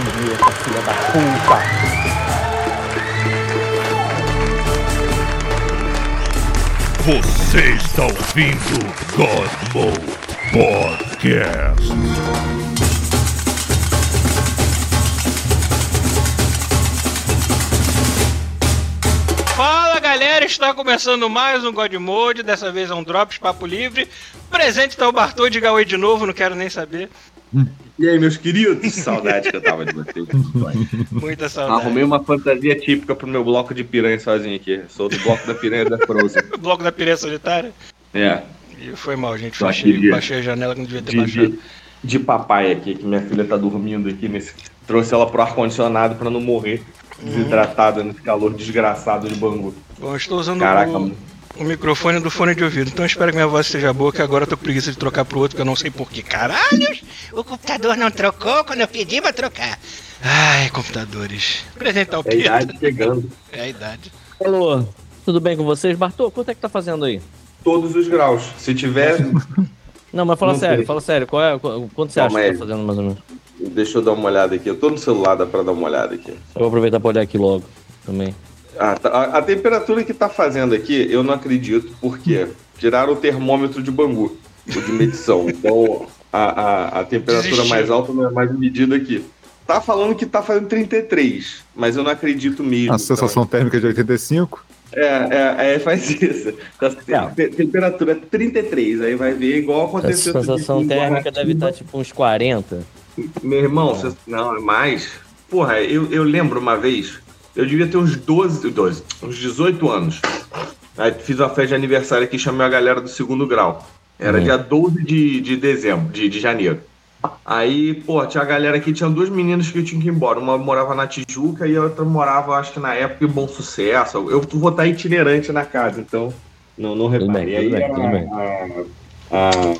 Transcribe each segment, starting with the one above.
vinheta, filha da puta. Você está ouvindo God Mode Podcast. Fala galera, está começando mais um God Mode, dessa vez é um Drops Papo Livre. Presente tá o Bartô, diga oi de novo, não quero nem saber. E aí, meus queridos? Saudade que eu tava de vocês. Muita saudade. Arrumei uma fantasia típica pro meu bloco de piranha sozinho aqui. Sou do bloco da piranha da Frozen. O bloco da piranha solitária. É, E foi mal, gente. Baixei, baixei a janela que não devia ter de, baixado. de, de papai aqui, que minha filha tá dormindo aqui. Nesse... Trouxe ela pro ar-condicionado pra não morrer desidratada nesse calor desgraçado de Bangu. Bom, eu estou usando Caraca, o, mano. O microfone do fone de ouvido, então eu espero que minha voz esteja boa, que agora eu tô com preguiça de trocar pro outro, que eu não sei porquê. Caralhos! O computador não trocou quando eu pedi pra trocar. Ai, computadores. Apresentar o É a idade chegando. É a idade. Alô, tudo bem com vocês? Bartô, quanto é que tá fazendo aí? Todos os graus. Se tiver, Não, mas fala Não sério, sei. fala sério. Qual é, qual- quanto você Calma acha que tá fazendo mais ou menos? deixa eu dar uma olhada aqui. Eu tô no celular, dá pra dar uma olhada aqui. Eu vou aproveitar pra olhar aqui logo também. Ah, tá. a, a temperatura que tá fazendo aqui, eu não acredito, porque tiraram o termômetro de Bangu, o de medição. Então, a, a, a temperatura Desistiu. mais alta não é mais medida aqui. Tá falando que tá fazendo 33, mas eu não acredito mesmo. A sensação térmica de 85? Então, é, é, é, faz isso. Tá, te- temperatura 33, aí vai ver igual A aconteceu. dia sensação térmica deve estar tipo uns 40. Meu irmão, você- não, é mais. Porra, eu, eu lembro uma vez, eu devia ter uns 12, 12, uns 18 anos. Aí fiz uma festa de aniversário aqui, chamei a galera do segundo grau. Era Uhum. dia 12 de, de dezembro, de, de janeiro. Aí, pô, tinha a galera aqui, tinha duas meninas que eu tinha que ir embora. Uma morava na Tijuca e a outra morava, acho que na época, em Bom Sucesso. Eu vou estar itinerante na casa, então não, não Tudo reparei. bem, tudo bem, tudo bem.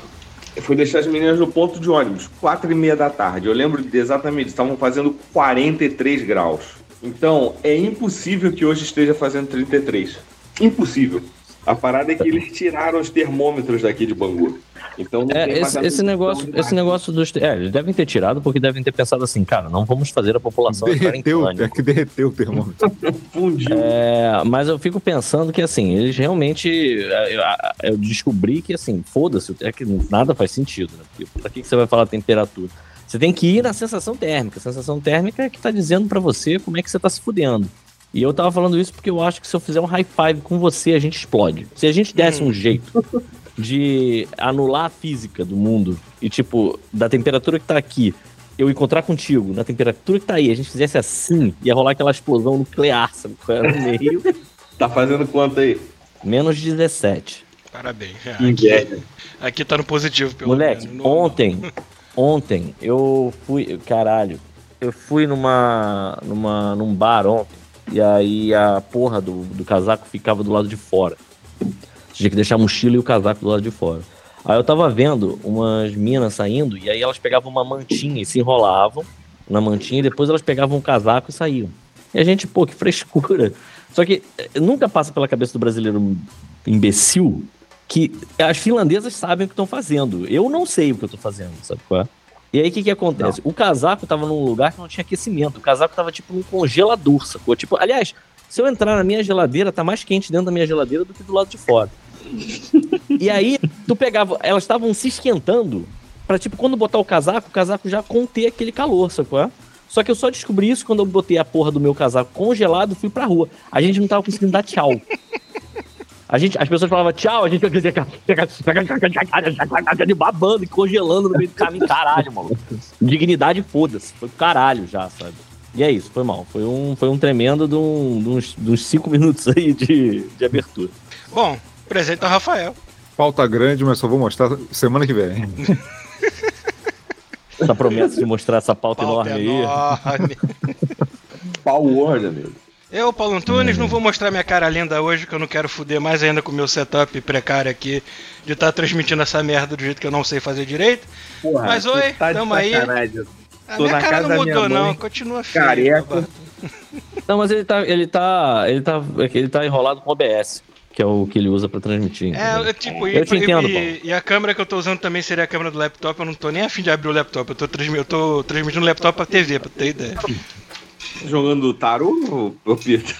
eu fui deixar as meninas no ponto de ônibus, quatro e meia da tarde. Eu lembro de- exatamente, estavam fazendo 43 graus. Então, é impossível que hoje esteja fazendo 33. Impossível. A parada é que eles tiraram os termômetros daqui de Bangu. Então, não É, esse, esse negócio, de esse negócio dos. É, eles devem ter tirado porque devem ter pensado assim, cara, não vamos fazer a população entrar em Derreteu, é que derreteu o termômetro. fundiu. É, mas eu fico pensando que assim, eles realmente. é, Eu, eu descobri que assim, foda-se, é que nada faz sentido, né? Porque pra que que você vai falar temperatura? Você tem que ir na sensação térmica. A sensação térmica é que tá dizendo pra você como é que você tá se fudendo. E eu tava falando isso porque eu acho que se eu fizer um high five com você, a gente explode. Se a gente desse um jeito de anular a física do mundo e, tipo, da temperatura que tá aqui, eu encontrar contigo na temperatura que tá aí, a gente fizesse assim, ia rolar aquela explosão nuclear, sabe? No meio, Tá fazendo quanto aí? menos 17. Parabéns. É, aqui, aqui tá no positivo, pelo Moleque, menos. No- ontem, ontem, eu fui, caralho, eu fui numa, numa, num bar ontem, e aí a porra do, do casaco ficava do lado de fora. Tinha que deixar a mochila e o casaco do lado de fora. Aí eu tava vendo umas minas saindo, e aí elas pegavam uma mantinha e se enrolavam na mantinha, e depois elas pegavam o casaco e saíam. E a gente, pô, que frescura. Só que eh, nunca passa pela cabeça do brasileiro imbecil que as finlandesas sabem o que estão fazendo. Eu não sei o que eu tô fazendo, sabe qual é? E aí o que que acontece? O casaco tava num lugar que não tinha aquecimento. O casaco tava tipo num congelador, sacou? Tipo, aliás, se eu entrar na minha geladeira, tá mais quente dentro da minha geladeira do que do lado de fora. e aí, tu pegava, elas estavam se esquentando pra, tipo, quando botar o casaco, o casaco já conter aquele calor, sacou? é? Só que eu só descobri isso quando eu botei a porra do meu casaco congelado e fui pra rua. A gente não tava conseguindo dar tchau. A gente, as pessoas falavam tchau, a gente de babando e congelando no meio do caminho. Caralho, mano. Dignidade, foda-se. Foi pro caralho já, sabe? E é isso, foi mal. Foi um, foi um tremendo de, um- de uns, de uns cinco minutos aí de, de abertura. Bom, presente ao Rafael. Pauta grande, mas só vou mostrar semana que vem. Essa promessa de mostrar essa pauta, Pauta enorme aí. enorme. Pau Word, amigo. Eu, Paulo Antunes, não vou mostrar minha cara linda hoje, que eu não quero fuder mais ainda com o meu setup precário aqui de estar transmitindo essa merda do jeito que eu não sei fazer direito. Porra, Mas oi, tá tamo aí. sacanagem. A Tô minha na cara casa não mudou, não, continua feio. careca. Não, mas ele tá, ele tá, ele tá, ele tá enrolado com OBS. que é o que ele usa pra transmitir. É, é tipo, e, Eu te e- entendo, e- e a câmera que eu tô usando também seria a câmera do laptop. Eu não tô nem afim de abrir o laptop. Eu tô, transmi- eu tô transmitindo o laptop pra TV, pra ter ideia. Jogando tarô, ô Pita?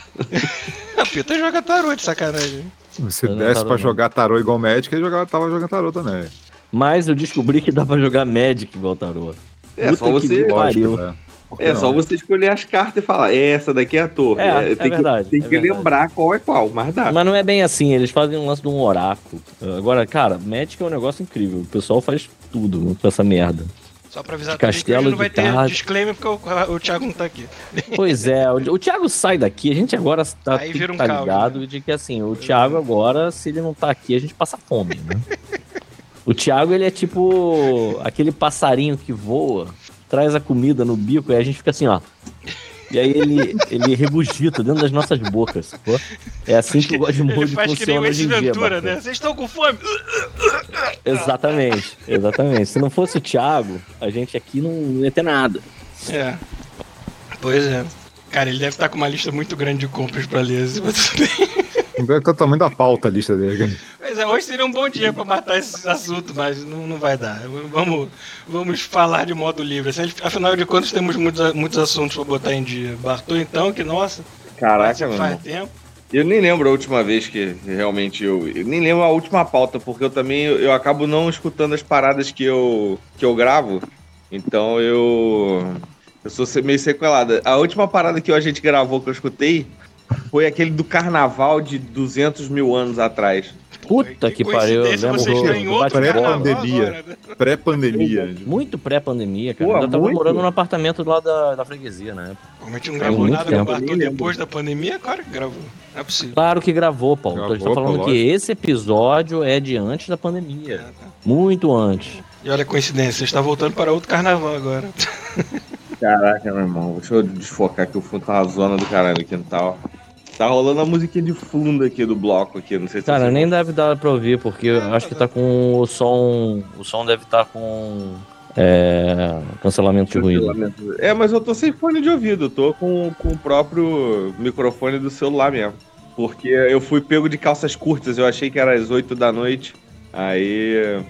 A Pita joga tarô de sacanagem. Se Eu desse pra não. jogar tarô igual Magic, ele jogava, tava jogando tarô também. Mas eu descobri que dá pra jogar Magic igual tarô. É Puta só você. me pariu. né? Por que É não? só você escolher as cartas e falar, "É, essa daqui é a torre. É, é tem verdade, que, tem é que verdade. lembrar qual é qual, mas dá. Mas não é bem assim, eles fazem um lance de um oráculo. Agora, cara, Magic é um negócio incrível. O pessoal faz tudo com essa merda. Só pra avisar De também que castelo não vai ter disclaimer porque o, o Thiago não tá aqui. Pois é, o, o Thiago sai daqui, a gente agora tá, Aí vira um tá caos, ligado de que assim, o Thiago agora, se ele não tá aqui, a gente passa fome, né? o Thiago, ele é tipo aquele passarinho que voa, traz a comida no bico e a gente fica assim, ó. E aí ele, ele regurgita dentro das nossas bocas, sacou? É assim que o Godmode funciona hoje em dia, Ventura, né? Vocês estão com fome? Exatamente, exatamente. Se não fosse o Thiago, a gente aqui não ia ter nada. É. Pois é. Cara, ele deve estar com uma lista muito grande de compras pra ler. mas tudo bem. Não é que o tamanho da pauta a lista dele. Mas é, hoje seria um bom dia pra matar esse assunto, mas não, não vai dar. Vamos, vamos falar de modo livre. Assim, Afinal de contas, temos muitos, muitos assuntos pra botar em dia. Bartô, então, que nossa, Caraca, meu faz tempo. Eu nem lembro a última vez que realmente eu. Eu nem lembro a última pauta, porque eu também eu, eu acabo não escutando as paradas que eu, que eu gravo. Então eu. Eu sou meio sequelada. A última parada que a gente gravou que eu escutei foi aquele do carnaval de 200 mil anos atrás. Puta que pariu, eu lembro carnaval Pré-pandemia. né? Pré-pandemia. Muito pré-pandemia, cara. Pô, eu ainda tava muito. morando num apartamento lá da, da freguesia, né? Como a gente não gravou nada com o tempo. Lembro. depois da pandemia, claro que gravou. Não é possível. Claro que gravou, Paulo. A gente Gravou, falando pô, que esse episódio é de antes da pandemia. É, tá. Muito antes. E olha a coincidência, você está voltando para outro carnaval agora. Caraca, meu irmão. Deixa eu desfocar que o fundo tá uma zona do caralho aqui no tal. Tá rolando a musiquinha de fundo aqui do bloco aqui, não sei se Cara, nem deve dar pra ouvir, porque eu acho que tá com o som. O som deve estar com. É, cancelamento de ruído. É, mas eu tô sem fone de ouvido, tô com, com o próprio microfone do celular mesmo. Porque eu fui pego de calças curtas, eu achei que era às 8 da noite. Aí.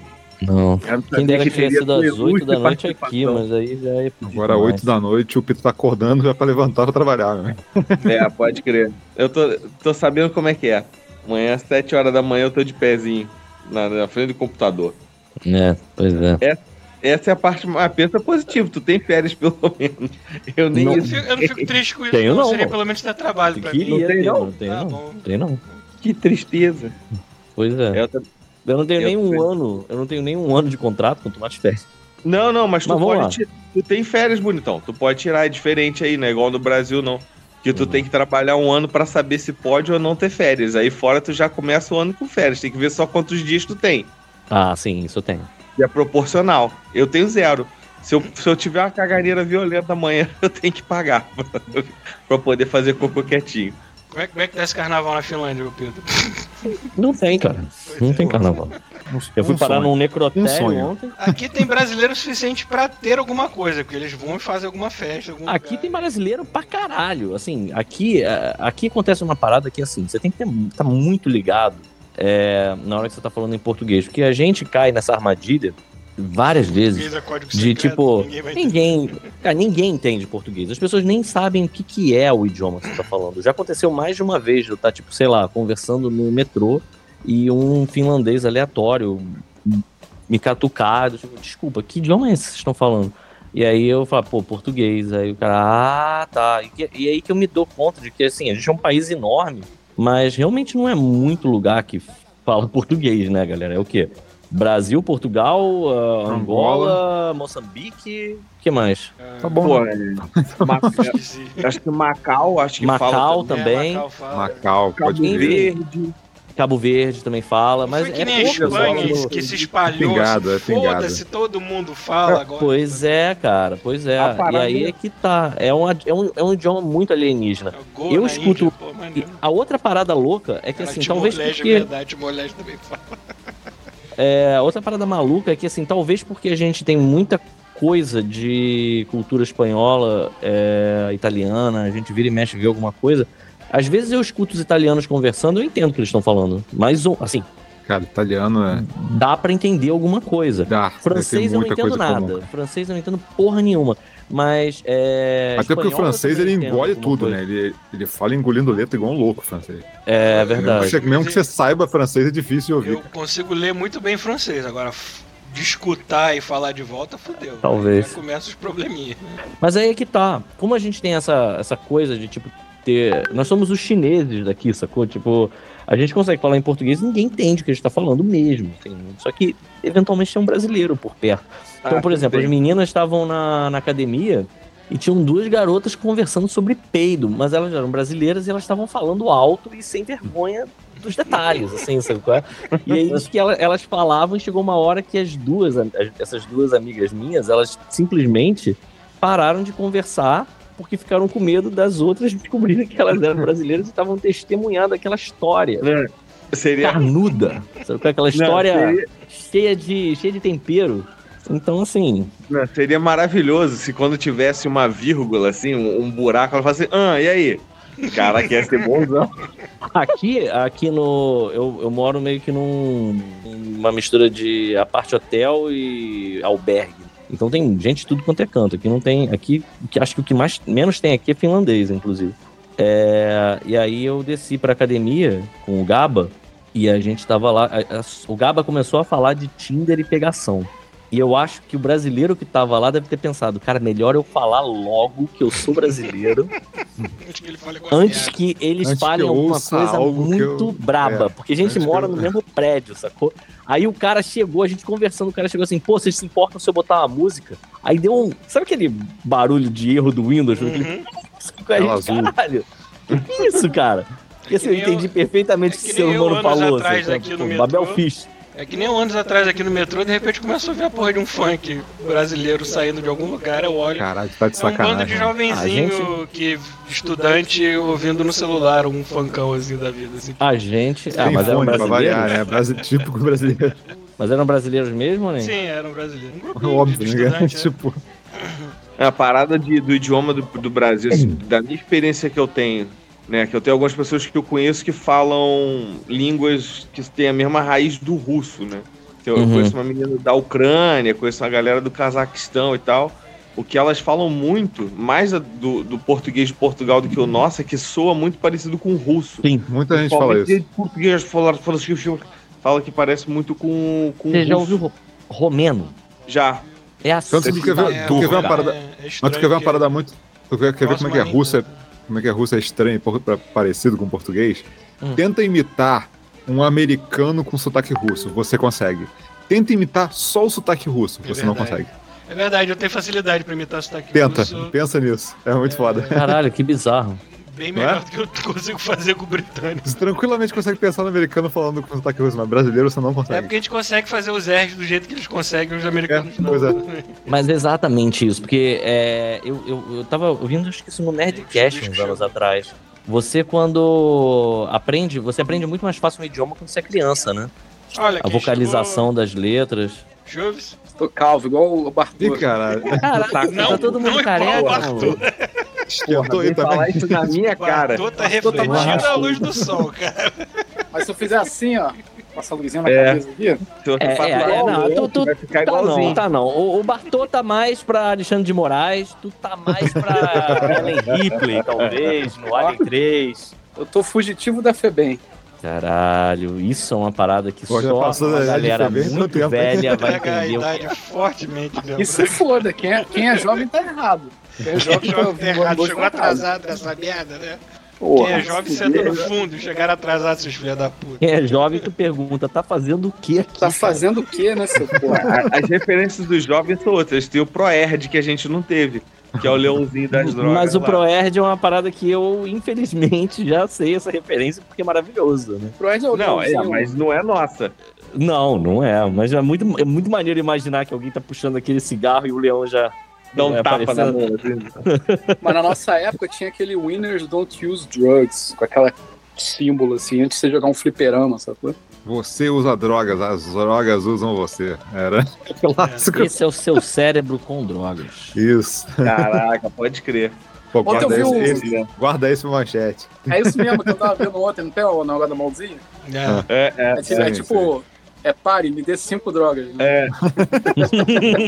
Não. Quem dera que tivesse sido às ilustre 8 da noite aqui, mas aí já é. Agora, demais. 8 da noite, o Pito tá acordando já pra levantar pra trabalhar, né? É, pode crer. Eu tô, tô sabendo como é que é. Amanhã, às 7 horas da manhã, eu tô de pezinho na, na frente do computador. É, pois é. Essa é a parte mais. Pensa positivo, tu tem férias pelo menos. Eu nem Não. Eu, isso. fico- eu não fico triste com isso, Tenho não. não, Seria pelo menos ter trabalho pra mim. Não tem, não? não tem Tá não. Tem não. Que tristeza. Pois é. Eu Eu não tenho Eu nem um ano. Eu não tenho nem um ano de contrato, quanto mais férias. Não, não, mas tu Mas lá. pode. ti- Tu tem férias, bonitão. Tu pode tirar, é diferente aí, não é igual no Brasil, não. Que tu Uhum. tem que trabalhar um ano pra saber se pode ou não ter férias. Aí fora tu já começa o ano com férias. Tem que ver só quantos dias tu tem. Ah, sim, isso eu tenho. E é proporcional. Eu tenho zero. Se eu, se eu tiver uma caganeira violenta amanhã, eu tenho que pagar pra poder fazer cocô quietinho. Como é, como é que tá esse carnaval na Finlândia, ô Pedro? Não tem, cara. Não tem carnaval. Eu fui Um parar sonho. num necrotério Um sonho. ontem. Aqui tem brasileiro suficiente pra ter alguma coisa, porque eles vão e fazem alguma festa. Algum Aqui lugar. tem brasileiro pra caralho. Assim, aqui, é, aqui acontece uma parada que, assim, você tem que ter, tá muito ligado é, na hora que você tá falando em português. Porque a gente cai nessa armadilha várias vezes. É De secreto, tipo, ninguém ninguém, cara, ninguém entende português. As pessoas nem sabem o que, que é o idioma que você tá falando. Já aconteceu mais de uma vez eu estar, tipo, sei lá, conversando no metrô e um finlandês aleatório me catucado, tipo, desculpa, que idioma é esse que vocês estão falando? E aí eu falo, pô, português. Aí o cara, ah, tá. E, e aí que eu me dou conta de que, assim, a gente é um país enorme, mas realmente não é muito lugar que fala português, né, galera? É o quê? Brasil, Portugal, ah, Angola, Angola. Moçambique, o que mais? Tá bom. Pô, é, Ma- Esqueci. acho que Macau, acho que Macau fala também. É, Macau fala. Macau, pode Cabo crer. Verde. Cabo Verde também fala, mas Foi que é nem a pouco, Espanha que se espalhou. Pingado, é assim, pingado. Foda-se, todo mundo fala agora. Pois é, cara, pois é. E aí é- é que tá. É um, é um, é um idioma muito alienígena. É Eu escuto- Índia, pô, a outra parada louca é que, Cara, assim, talvez é porque... verdade, Timor-Leste também fala. É, outra parada maluca é que, assim, talvez porque a gente tem muita coisa de cultura espanhola, é, italiana, a gente vira e mexe vê alguma coisa, Às vezes eu escuto os italianos conversando, eu entendo o que eles estão falando. Mas, assim, Cara, italiano é. dá pra entender alguma coisa. Dá. Francês eu não entendo nada. Francês eu não entendo porra nenhuma. Mas é. Até porque o francês ele engole tudo, coisa. né? Ele, ele fala engolindo letra igual um louco, o francês. É verdade. Mesmo, que- mesmo que você saiba francês, é difícil de ouvir. Eu consigo ler muito bem francês, agora de escutar e falar de volta, fudeu. Talvez. Já começa os probleminhas. Mas aí é que tá. Como a gente tem essa, essa coisa de, tipo, ter. Nós somos os chineses daqui, sacou? Tipo, a gente consegue falar em português e ninguém entende o que a gente tá falando mesmo. Só que, eventualmente, tem um brasileiro por perto. Então, Ah, por exemplo, bem. as meninas estavam na, na academia e tinham duas garotas conversando sobre peido, mas elas eram brasileiras e elas estavam falando alto e sem vergonha dos detalhes, assim, sabe qual é? E é isso que ela- elas falavam e chegou uma hora que as duas, as- essas duas amigas minhas, elas simplesmente pararam de conversar porque ficaram com medo das outras descobrirem que elas eram brasileiras e estavam testemunhando aquela história Seria. carnuda, sabe é? Aquela Não, história seria- cheia, de, cheia de tempero. Então, assim, Não, seria maravilhoso se quando tivesse uma vírgula, assim, um, um buraco, ela falasse, ah, e aí? Caraca, ia ser bonzão. Aqui, aqui no. Eu, eu moro meio que num. uma mistura de aparte hotel e albergue. Então tem gente de tudo quanto é canto. Aqui não tem. Aqui, acho que o que mais menos tem aqui é finlandês, inclusive. É, e aí eu desci pra academia com o Gaba e a gente tava lá. a- a- o Gaba começou a falar de Tinder e pegação. E eu acho que o brasileiro que tava lá deve ter pensado, cara, melhor eu falar logo que eu sou brasileiro Antes que eles Antes falem alguma coisa muito eu- braba, é, porque a gente mora eu- no mesmo prédio, sacou? Aí o cara chegou, a gente conversando, o cara chegou assim, pô, vocês se importam se eu botar uma música? Aí deu um, sabe aquele barulho de erro do Windows? Aquele Uhum. com a Tela gente, azul. caralho, que que é isso, cara? Porque assim, eu entendi perfeitamente é o que que o ser humano falou. atrás assim, aqui no pô. Babel Fish. É que nem um anos atrás aqui no metrô, de repente começou a ver a porra de um funk brasileiro saindo de algum lugar, eu olho. Caralho, tá de É um bando de sacanagem. jovenzinho que estudante ouvindo no celular um funkão assim da vida. Assim. A gente. Ah, mas eram fone pra brasileiros? variar, né? Brasi- Típico brasileiro. Mas eram brasileiros mesmo, né? Sim, era um brasileiro. Um É Óbvio, né? né? tipo, É a parada de- do idioma do, do Brasil, assim, da minha experiência que eu tenho, né? Que eu tenho algumas pessoas que eu conheço que falam línguas que têm a mesma raiz do russo, né? Eu, eu Uhum. conheço uma menina da Ucrânia, conheço uma galera do Cazaquistão e tal. O que elas falam muito, mais a- do, do português de Portugal do que o nosso, é que soa muito parecido com o russo. Sim. muita gente fala isso. de português fala, fala, fala que parece muito com, com Você já ouviu ro- romeno? Já. É Tanto que tu quer ver, É, uma é, parada. é Mas tu quer ver uma estranho parada muito. Tu quer, quer ver como é que é russo é, ainda. Como é que é russo é estranho, parecido com português. Hum. Tenta imitar um americano com sotaque russo, você consegue. Tenta imitar só o sotaque russo, É você não verdade. consegue. É verdade, eu tenho facilidade pra imitar sotaque Tenta, russo, pensa nisso. É muito foda. Caralho, que bizarro. Bem Não melhor é? do que eu consigo fazer com o britânico. Você tranquilamente consegue pensar no americano falando com sotaque russo, mas brasileiro você não É consegue. porque a gente consegue fazer os R's do jeito que eles conseguem, os americanos É, não. pois é. Mas é exatamente isso, porque é, eu, eu, eu tava ouvindo acho que isso no Nerdcast uns anos atrás. Você quando aprende, você aprende muito mais fácil um idioma quando você é criança, né? Olha, A vocalização das letras. Chuves. Tô calvo, igual o Bartô. Ih, caralho. Caraca, Não, tá todo mundo não igual careca, o. maluco. Esquentou aí falar também. isso na minha cara. Bartô tá tá refletindo a luz do sol, cara. Mas se eu fizer assim, ó, passar a luzinha na É. cabeça aqui, É, é, é, não, o tu, tu, vai ficar tá não, tá não. O, o Bartô tá mais pra Alexandre de Moraes, tu tá mais pra Ellen Ripley, talvez, no Alien 3. eu tô fugitivo da FEBEM. Caralho, isso é uma parada que Pô, só de galera muito hein? velha vai Pega a entender idade fortemente. E se foda, quem é, quem é jovem tá errado. Quem é errado, chegou atrasado nessa merda, né? Porra, Quem é jovem se senta no fundo, chegaram atrasados, seus filhos da puta. Quem é jovem, tu pergunta, tá fazendo o que aqui? Tá fazendo o quê, né, seu porra? As referências dos jovens são outras. Tem o ProErd que a gente não teve, que é o leãozinho das drogas. Mas o lá. ProErd é uma parada que eu, infelizmente, já sei essa referência porque é maravilhoso, né? Proerd é o Não, é, leãozinho. mas não é nossa. Não, não é. Mas é muito, é muito maneiro imaginar que alguém tá puxando aquele cigarro e o leão já. Dá um É, tapa na mão. assim. Mas na nossa época tinha aquele Winners Don't Use Drugs, com aquela símbolo assim, antes de você jogar um fliperama, sacou? Você usa drogas, as drogas usam você. Era clássico. Esse é o seu cérebro com drogas. Isso. Caraca, pode crer. Pô, Ontem eu guarda vi esse, um- esse- guarda esse pra manchete. É isso mesmo que eu tava vendo ontem, não tem o negócio da mãozinha? É. É, é. É, é sim, tipo, é pare, me dê cinco drogas. Né? É,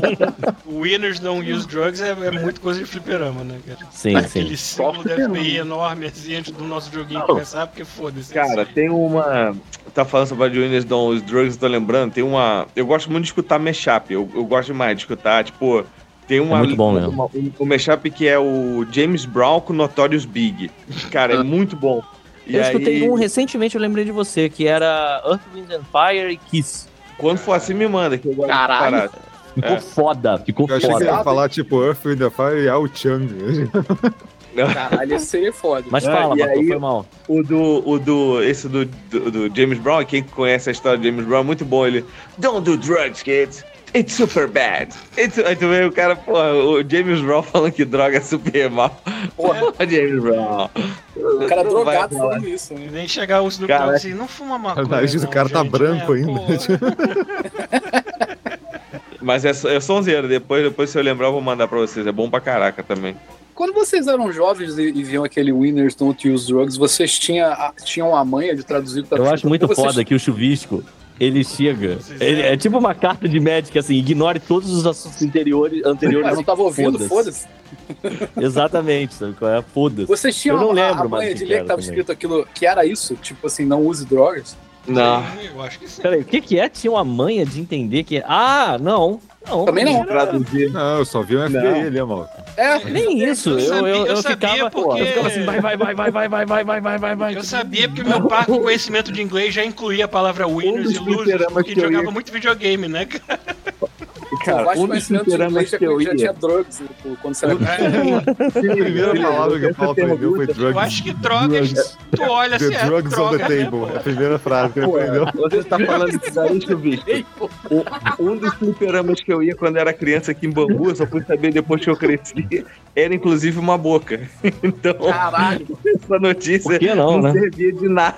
Winners don't use drugs é, é muito coisa de fliperama, né, cara? Sim, Aquele sim. símbolo da FBI enorme assim antes do nosso joguinho começar, porque foda-se. é Cara, aí. tem uma. Tá falando sobre Winners Don't Use Drugs, tô lembrando. Tem uma. Eu gosto muito de escutar mashup. Eu, eu gosto demais de escutar, tipo. Tem uma. É muito bom mesmo. uma- um, um mashup que é o James Brown com Notorious Big. Cara, é muito bom. E eu escutei aí, um recentemente, eu lembrei de você, que era Earth, Wind and Fire e Kiss. quando for assim, me manda, que eu gosto Caralho. parar. Ficou É. foda, ficou Eu achei que foda. ia falar, tipo, Earth, Wind and Fire e Ao Chang. Caralho, esse aí é foda. Mas fala, e Batou, aí- foi mal. O do. O do. Esse do, do, do James Brown, quem conhece a história do James Brown, é muito bom. Ele. Don't do drugs, kids. It's super bad. It's, aí tu vê o cara, pô, o James Brown falando que droga é super mal. Porra, James Brown. O cara Não drogado vai falar. falando isso, né? Nem chegar o Snoop Cara, Dogg assim, não fuma maconha. O nariz do não, cara tá gente, branco né? ainda. Mas é, é sonzeiro. Depois, depois, se eu lembrar, eu vou mandar pra vocês. É bom pra caraca também. Quando vocês eram jovens e, e viam aquele Winners Don't Use Drugs, vocês tinha, a- tinham a manha de traduzir o tava Eu acho muito Vocês- foda que o chuvisco, ele chega. Ele, é tipo uma carta de médica, assim, ignore todos os assuntos anteriores. anteriores Ah, eu não tava ouvindo, foda-se. Exatamente, sabe qual é? Foda-se. Vocês tinham Eu não a- lembro a, mais manha o de que ler era que tava também. escrito aquilo, que era isso? Tipo assim, não use drogas? Não. Eu acho que sim. Peraí, o que que é? Tinha uma manha de entender que... Ah, não. Não. Também não. Traduzir. Não, eu só vi um FBI ali, mano. É, Nem isso. Eu Eu, sabia- eu, eu, eu sabia ficava, porque- eu ficava assim, vai, vai, vai, vai, vai, vai, vai, vai, vai, vai, vai. Eu sabia porque meu parco conhecimento de inglês já incluía a palavra winners e losers, porque jogava ia- muito videogame, né, cara? Cara, o um dos conhecimento de inglês já, que eu já tinha ia. drugs tipo, quando você era A primeira palavra que o Paulo aprendeu foi Eu drugs. acho que drogas, tu olha assim, The é drugs on the né, table. É a primeira frase que ele aprendeu. Você tá falando disso aí, Chuvisco? O- Um dos fliperamas que eu ia quando era criança aqui em eu só fui saber depois que eu cresci, era inclusive uma boca. Então, Caralho, essa notícia que não, né? servia de nada.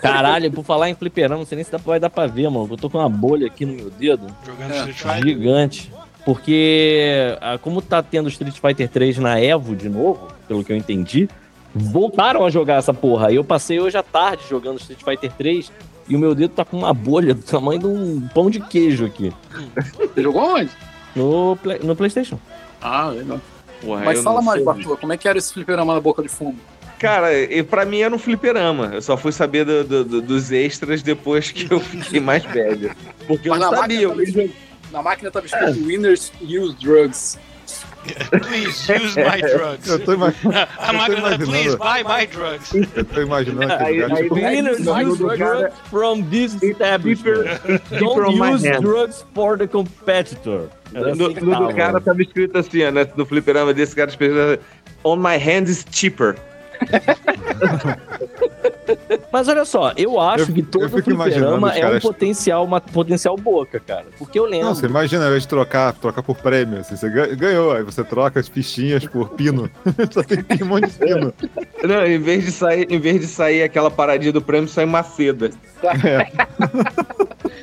Caralho, por falar em fliperama, não sei nem se dá, vai dar pra ver, mano. Eu tô com uma bolha aqui no meu dedo. Jogando É. Street Fighter. Gigante. Porque, ah, como tá tendo Street Fighter 3 na Evo de novo, pelo que eu entendi, voltaram a jogar essa porra. Aí eu passei hoje à tarde jogando Street Fighter 3 e o meu dedo tá com uma bolha do tamanho de um pão de queijo aqui. você jogou onde? No, Play- no PlayStation. Ah, legal. Mas eu fala não mais. Bartô, como é que era esse fliperama na boca de fumo? Cara, e pra mim era um fliperama. Eu só fui saber do- do- do- dos extras depois que eu fiquei mais velho. Porque eu Mas não na sabia. máquina, Eu na máquina tava escrito Winners Use Drugs. Please use my drugs. Eu tô, ima- A máquina, imaginando. please buy my drugs. eu tô imaginando lugar, tipo, Winners use do cara- drugs from this establishment. Don't use drugs for the competitor. Era No, assim no do tava. cara tava escrito assim, ó, né? No fliperama desse cara escrito On my hands is cheaper. Mas olha só, eu acho Eu- que todo fliperama é um potencial, uma potencial boca, cara. Porque eu lembro. Não, você imagina, ao invés de trocar, trocar por prêmio, assim, você ga- ganhou, aí você troca as fichinhas por pino. Só tem um monte de pino. Não, em vez de sair, em vez de sair aquela paradinha do prêmio, sai uma seda.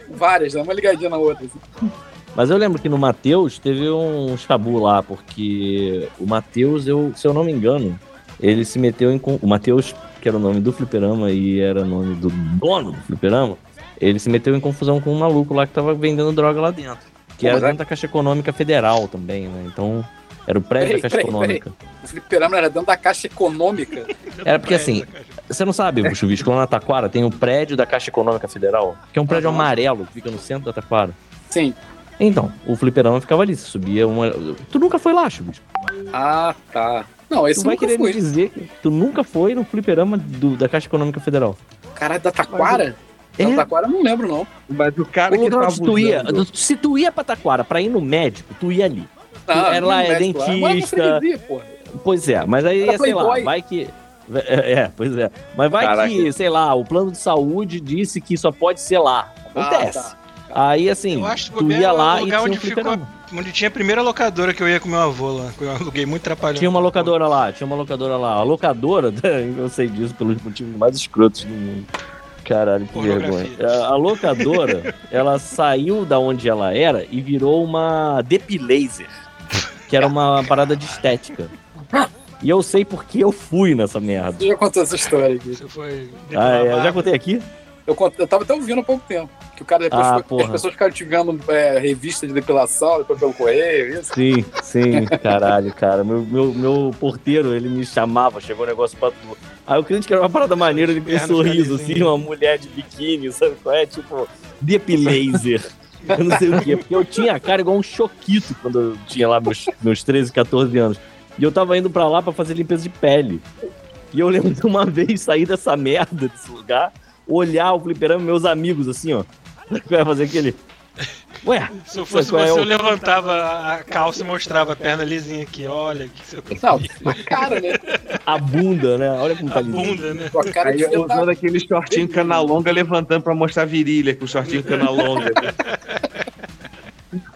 Várias, né? Uma ligadinha na outra. assim. Mas eu lembro que no Matheus teve um chabu lá, porque o Matheus, eu, se eu não me engano, ele se meteu em. O Matheus, que era o nome do fliperama e era o nome do dono do fliperama, ele se meteu em confusão com um maluco lá que tava vendendo droga lá dentro. Que Pô, era mas é- dentro da Caixa Econômica Federal também, né? Então. Era o prédio Peraí, da Caixa peraí, Econômica. O fliperama era dentro da caixa econômica. Era porque assim, você não sabe, Chuvisco, lá na Taquara tem o prédio da Caixa Econômica Federal, que é um prédio Aham. amarelo que fica no centro da Taquara. Sim. Então, o fliperama ficava ali, você subia uma. Tu nunca foi lá, Chuvisco? Ah, tá. Não, esse Tu vai querer me foi. dizer que tu nunca foi no fliperama do- da Caixa Econômica Federal. Caralho, da Taquara? É. Da Taquara eu não lembro, não. Mas o cara O que tava onde tu ia, se tu ia pra Taquara pra ir no médico, tu ia ali. Ah, Era lá, não é médico lá. Dentista. dizia, porra. Pois é, mas aí, Era sei lá, vai que. É, é, pois é. Mas vai Caraca. que, sei lá, o plano de saúde disse que só pode ser lá. Acontece. Ah, tá. Aí, assim, Eu acho que tu ia é lá e tinha um onde ficou fliperama. Onde tinha a primeira locadora que eu ia com meu avô lá. que Eu aluguei muito trapalhão. Tinha uma locadora lá, tinha uma locadora lá. A locadora, eu sei disso pelos motivos mais escrotos do mundo. Caralho, que vergonha. A, a locadora, ela saiu da onde ela era e virou uma Depilaser, que era uma parada de estética. E eu sei porque eu fui nessa merda. Eu já contou essa história aqui. Você foi. Ah, é, já contei aqui? Eu, eu tava até ouvindo há pouco tempo. Que o cara depois Ah, foi- as pessoas ficaram te vendo é, revista de depilação, depois pelo correio, isso. Sim, sim, caralho, cara. Meu, meu, meu porteiro, ele me chamava, chegou um negócio pra tu. Aí o cliente que era uma parada maneira, ele com um sorriso, assim, uma mulher de biquíni, sabe qual é? Tipo, depilaser. Eu não sei o quê, porque eu tinha a cara igual um choquito quando eu tinha lá meus, meus 13, 14 anos. E eu tava indo pra lá pra fazer limpeza de pele. E eu lembro de uma vez sair dessa merda desse lugar, olhar o fliperama meus amigos, assim, ó. Vai fazer aquele. Ué, Se eu fosse é você, o- eu levantava a calça e mostrava a perna lisinha aqui. Olha, que seu a cara, né? a bunda, né? Olha como tá a lindo. bunda, né? Com a cara Aí usando aquele shortinho cana longa levantando pra mostrar a virilha com o shortinho cana longa.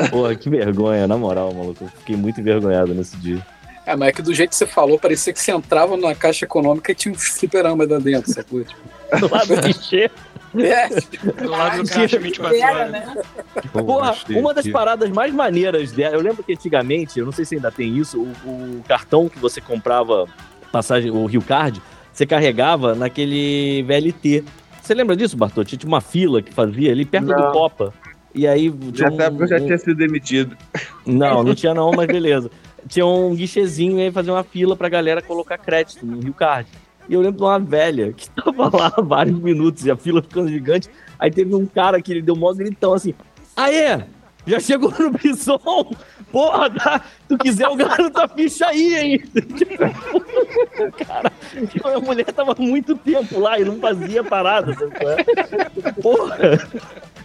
Porra, que vergonha, na moral, maluco. Eu fiquei muito envergonhado nesse dia. É, mas é que do jeito que você falou, parecia que você entrava na caixa econômica e tinha uns fliperamas lá dentro, sacou? Tipo, Do lado do guichê. é, Do lado do caixa 24 Era, horas. né? Porra, uma das paradas mais maneiras dela. Eu lembro que antigamente, eu não sei se ainda tem isso, o, o cartão que você comprava, passagem, o Rio Card, você carregava naquele VLT. Você lembra disso, Bartotti? Tinha uma fila que fazia ali perto do Não. Copa. E aí. tinha Nessa época eu já um- tinha sido demitido. Não, não tinha não, mas beleza. Tinha um guichezinho aí fazia uma fila pra galera colocar crédito no Rio Card. E eu lembro de uma velha que tava lá há vários minutos e a fila ficando gigante. Aí teve um cara que ele deu um gritão assim: Aê! Já chegou no Bison! Porra, tá? tu quiser eu garanto a ficha aí, hein? cara, tipo, a mulher tava muito tempo lá e não fazia parada, é? Porra!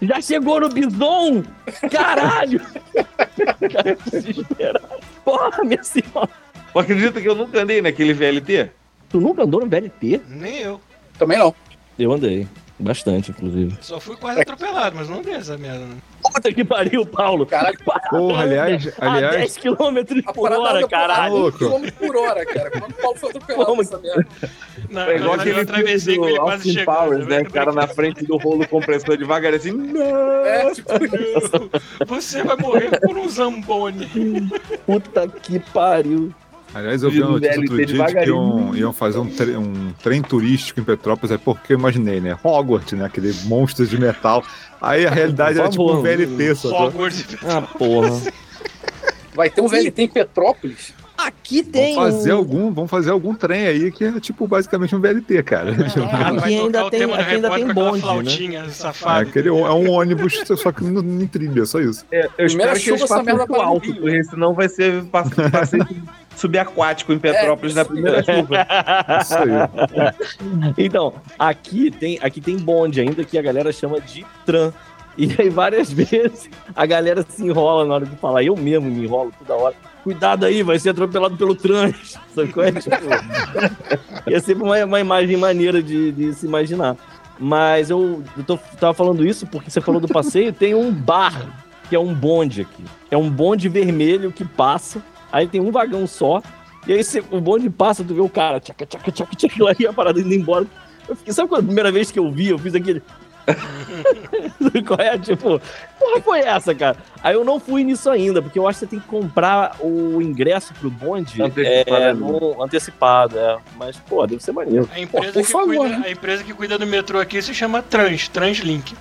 Já chegou no Bison? Caralho! Cara, desesperado. Porra, minha senhora! Pô, acredita que eu nunca andei naquele VLT? Tu nunca andou no VLT? Nem eu. também não. Eu andei. Bastante, inclusive. Só fui quase atropelado, mas não dei essa merda, né? Puta que pariu, Paulo! Caralho, Porra, aliás, A aliás, 10 km a por hora, caralho! quilômetro por hora, cara. Quando o Paulo foi atropelado Como? nessa merda. Na, É igual aquele atravessei filme com ele quase Austin chegando. Powers, né? O cara na frente do rolo compressor devagar assim, não! É, tipo, Você vai morrer por um zambone. Puta que pariu! Aliás, eu vi uma notícia outro dia de que iam, iam fazer um, tre- um trem turístico em Petrópolis, é porque eu imaginei, né? Hogwarts, né? Aquele monstro de metal. Aí a realidade era tipo um VLT, só. Hogwarts. Ah, porra. vai ter um VLT em Petrópolis. Aqui Vamos tem. fazer um- algum, vamos fazer algum trem aí que é tipo basicamente um VLT, cara. Ah, vai Aqui ainda tem- aqui ainda tem bonde, né? flautinha É, safada. aquele, é um ônibus, só que no- em trilha, só isso. É, eu Primeira espero que eles façam merda muito alto, porque senão vai ser passe- passeio subaquático em Petrópolis É, na primeira chuva. Isso aí. Então, aqui tem, aqui tem bonde ainda que a galera chama de tram. E aí várias vezes a galera se enrola na hora de falar. Eu mesmo me enrolo toda hora. Cuidado aí, vai ser atropelado pelo qual é? Tipo, é sempre uma, uma imagem maneira de, de se imaginar. Mas eu, eu tô, tava falando isso porque você falou do passeio. Tem um bar, que é um bonde aqui. É um bonde vermelho que passa. Aí tem um vagão só. E aí você- o bonde passa, tu vê o cara, tchaca, tchaca, tchaca, tchaca, lá e a parada indo embora. Eu fiquei, sabe quando a primeira vez que eu vi, eu fiz aquele. Qual é? Tipo, porra foi essa, cara? Aí eu não fui nisso ainda, porque eu acho que você tem que comprar o ingresso pro bonde Antecipado, é, né? no, antecipado, é. Mas, pô, deve ser maneiro. A empresa, Pô, por que favor, cuida, né? a empresa que cuida do metrô aqui se chama Trans, Translink.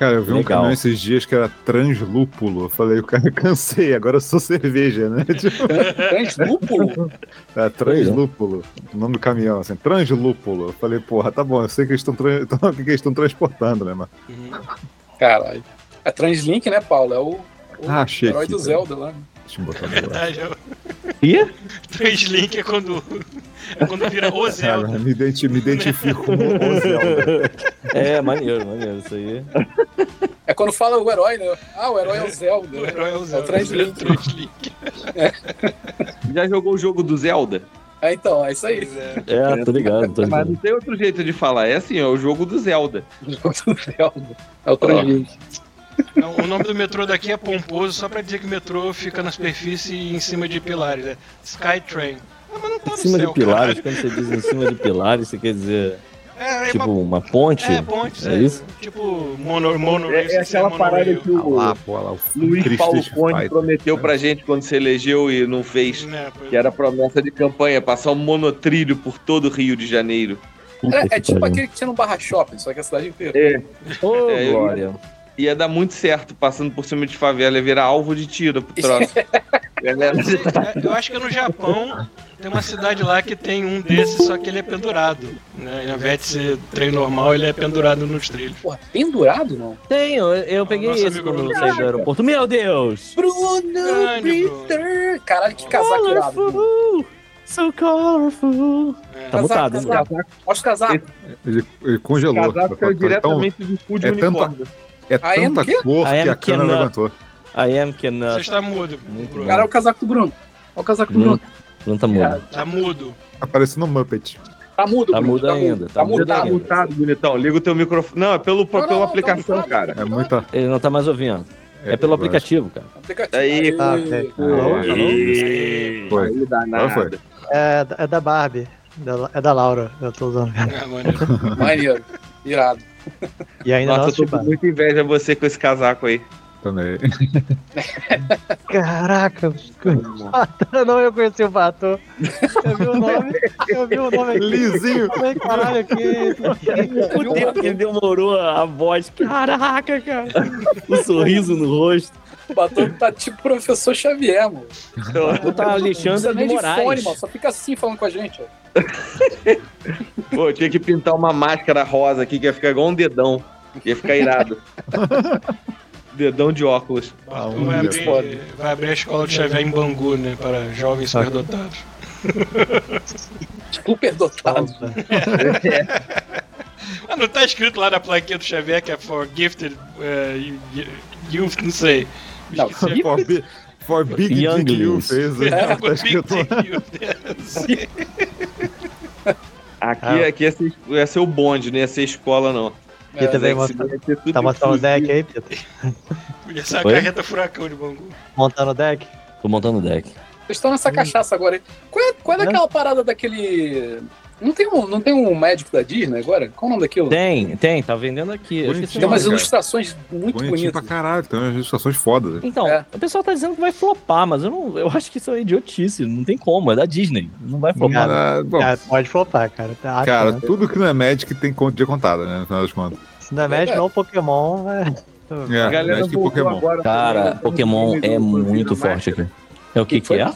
Cara, eu vi um Legal. caminhão esses dias que era translúpulo. Eu falei, o cara, cansei, agora eu sou cerveja, né? Tipo, Translúpulo? é, translúpulo. O nome do caminhão, assim, translúpulo. Eu falei, porra, tá bom, eu sei que eles estão tran- o que eles estão transportando, né, mano? Caralho. É Translink, né, Paulo? É o, o Ah, achei herói aqui, do. Zelda lá. Deixa eu botar no Verdade, é o- E? Translink é quando, é quando vira o Cara, Zelda. me, identi- me identifico como o Zelda. É, maneiro, maneiro, isso aí. É quando fala o herói, né? Ah, o herói é o Zelda. O herói é o Zelda. Translink. Translink. Já jogou o jogo do Zelda? É, então, é isso aí. É. É, tô ligado, tô Mas ligado. não tem outro jeito de falar. É assim, é o jogo do Zelda. O jogo do Zelda. É o Translink. Não, o nome do metrô daqui é pomposo, só pra dizer que o metrô fica na superfície e em cima de pilares. É Skytrain. Ah, mas não tá Em cima céu, de pilares, caralho. quando você diz em cima de pilares, você quer dizer. É, é Tipo, uma- uma ponte? É, ponte, É isso? Tipo, mono, mono É, é aquela parada que o Ah lá, pô, lá, o Luiz Chris Paulo Conde prometeu pra gente quando se elegeu e não fez. Né, pois Que era promessa de campanha, passar um monotrilho por todo o Rio de Janeiro. Puta É, é tipo aquele que tinha no Barra Shopping, só que a cidade inteira. É, Ô, É, eu- Glória. Ia dar muito certo passando por cima de favela, ia virar alvo de tiro pro troço. É, Eu acho que no Japão tem uma cidade lá que tem um desses, só que ele é pendurado. Né? Ao invés de ser trem normal, ele é pendurado nos trilhos. Porra, pendurado não? Tem, eu, eu peguei Nosso esse quando saí do aeroporto. Meu Deus! Bruno Grande. Peter! Caralho, que casaco irado. So colorful. É. Tá Casaco, mutado, hein? casaco. Mostra o casaco. Ele, ele congelou. casaco Então, caiu diretamente do cu de é tanta- unicórnio. É é tanta cor I que a câmera cannot. levantou. I am Você cannot. está mudo, Muito Bruno. Cara, é o casaco do Bruno. Olha o casaco do Bruno. Bruno. Não tá mudo. Tá mudo. Tá parecendo um Muppet. Tá mudo, Tá Bruno. mudo ainda, Tá tá mudo. Tá. Mutado, bonitão. Liga o teu microfone. Não, é pelo, Não, pela não, aplicação, tá cara. É muita. Ele não tá mais ouvindo. É, pelo eu aplicativo, cara. Aplicativo. Aí, Ah? Aí, Foi. aí foi. É, da- é da Barbie. É da Laura, eu tô usando. É, maneiro. Maneiro. Irado. E ainda não Nossa, eu assisti tô com muita inveja de você com esse casaco aí. Também. Caraca, eu não reconheci o Bato. Eu vi o nome, eu vi o nome aqui. Lisinho. Eu falei, caralho, que. O tempo que demorou a voz. Caraca, cara. O sorriso no rosto. O Batom tá tipo professor Xavier, mano. Tu tá Não Alexandre precisa de Moraes. fone, mano. Só fica assim falando com a gente. ó. Pô, eu tinha que pintar uma máscara rosa aqui que ia ficar igual um dedão. Ia ficar irado. dedão de óculos. Um vai, abrir, vai abrir a escola de Xavier em Bangu, né? Para jovens superdotados. Super dotado. Ah, não tá escrito lá na plaquinha do Xavier que é for gifted y- youth, não sei. Não, Esqueci. For, bi- for Big Dick Younglings. You fez. É, Tá. Aqui, Ah. aqui ia, ser, ia ser o bonde, não ia ser escola, não. É Tá montando o deck aí, Peter? Podia ser a Oi? carreta furacão de Bangu. Montando o deck? Tô montando o deck. Vocês estão nessa cachaça agora aí. Qual é, qual é daquela parada daquele. Não tem, um, não tem um médico da Disney agora? Qual o nome daquilo? Tem, tem, tá vendendo aqui. Tem umas cara. ilustrações muito Bonitinho pra bonitas. caralho, tem umas ilustrações fodas. Então, É. o pessoal tá dizendo que vai flopar, mas eu não. Eu acho que isso é idiotice. Não tem como, é da Disney. Não vai flopar. Ah, bom, Cara, pode flopar, cara. Tá, cara, cara. tudo que não é Magic tem conta de contada, né? No final das contas. Se não é Magic ou Pokémon, vai. É, A galera Magic e Pokémon. agora. Cara, Pokémon é muito forte aqui. É o que que é?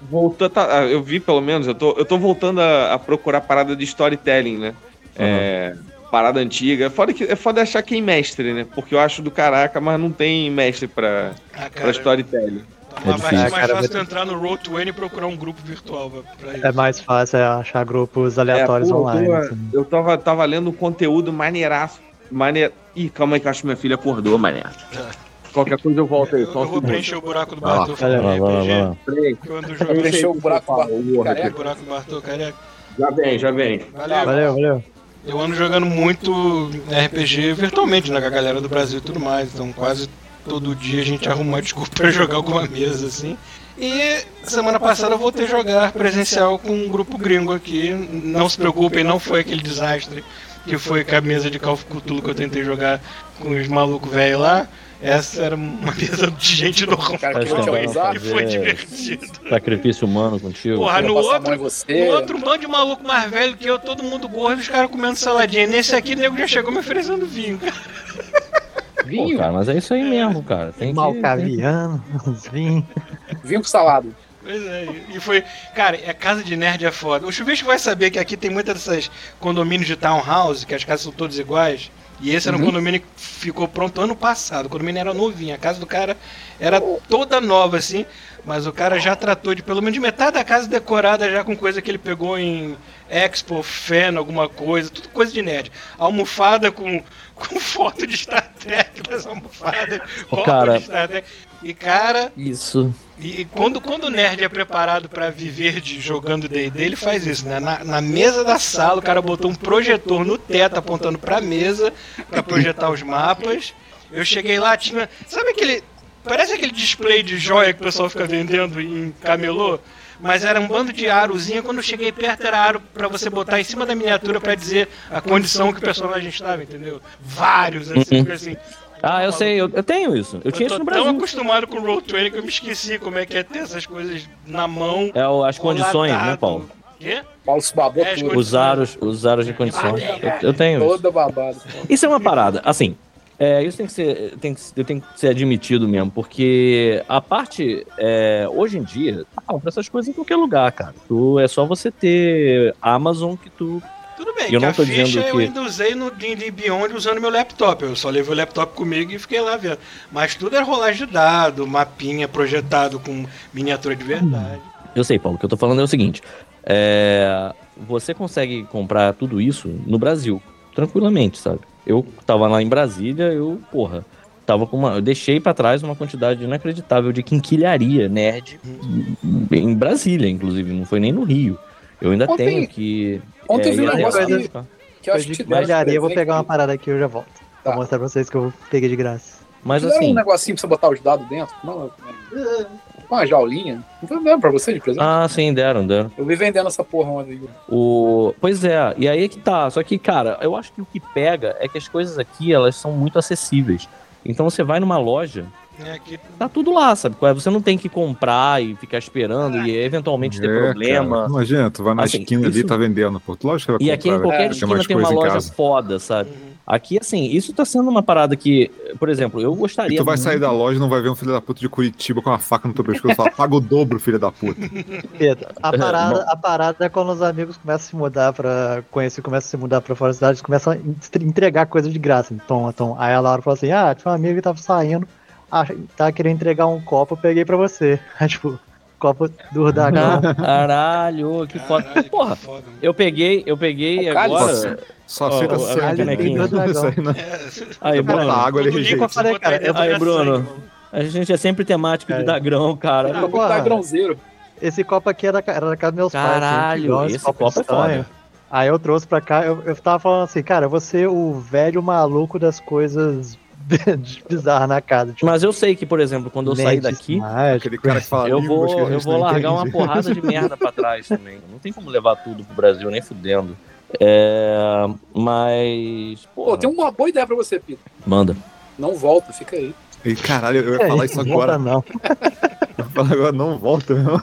Voltou, tá, ah, eu vi pelo menos, eu tô, eu tô voltando a, a procurar parada de storytelling, né? É, parada antiga. É foda, que, é foda achar quem mestre, né? Porque eu acho do caraca, mas não tem mestre pra, Ah, pra storytelling. tá uma- vai ser mais Cara, fácil vai- tu entrar no Roll20 e procurar um grupo virtual pra- pra isso. É mais fácil achar grupos aleatórios É, pô, online. Eu, assim. tô, eu tava, tava lendo um conteúdo maneiraço. Maneiro. Ih, calma aí que eu acho que minha filha acordou, mané. Qualquer coisa eu volto aí. Eu, Só eu vou preencher o buraco do. Bartô Vai lá, vai lá, vai lá. Quando jogar preencher o buraco Fala, o Word careca. o buraco do Bartô, careca. Já vem, já vem. Valeu. Valeu, valeu. Eu ando jogando muito RPG virtualmente, né, com a galera do Brasil e tudo mais. Então quase todo dia a gente arruma uma desculpa pra jogar alguma mesa, assim. E semana passada eu voltei a jogar presencial com um grupo gringo aqui. Não se preocupem, não foi aquele desastre que foi com a mesa de Call of Cthulhu que eu tentei jogar com os malucos velhos lá. Essa era uma mesa de gente normal. Cara, que. E foi fazer divertido. Sacrifício humano contigo. Porra, no outro, no outro um bando de maluco mais velho que eu, todo mundo gordo, os caras comendo saladinha. Nesse aqui, o nego já chegou me oferecendo vinho, cara. Pô, Vinho, cara, mas é isso aí mesmo, cara. Tem que. Malcaviano, vinho. vinho com salada. Pois é, e foi. Cara, a casa de nerd é foda. O Chuvisco vai saber que aqui tem muitas dessas condomínios de townhouse, que as casas são todas iguais. E esse era um Uhum. condomínio que ficou pronto ano passado. O condomínio era novinho. A casa do cara era toda nova, assim. Mas o cara já tratou de pelo menos de metade da casa decorada já com coisa que ele pegou em Expo, Fen, alguma coisa. Tudo coisa de nerd. Almofada com, com foto de Star Trek nas almofadas. Copo cara. de Star Trek. E cara, Isso. e quando, quando o nerd é preparado pra viver de jogando D&D, ele faz isso, né? Na, na mesa da sala, o cara botou um projetor no teto apontando pra mesa pra projetar os mapas. Eu cheguei lá, tinha... Sabe aquele... Parece aquele display de joia que o pessoal fica vendendo em camelô? mas era um bando de arozinho. Quando eu cheguei perto, era aro pra você botar em cima da miniatura pra dizer a condição que o personagem estava, entendeu? Vários, assim, Uhum. assim. Ah, eu sei, eu, eu tenho isso. Eu tinha tô isso no tão Brasil. acostumado com o Roll20 que eu me esqueci como é que é ter essas coisas na mão. É o- as condições, né. Paulo? Quê? Paulo se babou É, tudo. Os aros, os aros de condições. Eu, eu tenho isso. Toda babada. Isso é uma parada, assim. É, isso tem que ser, tem que, tem que ser admitido mesmo, porque a parte, é, hoje em dia, tu compra essas coisas em qualquer lugar, cara. Tu, é só você ter Amazon que tu. Tudo bem, eu não tô ficha dizendo eu que- ainda usei no D&D Beyond usando meu laptop. Eu só levei o laptop comigo e fiquei lá vendo. Mas tudo era rolagem de dado, mapinha projetado com miniatura de verdade. Eu sei, Paulo, o que eu tô falando é o seguinte: é, você consegue comprar tudo isso no Brasil, tranquilamente, sabe? Eu tava lá em Brasília, eu, porra, tava com uma. Eu deixei pra trás uma quantidade inacreditável de quinquilharia nerd em Brasília, inclusive, não foi nem no Rio. Eu ainda Ontem- tenho que. Ontem eu vi um negócio que, buscar. que eu acho que te deram malharia, eu vou presente. pegar uma parada aqui e eu já volto. Pra Tá. mostrar pra vocês que eu peguei de graça. Mas Te deram assim. um negocinho pra você botar os dados dentro? Não, uma jaulinha. Não foi mesmo pra você de presente? Ah, sim, deram, deram. Eu vi vendendo essa porra ontem. O... Pois é, e aí é que tá. Só que, cara, eu acho que o que pega é que as coisas aqui, elas são muito acessíveis. Então você vai numa loja, É, que tá tudo lá, sabe? é? Você não tem que comprar e ficar esperando e eventualmente ter É, problema. cara. Imagina, tu vai na Assim, esquina ali isso- e tá vendendo. Pô, lógico que vai E aqui em qualquer É, tem esquina tem uma loja foda, sabe? Aqui, assim, isso tá sendo uma parada que, por exemplo, eu gostaria. E tu vai muito- sair da loja e não vai ver um filho da puta de Curitiba com uma faca no teu pescoço e falar, paga o dobro, filho da puta. A É, parada, a parada é quando os amigos começam a se mudar pra conhecer, começam a se mudar pra fora da cidade, começam a en- entregar coisas de graça. Então, então aí a Laura falou assim: Ah, tinha um amigo que tava saindo, ah, tava querendo entregar um copo, eu peguei pra você. Aí, tipo, copo do Dragão. Caralho, que foda. Caralho, que Porra, foda, mano. eu peguei, eu peguei O cálice. agora. Só Ó, aceita ó, sangue. a canequinha. Isso aí Bota Bruno. água, ele rejeita. falei, você cara, aí, é Bruno. sangue, mano. A gente é sempre temático de É. Dagrão, cara. Copo porra. da grãozeiro. Esse copo aqui era, era da casa dos meus pais. Caralho, esse copo é estranho. foda. Aí eu trouxe pra cá, eu, eu tava falando assim, cara, eu vou ser o velho maluco das coisas bizarras na casa. Tipo, Mas eu sei que, por exemplo, quando eu sair daqui. Aquele cara que fala eu vou, eu vou largar uma porrada de merda pra trás também. Não tem como levar tudo pro Brasil, nem fudendo. É, mas. Pô, Porra, tem uma boa ideia pra você, Pito. Manda. Não volta, fica aí. E, caralho, eu ia falar isso não agora. volta, Não, Eu ia falar agora, não volta, meu.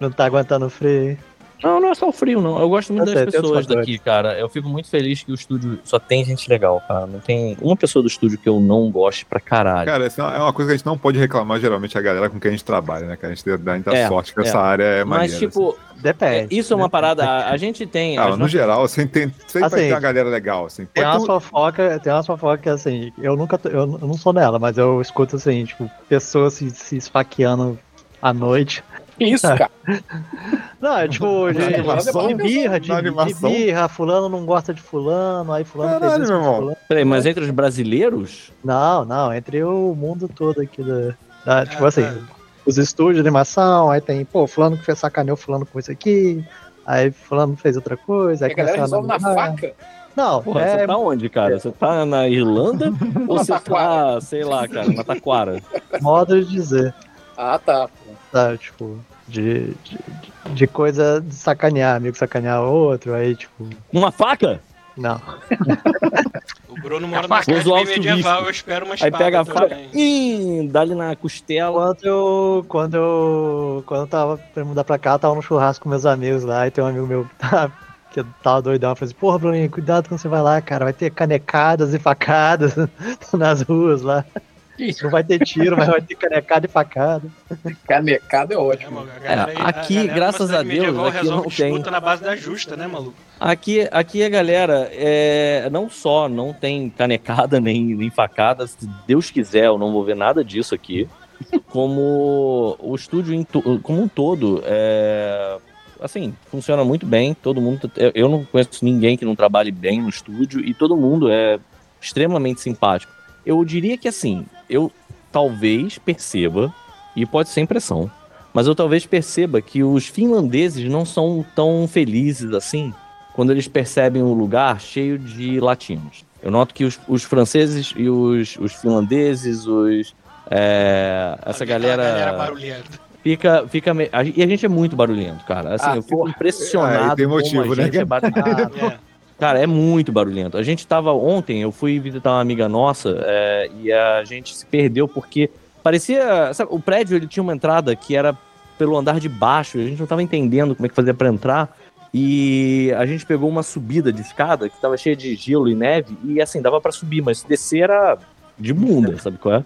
não tá aguentando o frio. Não, não é só o frio, não. Eu gosto muito Eu das sei, tem pessoas daqui, cara. Eu fico muito feliz que o estúdio só tem gente legal, cara. Não tem uma pessoa do estúdio que eu não goste pra caralho. Cara, essa é uma coisa que a gente não pode reclamar geralmente a galera com quem a gente trabalha, né? Que a gente dá muita É, sorte que é. essa área é Mas, maneira. tipo, é, Depende. isso é uma parada. A, a gente tem. Ah, no nossas- geral, assim, tem, sempre vai Assim, ter uma galera legal, assim. Tem umas tu- fofoca, tem umas fofoca que assim, eu nunca, eu, eu não sou nela, mas eu escuto assim, tipo, pessoas se, se esfaqueando à noite. Isso, Ah. cara? Não, é tipo, de, animação? de birra, de, de birra, fulano não gosta de fulano, aí fulano Caralho, fez fulano. Peraí, mas entre os brasileiros? Não, não, entre o mundo todo aqui da. da- tipo Ah, assim, tá. os estúdios de animação, aí tem, pô, fulano que fez sacaneou fulano com isso aqui, aí fulano fez outra coisa, aí a galera resolve na faca. Não, Porra, é, você tá onde, cara? Você tá na Irlanda ou você tá, sei lá, cara, na Taquara? modo de dizer. Ah, tá. tá? Tipo, de, de, de coisa de sacanear, amigo sacanear outro, aí, tipo, Uma faca? não. O Bruno mora cidade o bem medieval, eu espero uma Aí espada pega a faca, ih, dá-lhe na costela. Quando eu, quando eu, quando eu tava pra mudar pra cá, eu tava no churrasco com meus amigos lá, e tem um amigo meu que tava doidão, falou assim, porra, Bruninho, cuidado quando você vai lá, cara, vai ter canecadas e facadas nas ruas lá. Não vai ter tiro, mas vai ter canecada e facada. Canecada é É, ótimo. mano, a galera- É, aqui, numa graças a Deus, aqui resolve não tem. disputa na base da justa, né, maluco? Aqui, aqui a galera é, não só não tem canecada nem, nem facada, se Deus quiser, eu não vou ver nada disso aqui. Como o estúdio em to- como um todo, é, assim, funciona muito bem. Todo mundo, eu não conheço ninguém que não trabalhe bem no estúdio e todo mundo é extremamente simpático. Eu diria que assim, eu talvez perceba e pode ser impressão, mas eu talvez perceba que os finlandeses não são tão felizes assim quando eles percebem um lugar cheio de latinos. Eu noto que os, os franceses e os, os finlandeses, os. é, essa A galera galera. barulhenta. Fica, fica. me- E a gente é muito barulhento, cara. Assim, Ah, eu fico impressionado. É, tem como motivo, a né? gente é É. Cara, é muito barulhento. A gente tava ontem, eu fui visitar uma amiga nossa é, e a gente se perdeu porque parecia. Sabe, o prédio ele tinha uma entrada que era pelo andar de baixo, a gente não tava entendendo como é que fazia pra entrar. E a gente pegou uma subida de escada que tava cheia de gelo e neve, e assim, dava pra subir, mas descer era de bunda, sabe qual é?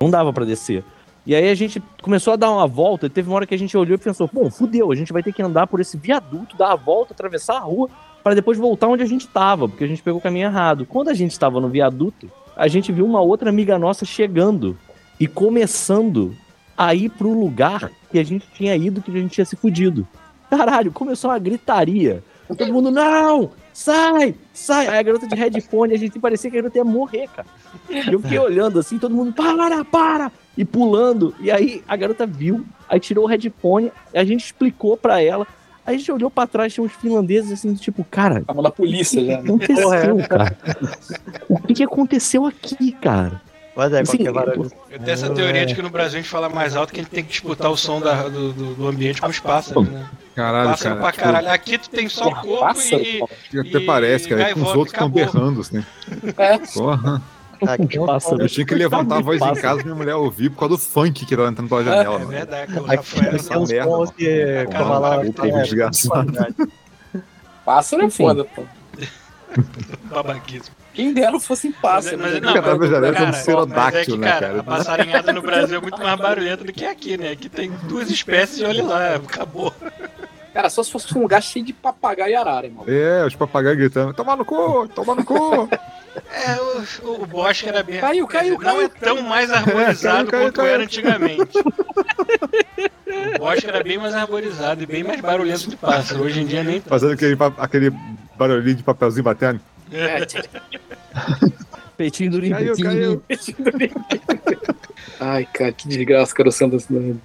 Não dava pra descer. E aí a gente começou a dar uma volta, e teve uma hora que a gente olhou e pensou, bom, fudeu, a gente vai ter que andar por esse viaduto, dar a volta, atravessar a rua, para depois voltar onde a gente tava, porque a gente pegou o caminho errado. Quando a gente tava no viaduto, a gente viu uma outra amiga nossa chegando e começando a ir pro lugar que a gente tinha ido, que a gente tinha se fudido. Caralho, começou uma gritaria. Todo mundo, não! Sai! Sai! Aí a garota de headphone, a gente parecia que a garota ia morrer, cara. E eu fiquei olhando assim, todo mundo, para, para! E pulando. E aí a garota viu, aí tirou o headphone, a gente explicou pra ela. Aí a gente olhou pra trás, tinha uns finlandeses assim, tipo, cara, Tava na polícia já. o que né? aconteceu, cara? O que, que aconteceu aqui, cara? Mas é, Assim, qualquer barulho. Eu tenho essa teoria de que no Brasil a gente fala mais alto que a gente tem que disputar o som da- do, do- do ambiente com os pássaros, né? Caralho, Pássaro cara. pra caralho. Aqui tu tem só Porra, corpo pássaro, e. Tipo, até e parece, cara. É que os outros estão berrando, assim. É. Porra. Não Pássaro. Eu tinha que levantar a voz em casa pra minha mulher ouvir por causa do funk que tava entrando pela janela, É mano. verdade, Aqui Rafael. essa merda, que, Cara, lá, cara, desgraçado. Pássaro é Enfim. foda, pô. Babaquismo. Quem dera fosse pássaro. Mas- né? não, já deve ter um Cara, pterodáctilo, mas é que, né, cara, a cara? passarinhada no Brasil é muito mais barulhenta do que aqui, né? Aqui tem duas espécies e olha lá, acabou. Cara, só se fosse um lugar cheio de papagaio e arara, irmão. É, os papagaios gritando, toma no cu, toma no cu. É, o, o bosque era bem. Caiu, caiu, Não caiu. é tão mais arborizado caiu, quanto caiu. era antigamente. O bosque era bem mais arborizado e bem mais barulhento de pássaro. Hoje em dia nem. Fazendo aquele, aquele barulhinho de papelzinho batendo. É, Peitinho do Caiu, Limpitinho. caiu. Ai, cara, que desgraça, cara, o da cidade.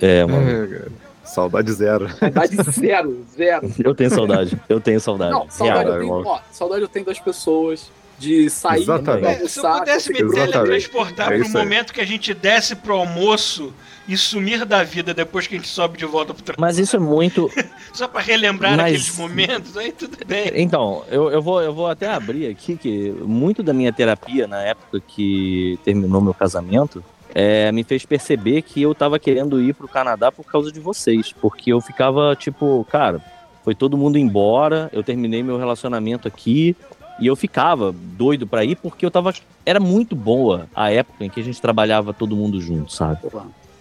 É, mano. É, cara. Saudade zero. Saudade zero, zero. Eu tenho saudade. Eu tenho saudade. Não, saudade Real. eu tenho, ó, saudade eu tenho das pessoas, de sair, Exatamente. pra É, se eu pudesse me Exatamente. teletransportar É pro isso aí. momento que a gente desce pro almoço e sumir da vida depois que a gente sobe de volta pro trabalho, Mas isso é muito. só pra relembrar Mas- aqueles momentos, aí tudo bem. Então, eu, eu, vou, eu vou até abrir aqui que muito da minha terapia na época que terminou meu casamento é, me fez perceber que eu tava querendo ir pro Canadá por causa de vocês. Porque eu ficava tipo, cara, foi todo mundo embora, eu terminei meu relacionamento aqui. E eu ficava doido pra ir porque eu tava. Era muito boa a época em que a gente trabalhava todo mundo junto, sabe?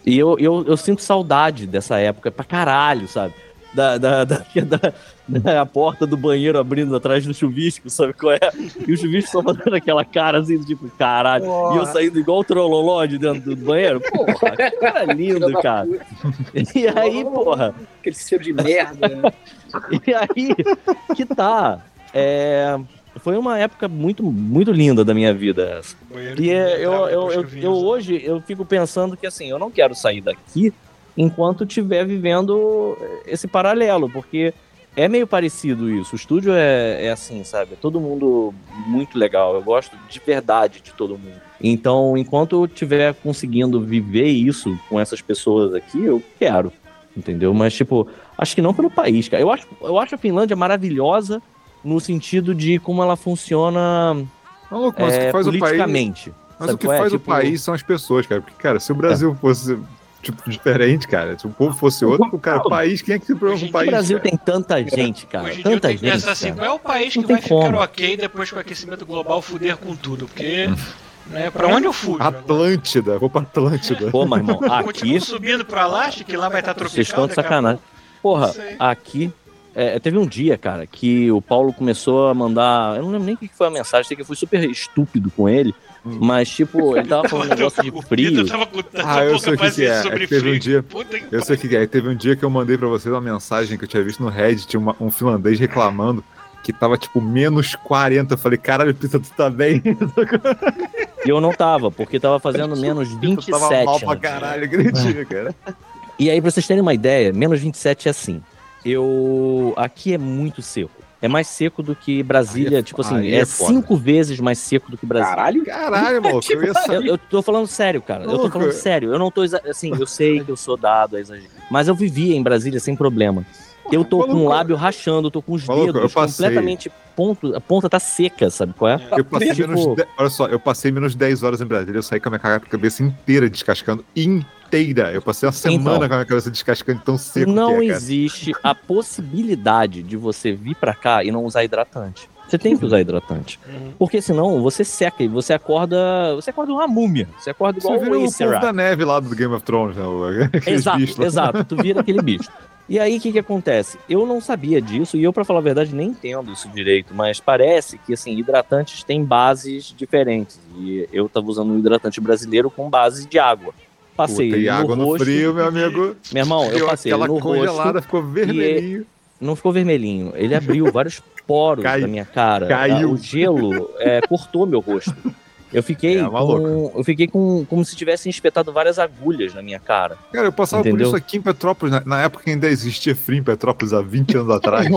E eu, eu, eu sinto saudade dessa época pra caralho, sabe? Da, da, da, da, da porta do banheiro abrindo atrás do chuvisco, sabe qual é? E o chuvisco só fazendo aquela cara assim, tipo, caralho. E eu saindo igual o trololó de dentro do banheiro. Porra, era lindo, Filha da cara. E aí, porra, Aquele cheiro de merda, né? e aí que tá. É, foi uma época muito, muito linda da minha vida essa. E é, eu, eu, eu, eu hoje eu fico pensando que assim, eu não quero sair daqui enquanto estiver vivendo esse paralelo, porque é meio parecido isso. O estúdio é, é assim, sabe? É todo mundo muito legal. Eu gosto de verdade de todo mundo. Então, enquanto eu estiver conseguindo viver isso com essas pessoas aqui, eu quero. Entendeu? Mas, tipo, acho que não pelo país, cara. Eu acho, eu acho a Finlândia maravilhosa no sentido de como ela funciona Maluco, mas o é, que faz o país. politicamente. Mas Sabe o que qual é? faz o Tipo, país são as pessoas, cara. Porque, cara, se o Brasil fosse, tipo, diferente, cara, se o povo fosse outro, cara, o país, quem é que se preocupa com o O país? Brasil cara? tem tanta gente, cara. Hoje Tanta gente. assim, qual é o país Não que tem vai ficar como. ok depois que o aquecimento global fuder com tudo? Porque, né, pra onde eu fujo? agora? Atlântida, vou pra Atlântida. Pô, mas irmão, aqui Continuo subindo pro Alasca, que lá vai estar tropical. vocês estão de sacanagem. Porra, aqui. É, teve um dia, cara, que o Paulo começou a mandar. Eu não lembro nem o que foi a mensagem, sei que eu fui super estúpido com ele. Hum. Mas, tipo, ele tava falando um negócio de frio. Peter tava com tanta Ah, eu sei o que que é. É sobre que teve um frio. dia- Eu sei o que que é. Teve um dia que eu mandei pra vocês uma mensagem que eu tinha visto no Reddit, uma- um finlandês reclamando que tava tipo menos 40. Eu falei, caralho, Pita, tu tá bem? E eu não tava, porque tava fazendo menos Tu 27. tava mal pra antes. caralho cara. E aí, pra vocês terem uma ideia, menos 27 é assim. Eu. Aqui é muito seco. é mais seco do que Brasília. É- tipo assim, é, é cinco vezes mais seco do que Brasília. Caralho. Caralho, eu ia Eu, saber. eu tô falando sério, cara. Eu tô Louco. falando sério. Eu não tô assim, eu sei que eu sou dado a exagero. Mas eu vivia em Brasília sem problema. Eu tô com o lábio rachando, eu tô com os Maluco, dedos completamente ponto, a ponta tá seca, sabe qual é? Eu passei Tipo- menos de- Olha só, eu passei menos de 10 horas em Brasília, eu saí com a minha ca- cabeça inteira descascando. Inteira. Eu passei uma semana Então. com a minha cabeça descascando tão seco não que é, existe a possibilidade de você vir pra cá e não usar hidratante. Você tem que usar hidratante. Uhum. Porque senão você seca e você acorda. Você acorda uma múmia. Você acorda igual Você vira o povo da neve lá do Game of Thrones, né? aqueles Exato, exato. Tu vira aquele bicho. E aí, o que que acontece? Eu não sabia disso, e eu, pra falar a verdade, nem entendo isso direito, mas parece que, assim, hidratantes têm bases diferentes. E eu tava usando um hidratante brasileiro com base de água. Passei Puta, e no água no rosto. frio, meu amigo. Meu irmão, eu passei aquela no congelada, rosto, ficou vermelhinho. não ficou vermelhinho. Ele abriu vários poros Cai- da minha cara. caiu. O gelo é, cortou meu rosto. Eu fiquei, É, com, eu fiquei com, como se tivessem espetado várias agulhas na minha cara. Cara, eu passava por Entendeu? isso aqui em Petrópolis, na, na época que ainda existia frio em Petrópolis, há 20 anos atrás.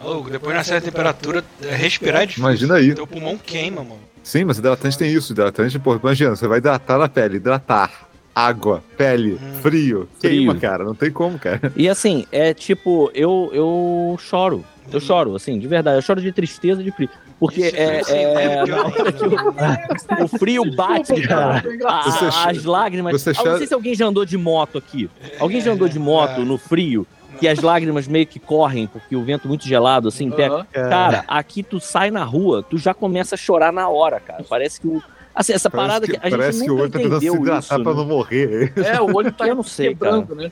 Maluco, depois na certa temperatura, é, respirar é difícil. Imagina aí. Teu pulmão queima, mano. Sim, mas hidratante tem isso. Hidratante, pô, imagina, você vai hidratar a pele, hidratar. Água, pele, Hum. frio, Frio. queima, cara. Não tem como, cara. E assim, é tipo, eu, eu choro. Eu choro, assim, de verdade. Eu choro de tristeza e de frio. Porque Isso, é, é, é que o, frio bate, cara. a- as lágrimas. você Ah, chora- Não sei se alguém já andou de moto aqui. Alguém já andou de moto é. no frio? Que as lágrimas meio que correm, porque o vento muito gelado, assim, pega. Aham. Cara, aqui tu sai na rua, tu já começa a chorar na hora, cara. Parece que o. Assim, essa parada que, a gente parece que o nunca olho tá tentando se entendeu hidratar isso, pra né? não morrer. É, o olho tá Eu não sei, quebrando, né?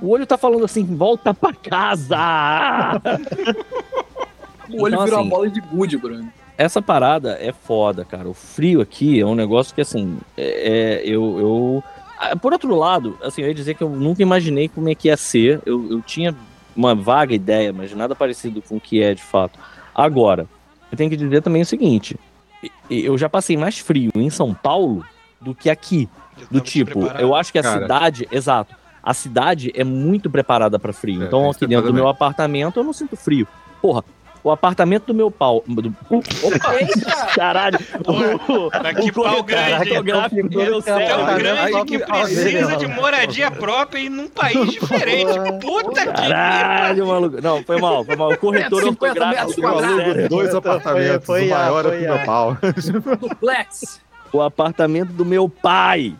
O olho tá falando assim, volta pra casa! O olho Então, virou assim, uma bola de gude, Bruno. essa parada é foda, cara. O frio aqui é um negócio que, assim, é, é- eu, eu. Ah, Por outro lado, assim, eu ia dizer que eu nunca imaginei como é que ia ser. Eu, eu tinha uma vaga ideia, mas nada parecido com o que é de fato. Agora, eu tenho que dizer também o seguinte: eu já passei mais frio em São Paulo do que aqui. Já Do tipo, eu acho que a Cara. cidade, exato, a cidade é muito preparada pra frio. É, então, aqui dentro do meu apartamento, eu não sinto frio. Porra, o apartamento do meu pau. Do, opa, caralho! O, que o pau grande, gráfico meu Tão cérebro. Caralho, grande que caralho, precisa caralho. de moradia própria e num país diferente. Puta que Caralho, maluco. Não, foi mal, foi mal. O corretor 150 ortográfico meu. Dois apartamentos, foi o maior é foi pro meu a- pau. Duplex. O apartamento do meu pai,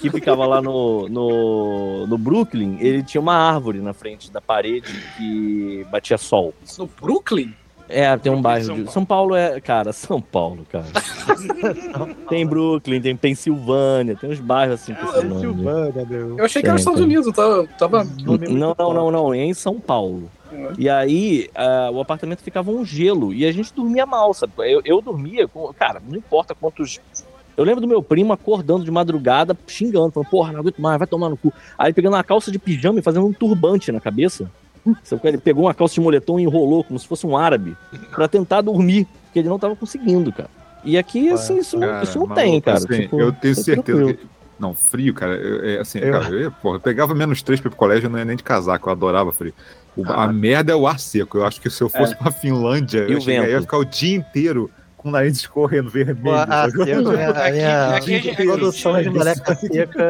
que ficava lá no, no, no Brooklyn, ele tinha uma árvore na frente da parede que batia sol. No Brooklyn? É, tem um Brooklyn, bairro São de. Paulo. São Paulo é. Cara, São Paulo, cara. tem Brooklyn, tem Pensilvânia, tem uns bairros assim com esse nome. Silvânia, meu. Eu achei que era nos Estados. Unidos, eu tava. tava... Não, não, não, não, é em São Paulo. Uhum. E aí, ah, o apartamento ficava um gelo e a gente dormia mal, sabe? Eu, eu dormia com. Cara, não importa quantos. Eu lembro do meu primo acordando de madrugada, xingando, falando, porra, não aguento mais, vai tomar no cu. Aí pegando uma calça de pijama e fazendo um turbante na cabeça. Ele pegou uma calça de moletom e enrolou como se fosse um árabe pra tentar dormir, porque ele não tava conseguindo, cara. E aqui, assim, isso, não- Cara, isso não maluco, tem, cara. assim, Tipo, eu tenho é certeza tranquilo. que. Não, frio, cara. eu- é assim, Eu- cara, eu, porra, eu pegava menos três pro colégio, eu não ia nem de casaco, eu adorava frio. O- Ah. a merda é o ar seco. Eu acho que se eu fosse pra Finlândia, eu ia ficar o dia inteiro com o nariz escorrendo vermelho. Pô, a sabe? seca, minha, a Aqui- aqui a produção de moleca seca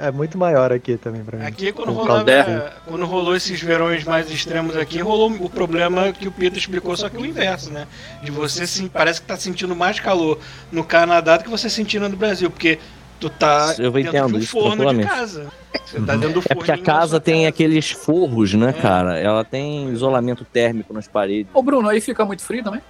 é, é muito maior aqui também pra mim. Aqui, quando, rolava, quando rolou esses verões mais extremos aqui, rolou o problema que o Pito explicou, só que o inverso, né? De você sim, parece que tá sentindo mais calor no Canadá do que você sentindo no Brasil, porque tu tá Eu dentro entendo de um forno de casa. Você tá dentro do É porque a casa tem casa. aqueles forros, né, É. cara? Ela tem isolamento térmico nas paredes. Ô, Bruno, aí fica muito frio também?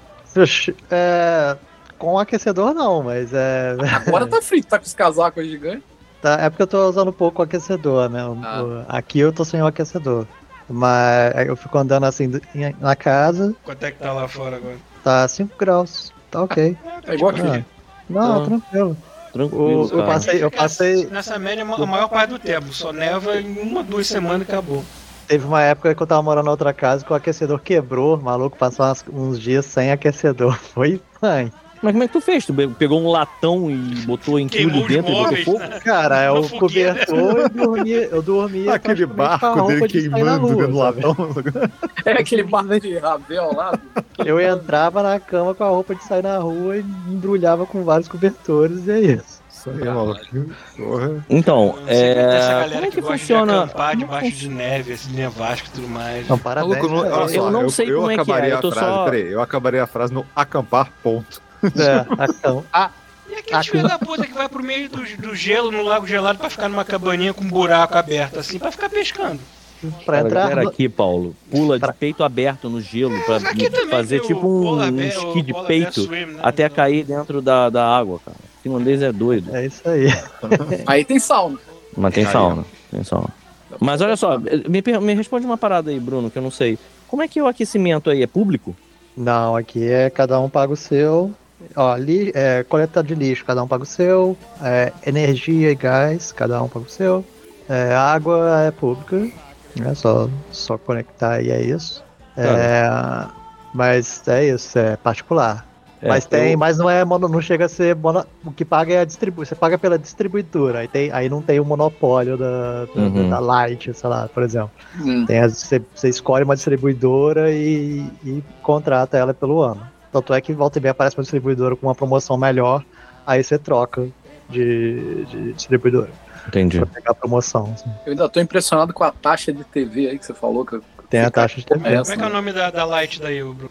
É, com aquecedor não, mas é. Agora tá frio, tá com os casacos gigantes. Tá, é porque eu tô usando pouco o aquecedor, né? Ah. o- aqui eu tô sem o aquecedor. Mas aí eu fico andando assim na casa, Quanto é que tá lá fora agora? tá 5 graus. Tá ok. É igual aqui. Ah, Não, Ah. tranquilo. Tranquilo, O- eu passei- eu passei- Nessa média, a maior parte do tempo. Só neva em uma, duas semanas e acabou. Teve uma época que eu tava morando na outra casa que o aquecedor quebrou, maluco passou umas- uns dias sem aquecedor. Foi mãe. Mas como é que tu fez? Tu pegou um latão e botou Queimou entulho os dentro e botou fogo? né? Cara, é Uma o fogueira. cobertor eu dormia, eu dormia Aquele barco dele queimando rua, dentro do latão. É aquele barco de Ravel lá. Eu entrava na cama com a roupa de sair na rua e embrulhava com vários cobertores e é isso. Isso aí, maluco. Porra. Então, tem essa é. galera Como é que, que funciona? acampar debaixo de neve, assim, nevasca e tudo mais. Não, parabéns. Maluco, não, pra olha só, Eu não sei eu como é que é, eu tô a frase, só- peraí, eu acabaria a frase no acampar, ponto. É, então, ah, E aqueles filhos da puta que vai pro meio do, do gelo, no lago gelado, pra ficar numa cabaninha com um buraco aberto, assim, pra ficar pescando. pra a entrar galera no- aqui, Paulo, pula de Pra- peito aberto no gelo pra aqui também fazer tipo um, um esqui de peito swim, né? até cair dentro da, da água, cara. O finlandês é doido. É isso aí. Aí tem sauna. Mas tem sauna. Tem sauna. Mas olha só, me, me responde uma parada aí, Bruno, que eu não sei. Como é que o aquecimento aí é público? Não, aqui é cada um paga o seu. Ó, li, é, coleta de lixo, cada um paga o seu. É, energia e gás, cada um paga o seu. É, água é pública. É só, só conectar e é isso. É, mas é isso, é particular. É, mas tem, eu- mas não é mono, não chega a ser mono, o que paga é a distribuição. Você paga pela distribuidora, aí, tem, aí não tem o monopólio da, da, Uhum. da Light, sei lá, por exemplo. Hum. Tem as- você, você escolhe uma distribuidora e, e contrata ela pelo ano. Tanto é que volta e meia aparece uma distribuidora com uma promoção melhor, aí você troca de, de distribuidora Entendi. pra pegar a promoção. assim. Eu ainda tô impressionado com a taxa de TV aí que você falou. Que Tem a taxa de TV. É, Como é que é o nome da, da light daí, o Bruno?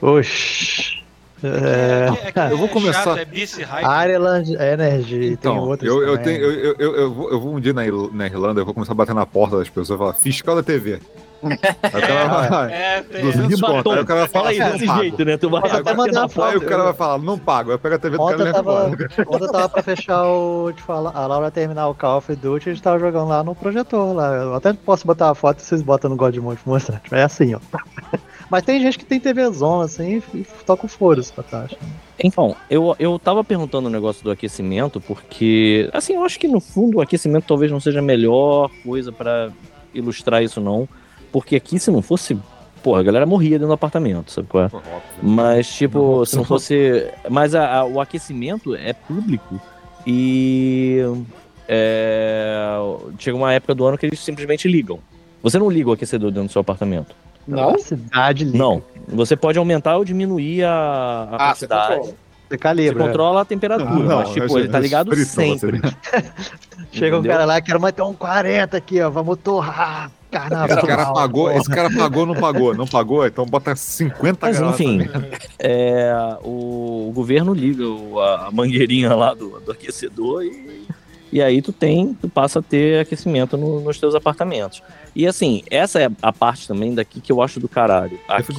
Oxi. É, É que eu vou é começar- Chato, é Hype. Ireland Energy, tem Então, eu, eu, tenho, eu, eu, eu, eu vou, eu vou um dia na, Ir- na Irlanda, eu vou começar a bater na porta das pessoas e falar, fiscal da TV. Aí o cara vai, É, tem. 200 conto. Aí o cara vai Fala falar, não desse jeito, né? Tu vai Posso até bater mandar na uma foto. Aí o cara vai falar, não pago. Aí eu pego a TV do cara e tava, ontem eu tava pra fechar o. Te falar, a Laura terminar o Call of Duty, a gente tava jogando lá no projetor lá. Eu até posso botar uma foto e vocês botam no Godmode pra mostrar. É assim, ó. Mas tem gente que tem TV zona assim e toca o foda-se pra taxa. Então, eu, eu tava perguntando o negócio do aquecimento, porque, assim, eu acho que no fundo o aquecimento talvez não seja a melhor coisa pra ilustrar isso, não. Porque aqui, se não fosse. Porra, a galera morria dentro do apartamento, sabe qual é? Mas, tipo, se não não. fosse. Mas a- a- o aquecimento é público e. é, chega uma época do ano que eles simplesmente ligam. Você não liga o aquecedor dentro do seu apartamento. Não? A cidade liga. Não. Você pode aumentar ou diminuir a, a Ah, você quantidade. controla. Você Você calibra. controla a temperatura, Ah, não, mas tipo, ele tá ligado sempre. Chega um cara lá, quero manter um 40 aqui, ó. Vamos torrar. Carnaval. Esse cara pagou, esse cara pagou, não pagou. Não pagou, então bota 50 Mas enfim, é, o, o governo liga o- a, a mangueirinha lá do, do aquecedor e, e aí tu tem, tu passa a ter aquecimento no- nos teus apartamentos. E assim, essa é a parte também daqui que eu acho do caralho. Aqui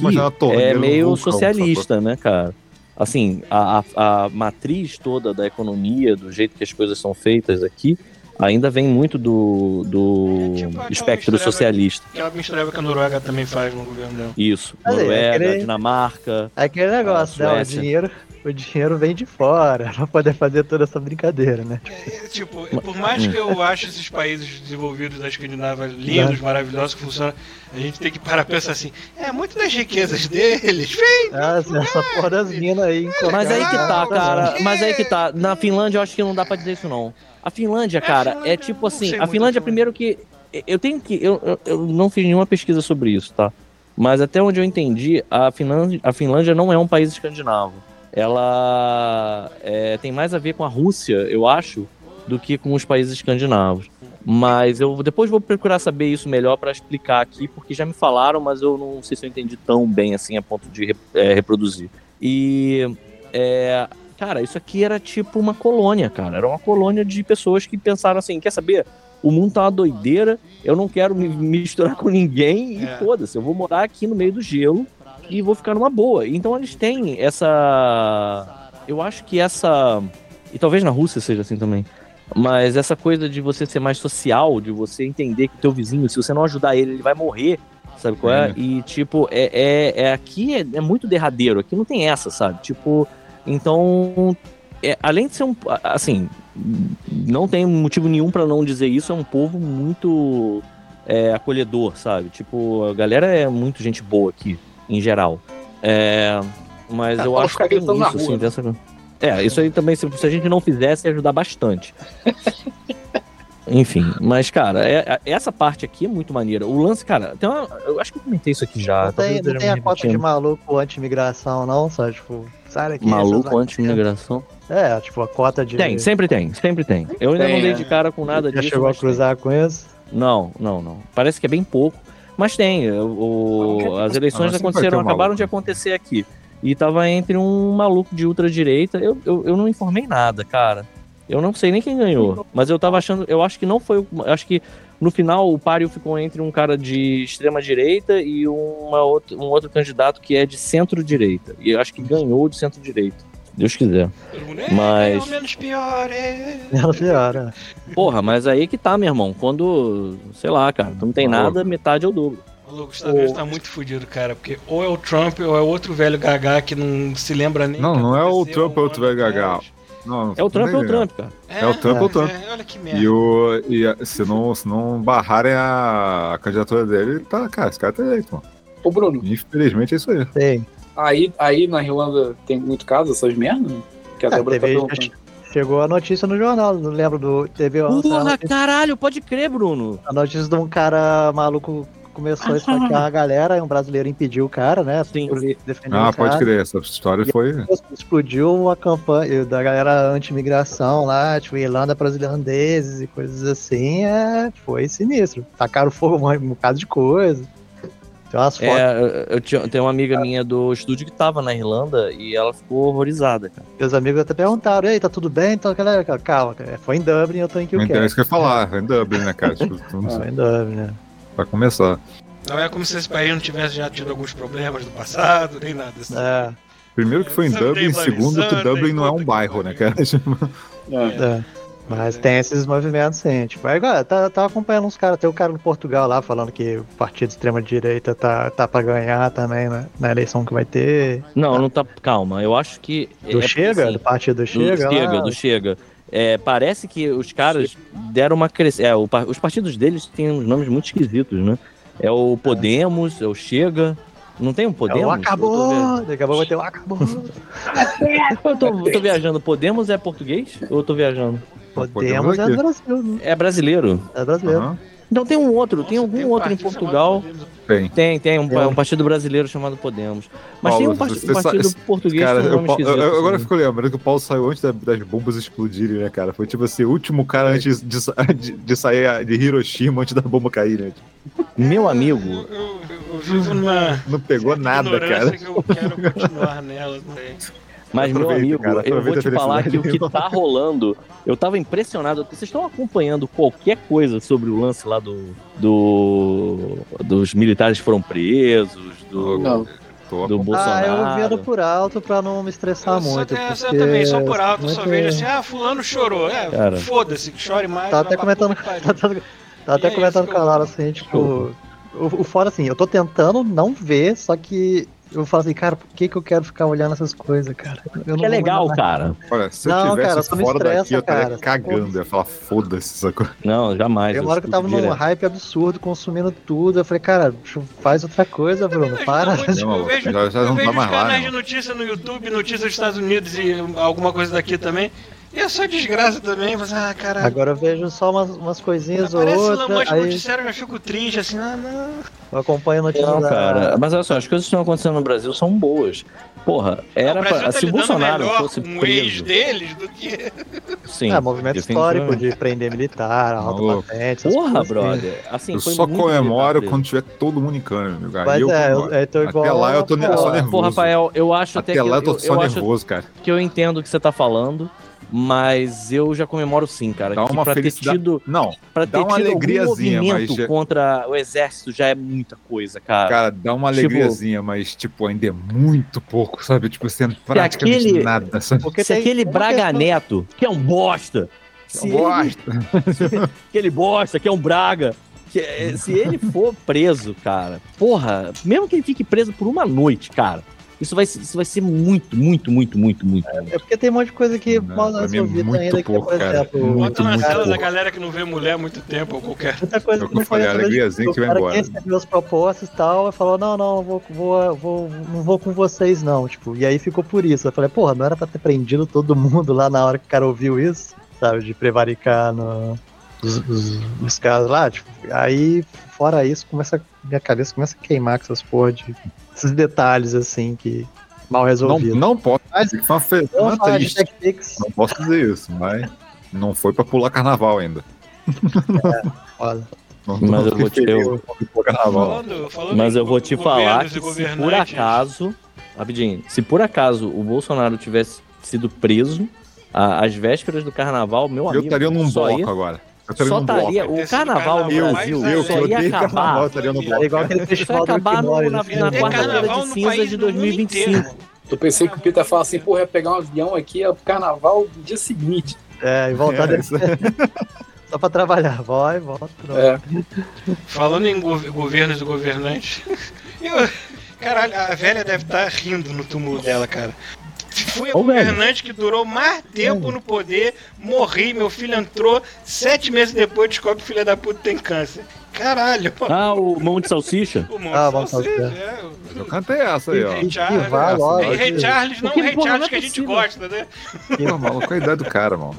é no meio vulcão, socialista, né, cara? Assim, a, a, a matriz toda da economia, do jeito que as coisas são feitas aqui, ainda vem muito do, do É tipo espectro socialista. Aquela mistureba que a Noruega também faz no governo dela. Isso, Mas é, Noruega, aquele- Dinamarca. É aquele negócio, né? O dinheiro, o dinheiro vem de fora pra poder fazer toda essa brincadeira, né? É, tipo, por mais que eu ache esses países desenvolvidos da Escandinávia lindos, maravilhosos, que funcionam, a gente tem que parar pra pensar assim, é muito das riquezas deles, vem! Essa, essa porra das minas aí. em Mas aí que tá, Ah, cara. mas- aí que tá. Na Finlândia eu acho que não dá pra dizer isso, não. A Finlândia, cara, Finlândia, é tipo assim. A Finlândia, primeiro que. Eu tenho que. Eu, eu, eu não fiz nenhuma pesquisa sobre isso, tá? Mas até onde eu entendi, a Finlândia, a Finlândia não é um país escandinavo. Ela é, tem mais a ver com a Rússia, eu acho, do que com os países escandinavos. Mas eu depois vou procurar saber isso melhor pra explicar aqui, porque já me falaram, mas eu não sei se eu entendi tão bem assim a ponto de é, reproduzir. E é, cara, isso aqui era tipo uma colônia, cara. Era uma colônia de pessoas que pensaram assim: quer saber? O mundo tá uma doideira, eu não quero me misturar com ninguém e É. foda-se, eu vou morar aqui no meio do gelo e vou ficar numa boa. Então eles têm essa. Eu acho que essa. E talvez na Rússia seja assim também. Mas essa coisa de você ser mais social, de você entender que o teu vizinho, se você não ajudar ele, ele vai morrer, sabe qual é? É. E, tipo, é, é, é aqui é, é muito derradeiro, aqui não tem essa, sabe? Tipo, então, é, além de ser um, assim, não tem motivo nenhum pra não dizer isso, é um povo muito é, acolhedor, sabe? Tipo, a galera é muito gente boa aqui, em geral. É, Mas Ah, eu pra acho que tem isso, rua, assim, né? dessa... É, isso aí também, se, se a gente não fizesse, ia ajudar bastante. Enfim, mas, cara, é- é- essa parte aqui é muito maneira. O lance, cara, tem uma, eu acho que eu comentei isso aqui já. Não tem, eu não tem a cota de maluco anti-imigração, não, só, tipo, sai daqui. Maluco anti-imigração. É, tipo, a cota de. Tem, sempre tem, sempre tem. Eu ainda Tem, não dei é. de cara com nada Já disso. chegou a mas tem. cruzar com isso? Não, não, não. Parece que é bem pouco, mas tem. O, o- as eleições aconteceram, acabaram de acontecer aqui. E tava entre um maluco de ultradireita. Eu, eu, eu não informei nada, cara. Eu não sei nem quem ganhou. Mas eu tava achando. Eu acho que não foi. Acho que no final o páreo ficou entre um cara de extrema direita e uma outra, um outro candidato que é de centro-direita. E eu acho que ganhou de centro-direita. Deus quiser. É, Mas- é o menos pior, é. Ela pior, né? Porra, mas aí que tá, meu irmão. Quando, sei lá, cara, tu não tem Maluco. nada, metade é o dobro. O Unidos tá muito fudido, cara, porque ou é o Trump ou é outro velho gagá que não se lembra nem. Não, que não é o Trump ou um outro velho gagá. atrás. Não, É o Trump, é o Trump, cara. É, É o Trump ou o pois Trump. é, olha que merda. E, o, e a- se, não, se não barrarem a, a candidatura dele, tá, cara, esse cara tá eleito, mano. Ô, Bruno, Infelizmente é isso aí. Tem. Aí, aí na Irlanda tem muito caso dessas merdas? Que a Ah, Débora tá teve- perguntando. Chegou a notícia no jornal, não lembro do. Teve uma- Porra, caralho, pode crer, Bruno. a notícia de um cara maluco começou a esfaquear a galera e um brasileiro impediu o cara, né? Sim. Ah, pode crer, essa história foi. Explodiu a campanha da galera anti-imigração lá, tipo, Irlanda para os irlandeses e coisas assim. É, foi sinistro. Tacaram fogo em um bocado de coisa. Tem umas fotos. É, eu tinha, tem uma amiga minha do estúdio que tava na Irlanda e ela ficou horrorizada, cara. Meus amigos até perguntaram: Ei, tá tudo bem? Então, galera, calma, cara. Foi em Dublin, eu tô em Então, é isso que eu ia falar, é em Dublin, né, cara? Tipo, Foi em Dublin, né? pra começar. Não é como se esse país não tivesse já tido alguns problemas do passado, nem nada assim. É, Primeiro que foi em Dublin, segundo que Dublin não é um que bairro, né, cara? Tipo, é. Mas tem esses movimentos sim. Tipo, é igual, tá, tava acompanhando uns caras, tem um cara no Portugal lá falando que o partido de extrema direita tá, tá pra ganhar também né, na eleição que vai ter. Não, não tá. Calma, eu acho que. Do é, Chega? assim, do partido do do Chega? Chega, lá. do Chega. É, parece que os caras deram uma crescida. É, o os partidos deles têm uns nomes muito esquisitos, né? É o Podemos, é o Chega. Não tem um É Podemos? o Eu tô acabou! Daqui a pouco vai ter o acabou! Eu tô, eu tô viajando. Podemos é português? Ou eu tô viajando? Podemos é Brasil, né? É brasileiro. É brasileiro. aham, Então tem um outro, tem algum um outro em Portugal. tem. Tem, tem um, Tem. um partido brasileiro chamado Podemos. Mas Paulo, tem um, você um partido português Cara, eu, nome eu- eu- agora eu assim. fico lembrando que o Paulo saiu antes da- das bombas explodirem, né, cara? Foi tipo assim, o último cara antes de, de, de sair de Hiroshima antes da bomba cair, né? Meu Eu, amigo, eu- eu vivo numa Não pegou nada, cara. que eu quero continuar nela. Mas meu amigo, cara, eu vou te falar que o que tá rolando, eu tava impressionado. Vocês estão acompanhando qualquer coisa sobre o lance lá do, do dos militares que foram presos, do, Não. Do Ah, Bolsonaro. eu vendo por alto pra não me estressar Eu só- muito. é, porque eu também, só por alto, eu só vejo assim, ah, fulano chorou. É, Cara. foda-se, que chore mais. Tá até comentando. Tá, tá- tá até E é comentando com a Lara assim, tipo. O, o fora assim, eu tô tentando não ver, só que eu falo assim, cara, por que, que eu quero ficar olhando essas coisas, cara? Eu Que é legal, cara. Olha, se Não, eu tivesse cara, me fora estressa, daqui, eu estaria cagando. Eu ia falar, foda-se, sacou? Não, jamais. Tem uma hora que eu tava escuto num direto. hype absurdo, consumindo tudo. Eu falei, cara, faz outra coisa, Bruno. Para. muito, Não, eu vejo, já- já eu não vejo tá mais lá, canais né, de notícia no YouTube, notícias dos Estados Unidos e alguma coisa daqui também. E é só desgraça também. Mas, ah, caralho. Agora eu vejo só umas, umas coisinhas ou Aparece o outras. Lamanche Aí noticiário, eu já fico triste, assim, ah, não. eu acompanho notícias. Não, da- cara. Mas olha só, as coisas que estão acontecendo no Brasil são boas. Porra, era Brasil pra, tá se o Bolsonaro fosse com ex preso. deles do que. Sim. É, movimento histórico de prender militar, Maluco. patente. Porra, coisas assim. brother. Assim, Eu foi só comemoro quando tiver todo mundo em cana, meu. Aí Mas eu é, eu, eu tô igual. Até lá eu tô pô, só nervoso. Pô, Rafael, eu acho até, Até que lá eu tô só nervoso, cara. que eu entendo o que você tá falando, mas eu já comemoro sim, cara. Dá que uma pra ter felicidade. tido, Não, pra dá ter uma tido algum alegriazinha, movimento mas já- contra o exército já é muita coisa, cara. cara, dá uma Tipo- alegriazinha, mas, tipo, ainda é muito pouco, sabe? Tipo, sendo praticamente aquele- nada, sabe? Porque se tem aquele uma Braga questão- Neto, que é um bosta, se Eu gosto. ele- aquele bosta, que é um Braga, que é- se ele for preso, cara, porra, mesmo que ele fique preso por uma noite, cara, Isso vai, ser- isso vai ser muito, muito, muito, muito, muito. É porque tem um monte de coisa que mal pra mim é muito ainda, que, pouco, por cara. exemplo, Muito, Bota na muito cela da galera que não vê mulher há muito tempo, ou qualquer. Muita coisa É o que que eu não foi falei, a alegriazinha que vai cara embora. que recebeu as propostas e tal, e falou, não, não, vou, vou, vou, não vou com vocês não, tipo, e aí ficou por isso. Eu falei, porra, não era pra ter prendido todo mundo lá na hora que o cara ouviu isso, sabe, de prevaricar no, os, os- os casos lá, tipo, aí, fora isso, começa, minha cabeça começa a queimar com essas porra de, esses detalhes, assim, que mal Não, resolvidos. não posso foi uma. TechPix, Não posso dizer isso, mas não foi pra pular carnaval ainda. foda. Não Mas eu vou te- eu-. Falando, falando Mas eu vou te falar que se por acaso, rapidinho, se por acaso o Bolsonaro tivesse sido preso a- às vésperas do carnaval, meu Eu amigo, estaria num bloco ia, agora. Eu só estaria, o carnaval no carnaval Brasil Eu só ia acabar, eu estaria no É igual aquele festival do acabar no- na, na do quarta-feira de país de no mundo 2025. inteiro. Eu pensei que o Peter fala assim, porra, ia pegar um avião aqui, é o carnaval no dia seguinte. É, e voltar É, isso- Só pra trabalhar. Vai, volta. É. Falando em gov- governos e governantes, eu, caralho, a velha deve estar rindo no túmulo dela, cara. Fui velho. governante que durou mais tempo no poder, morri, meu filho entrou, sete meses depois descobre que o filho da puta tem câncer. Caralho, Ah, o mão de salsicha? o monte Ah, de salsicha, é, Eu cantei essa aí, ó. Rei Charles, vai logo. Rei- Rei Charles, não o Rei Charles não é que a gente gosta, né? Pô, maluco, qual a idade do cara, mano?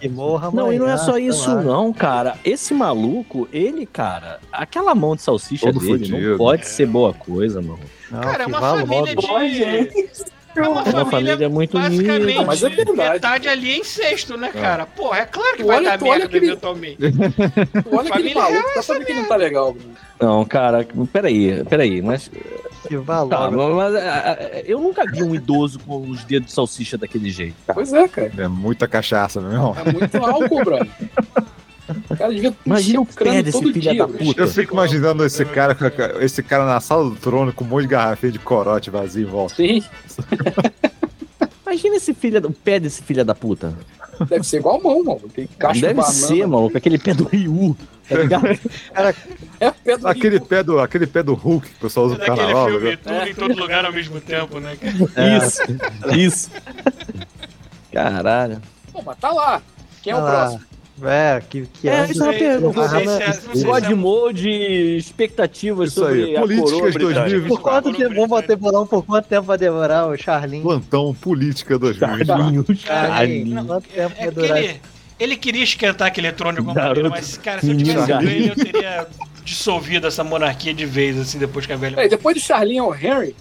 Que morra Não, e não é só sei isso lá. não, cara. Esse maluco, ele, cara, aquela mão de salsicha Todo dele fudido. não pode ser boa coisa, mano. Não, Cara, é uma família de... É uma, uma família muito basicamente, unida. Mas é verdade. metade ali é incesto, né, cara? Porra, é claro que Tu vai olha- dar tu olha merda aquele- eventualmente. Olha aquele Família maluco, é essa ver que não tá legal. Não, cara, peraí, peraí, mas. Que vá Tá, logo. mas ah, ah, eu nunca vi um idoso com os dedos de salsicha daquele jeito. Pois é, cara. É muita cachaça, meu irmão. É muito álcool, brother. O cara devia Imagina o pé desse filho da puta. Eu fico imaginando esse cara, com a- esse cara na sala do trono com um monte de garrafinha de corote vazio em volta. Sim, Imagina esse filho, o pé desse filho da puta. deve ser igual mão, mano. Tem Deve de banana. ser, maluco, aquele pé do Ryu. Tá ligado? É pé do Aquele pé do, aquele pé do Hulk que o pessoal usa É no daquele carnaval. filme né? Tudo em todo lugar ao mesmo tempo, né? cara? Isso, isso. Caralho. Pô, mas tá lá. Quem é o Ah, próximo? É, que, que É, antes- isso é uma sei, pergunta. não sei se é- não sei se God é- Mode, expectativas Isso aí, sobre a políticas coroa britânica. 2020. Por quanto tempo, vamos bater bolão, por quanto tempo vai demorar o Charlin? Plantão Política 2020. Carlinhos, Charlin, Carlinhos. quanto tempo É vai porque durar? ele, ele queria esquentar aquele trono de alguma Garoto. maneira, mas, cara, se eu tivesse sido garoto. ele, eu teria dissolvido essa monarquia de vez, assim, depois que a velha. Peraí, depois do Charlinho é o Henry?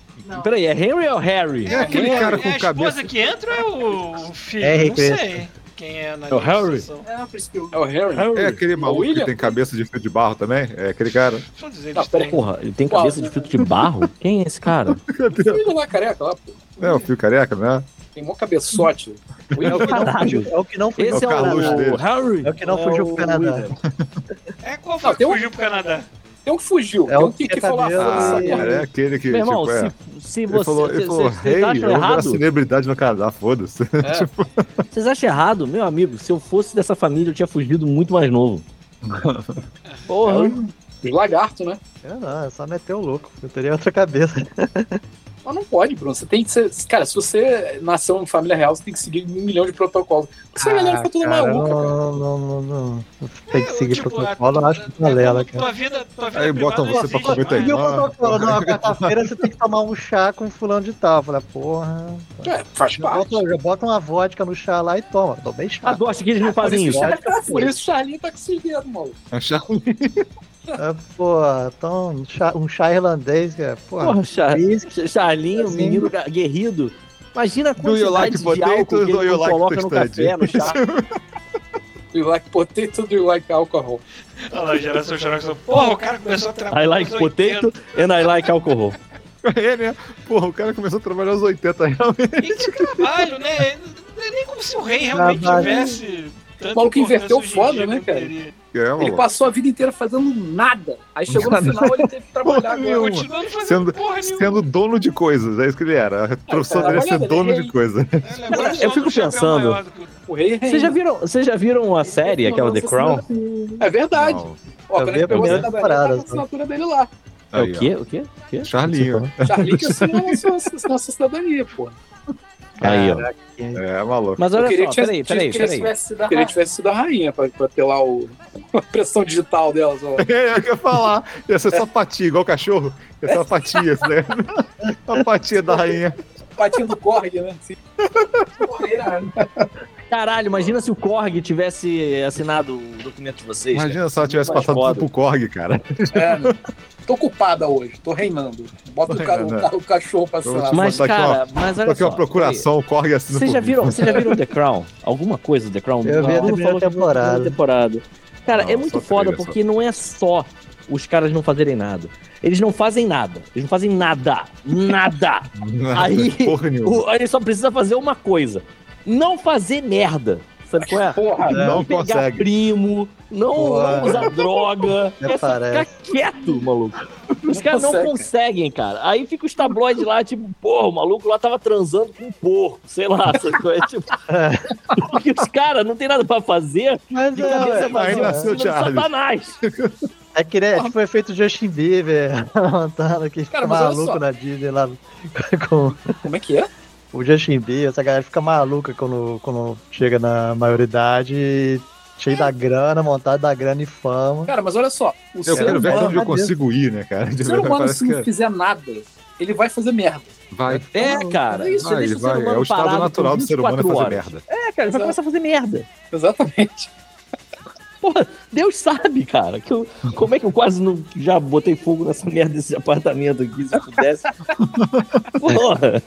Peraí, é Henry ou Harry? É aquele É, cara é com a esposa cabeça. que entra ou é o, filho? É, não sei quem é na É o Harry? É o Harry? É aquele maluco William? que tem cabeça de fio de barro também? É aquele cara. Deixa eu dizer, peraí. têm- Porra, ele tem cabeça de filtro de barro? Quem é esse cara? Filho lá, careca lá, pô. É o fio careca, né? Tem mó cabeçote. É o que não Caralho. fugiu, é o que não fugiu. Esse é o o. Harry? É o que não fugiu pro Canadá. É, qual foi Não, que tem um- fugiu pro Canadá? Tem um que fugiu. É tem o um que, que que falou a dessa Ah, porra. Cara, é aquele que, Meu irmão, tipo, é. se, se Ele você. falou, ele falou Vocês rei, eu errado? celebridade no Canadá, foda-se. É. Vocês acham errado? Meu amigo, se eu fosse dessa família, eu tinha fugido muito mais novo. Porra. Os lagartos, né? É, não, é só meter o louco. Eu teria outra cabeça. Mas não pode, Bruno. Você tem que ser. Cara, se você nasceu em família real, você tem que seguir um milhão de protocolos. Por isso a galera fica toda Ah, cara, maluca, cara. não, não, não, não. Tem que É, seguir tipo, protocolo, eu acho que balela, a- cara. Tua vida, tua vida Aí botam você pra comer teu mais. E o irmão. protocolo, numa quarta-feira você tem que tomar um chá com fulano de tal. Eu falei, porra. É, faz Já parte. bota, já bota uma vodka no chá lá e toma. Tomei chá. Ah, tu acha que eles não fazem isso? Por isso o Charlinho tá com esses dedos, maluco. Achar É, pô, então, um chá, um chá irlandês, cara. Pô, Porra, Char... whisky, Charlinho, Assim. menino guerrido. Imagina a you like quantidade de álcool potatoes que ele like coloca no café, no chá. Do you like potato, do you like alcohol? Olha lá, geração Xerox. Porra, o cara começou a trabalhar. I like nos 80. potato and I like alcohol. É, né? Porra, o cara começou a trabalhar aos 80 realmente. E que trabalho, né? Não é nem como se o rei realmente Trabalho. tivesse. O maluco inverteu em foda, né, cara? É, Ele passou a vida inteira fazendo nada. Aí chegou no final ele teve que trabalhar agora. nenhuma. Continuando fazendo Sendo, porra nenhuma. sendo dono de coisas, é isso que ele era. A profissão dele é ser dono de coisas. É, lembrando só Eu fico pensando- o- O é Vocês já viram, vocês já viram a série, aquela The Crown? É verdade. Não. Ó, Eu quando vi ele a pegou a a só. assinatura dele lá. É o quê? O quê? O quê? Charlinho. Charlie que assinou nossa, nossa cidadania, pô. Aí, ó. Caraca, É, maluco. Mas Eu olha queria só, peraí, peraí, queria que peraí. tivesse sido a Queria que tivesse sido a rainha pra, pra ter lá o, a pressão digital dela. Só. É, eu ia falar. Ia ser só patinha, igual cachorro. Ia ser uma patinha, né? Uma patinha da rainha. Patinho do Korg, né? Assim. Porra, irado. Caralho, imagina se o Korg tivesse assinado o documento de vocês. cara. Imagina se ela tivesse passado foda. tudo pro Korg, cara. É, tô ocupada hoje, tô reinando. Bota Tô o, reinando, ca- o cachorro pra assinar. Mas, aqui, cara, mas Só olha que uma só. procuração, o Korg assina Vocês já viram, vocês já viram The Crown? Alguma coisa do The Crown? Eu vi a primeira temporada. temporada. Cara, Não, é muito foda porque não é só os caras não fazerem nada. Eles não fazem nada. Eles não fazem nada. Nada. Aí, Porra nenhuma. O, aí só precisa fazer uma coisa: não fazer merda. Sabe qual é? Porra, Não Não pegar consegue. primo, não, não usar droga. É ficar quieto, maluco. Os caras não consegue. conseguem, cara. Aí fica os tabloides lá, tipo, porra, o maluco lá tava transando com um porco, sei lá. sabe qual é? Tipo, porque os caras não tem nada pra fazer. Mas De cabeça é, aí nasceu Charles. Satanás. é que né, tipo o efeito Justin Bieber montando fica Cara, maluco na Disney lá com Como é que é? O Justin Bieber, essa galera fica maluca quando, quando chega na maioridade, cheio da grana, montado da grana e fama. Cara, mas olha só. O Eu ser quero ver humano, onde eu consigo ir, né, cara? o ser humano, se não que fizer nada, ele vai fazer merda. vai. É, cara. É isso, Vai, deixa o ser vai. humano É o estado natural do ser humano é 24 fazer horas. merda. É, cara, ele vai começar a fazer merda. Exatamente. Porra, Deus sabe, cara, que eu, como é que eu quase não já botei fogo nessa merda desse apartamento aqui, se pudesse. Porra.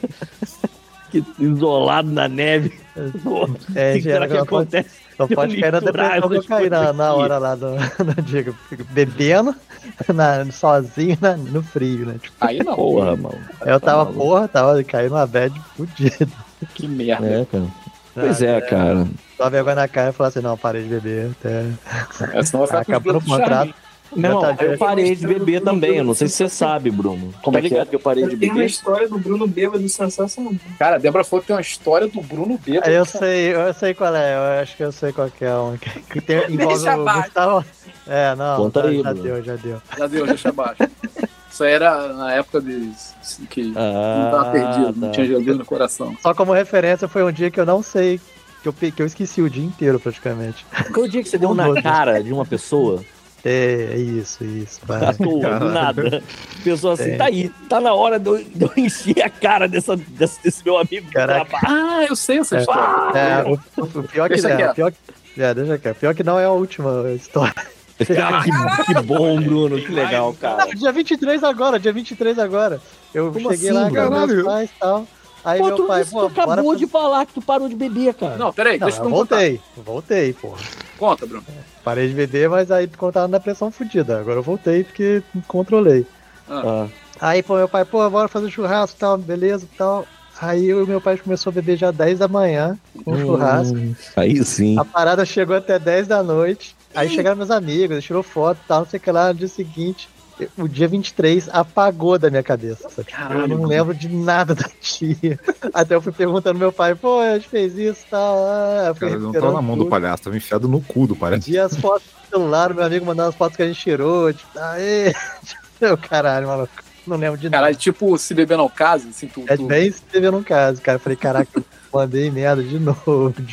Que isolado na neve. O É, será que não acontece? Só pode cair na depressão que eu caí na, na hora lá do, do Diego. Fico Bebendo, na- sozinho na- no frio, né? Tipo, Aí não. Porra, mano. eu tava, maluco. porra, tava caindo numa bad fudido. Que merda. É, cara. Pois é, cara. Só vergonha na cara e falar assim, não, parei de beber. Até... É, senão vai ficar Acabou do contrato. Irmão, Tá, eu parei de beber também. Eu não sei se você sabe, Bruno. Como é que é? ligado que eu parei de Tem uma beber? história do Bruno Bêbado sensacional. Cara, a Débora falou que tem uma história do Bruno Bêbado. Eu sei, eu sei qual é, eu acho que eu sei qual que é um. Que, tem, envolve Deixa o abaixo. Gustavo. É, não, Conta já, aí, já Bruno. deu, já deu. Já deu, deixa abaixo. Isso aí era na época de que não tava Ah, perdido, não tá. tinha Jesus no coração. Só como referência, foi um dia que eu não sei, que eu, que eu esqueci o dia inteiro praticamente. Qual o dia que você deu na cara de uma pessoa? É, isso, isso. À Vai. toa, do nada. Pessoa assim, É. tá aí. Tá na hora de eu, de eu encher a cara dessa, desse, desse meu amigo Caraca. trabalho. Ah, eu sei essa história. É, o, o pior que Deixa não, o pior que, é, deixa quieto. Pior que não é a última história. Cara, que, que bom, Bruno. Que legal, cara. Dia 23 agora, dia 23 agora. Eu Como cheguei assim, lá com caralho? meus pais e tal. Aí Pô, meu tu, pai, pô, tu acabou bora de falar que tu parou de beber, cara. Não, peraí, Não, deixa eu eu não contar. voltei, voltei, porra. Conta, Bruno. Parei de beber, mas aí contava na pressão fodida. Agora eu voltei porque me controlei. Ah, Aí, pô, meu pai, pô, bora fazer churrasco e tal, beleza e tal. Aí o meu pai começou a beber já 10 da manhã com churrasco. hum, aí sim. A parada chegou até 10 da noite. Aí chegaram meus amigos, tirou foto e tal, não sei o que lá. No dia seguinte, o dia 23 apagou da minha cabeça. sabe? eu não lembro de nada do dia. Até eu fui perguntando ao meu pai, pô, a gente fez isso e tal. Ah, Cara, não recuperando na mão do palhaço, tava enfiado no cu do palhaço. E as fotos do celular, meu amigo mandando as fotos que a gente tirou. Tipo, aê! Meu caralho, maluco. Não lembro de nada. Caralho, tipo, se beber não casa, assim, tu, É bem se teve num caso, cara. Eu falei, caraca, eu mandei merda de novo.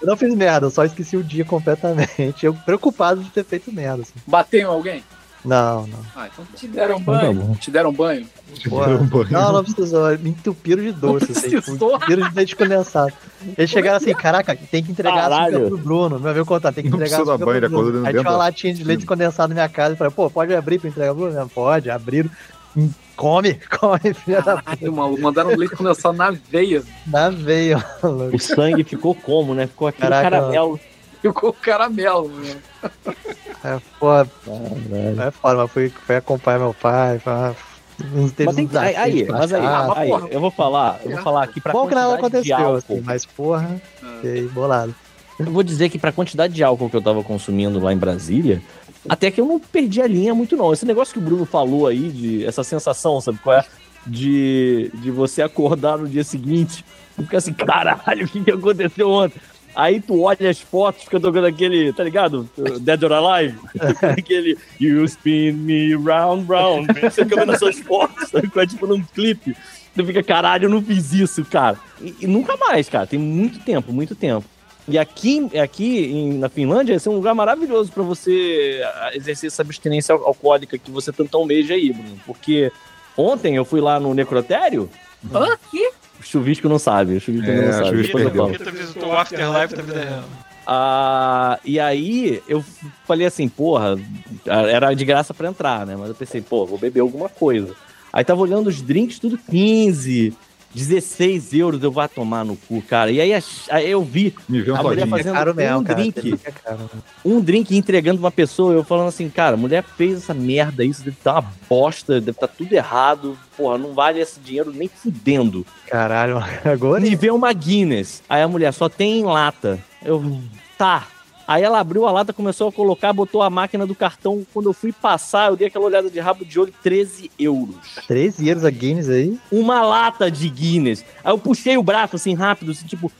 Eu não fiz merda, eu só esqueci o dia completamente. Eu preocupado de ter feito merda. Assim. bateu em alguém? Não, não. Ah, então Te deram Então tá banho. bom. te deram banho? Porra. Um banho. Não, não precisou. Me entupiram de doce, assim. Entupiram de leite condensado. Eles chegaram assim, caraca, tem que entregar Caralho. açúcar pro Bruno. Meu amigo contar, tem que Não entregar açúcar banho, pro acordou Bruno. Aí tinha uma latinha de leite condensado na minha casa. Eu falei, pô, pode abrir pra entregar pro Bruno? Pode, abriram. Hum, Come, come, filha da puta. Maluco, mandaram leite condensado na veia. Na veia, maluco. O sangue ficou como, né? Ficou aquele Caraca, caramelo. Ficou caramelo, né? É, porra, Caralho. é foda, mas fui, fui acompanhar meu pai. Uns teve Mas, tem, aí, aí, mas aí, pra aí, porra. eu vou falar, eu vou falar aqui pra Bom que nada aconteceu, álcool. assim, mas porra, fiquei bolado. Eu vou dizer que pra quantidade de álcool que eu tava consumindo lá em Brasília, até que eu não perdi a linha muito não. Esse negócio que o Bruno falou aí, de essa sensação, sabe qual é? De, de você acordar no dia seguinte e ficar assim, caralho, o que aconteceu ontem? Aí tu olha as fotos, fica tocando aquele, tá ligado? Dead or Alive. aquele You spin me round, round. Você fica vendo essas fotos, sabe? É tipo num clipe. Tu fica, caralho, eu não fiz isso, cara. E, e nunca mais, cara. Tem muito tempo, muito tempo. E aqui, aqui em- na Finlândia, esse é um lugar maravilhoso pra você ah, exercer essa abstinência al- alcoólica que você tanto almeja aí, Bruno. Porque ontem eu fui lá no necrotério, Hã? Que? O chuvisco não sabe, o chuvisco É, não o sabe. Chuvisco visitou o Afterlife da vida real. Ah, e aí eu falei assim, porra, era de graça pra entrar, né? Mas eu pensei, pô, vou beber alguma coisa. Aí tava olhando os drinks, tudo 15, 16 euros, eu vou tomar no cu, cara. E aí, aí eu vi Me vê um a mulher todinho. fazendo É caro mesmo, um cara. drink, É caro. um drink entregando uma pessoa, eu falando assim, cara, a mulher fez essa merda, isso deve estar uma bosta, deve estar tudo errado, porra, não vale esse dinheiro nem fudendo. Caralho, agora Me vê uma Guinness. Aí a mulher só tem em lata. Eu, tá. Aí ela abriu a lata, começou a colocar, botou a máquina do cartão. Quando eu fui passar, eu dei aquela olhada de rabo de olho, 13 euros. 13 euros a Guinness aí. Uma lata de Guinness. Aí eu puxei o braço assim rápido, assim, tipo,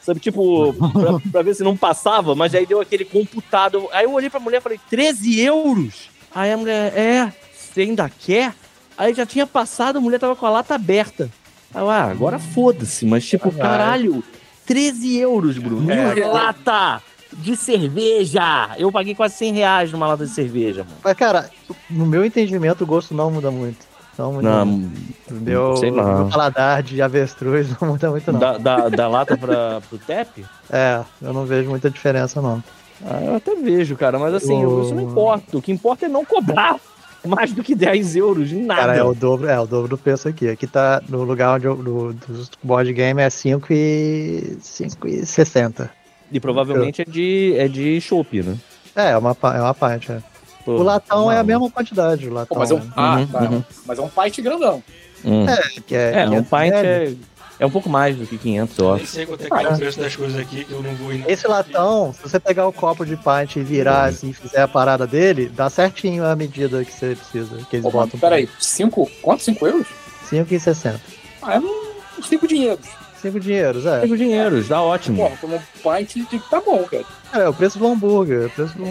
sabe, tipo, pra, pra ver se não passava, mas aí deu aquele computado. Aí eu olhei pra mulher e falei, 13 euros? Aí a mulher, é, você ainda quer? Aí já tinha passado, a mulher tava com a lata aberta. Aí eu, ah, agora foda-se, mas tipo, Caralho. caralho, 13 euros, Bruno. É. Uma lata de cerveja. Eu paguei quase 100 reais numa lata de cerveja, mano. Mas, cara, no meu entendimento, o gosto não muda muito. Não muda muito. Não, Meu, sei lá. meu paladar de avestruz não muda muito, não. da, da, da lata pra, pro tap? É, eu não vejo muita diferença, não. Ah, eu até vejo, cara, mas assim, O- isso não importa. O que importa é não cobrar mais do que 10 euros em nada. Cara, é o dobro, é o dobro do preço aqui. Aqui tá no lugar onde eu, do, dos board game é 5 e 5 e 60. E provavelmente é de, é de chopp, né? É, é uma, é uma parte. é. Pô, O latão é a não. mesma quantidade, o Pô, latão. mas é um, ah, Uhum, tá. uhum. Mas é um pint grandão. Hum. que é, É, um pint médio. é, é um pouco mais do que 500, eu Nem acho. sei quanto é que é o preço das coisas aqui, que eu não vou ir. não. Esse latão, se você pegar o copo de pint e virar assim, e fizer a parada dele, dá certinho a medida que você precisa. Que eles Pô, mas botam. peraí, 5, quanto? 5 euros? 5 e 60. Ah, é uns 5 dinheiros. 5 dinheiros, é. Pega dinheiros, dá ótimo. Porra, como pint de tá bom, cara. É, o preço do hambúrguer. O preço do...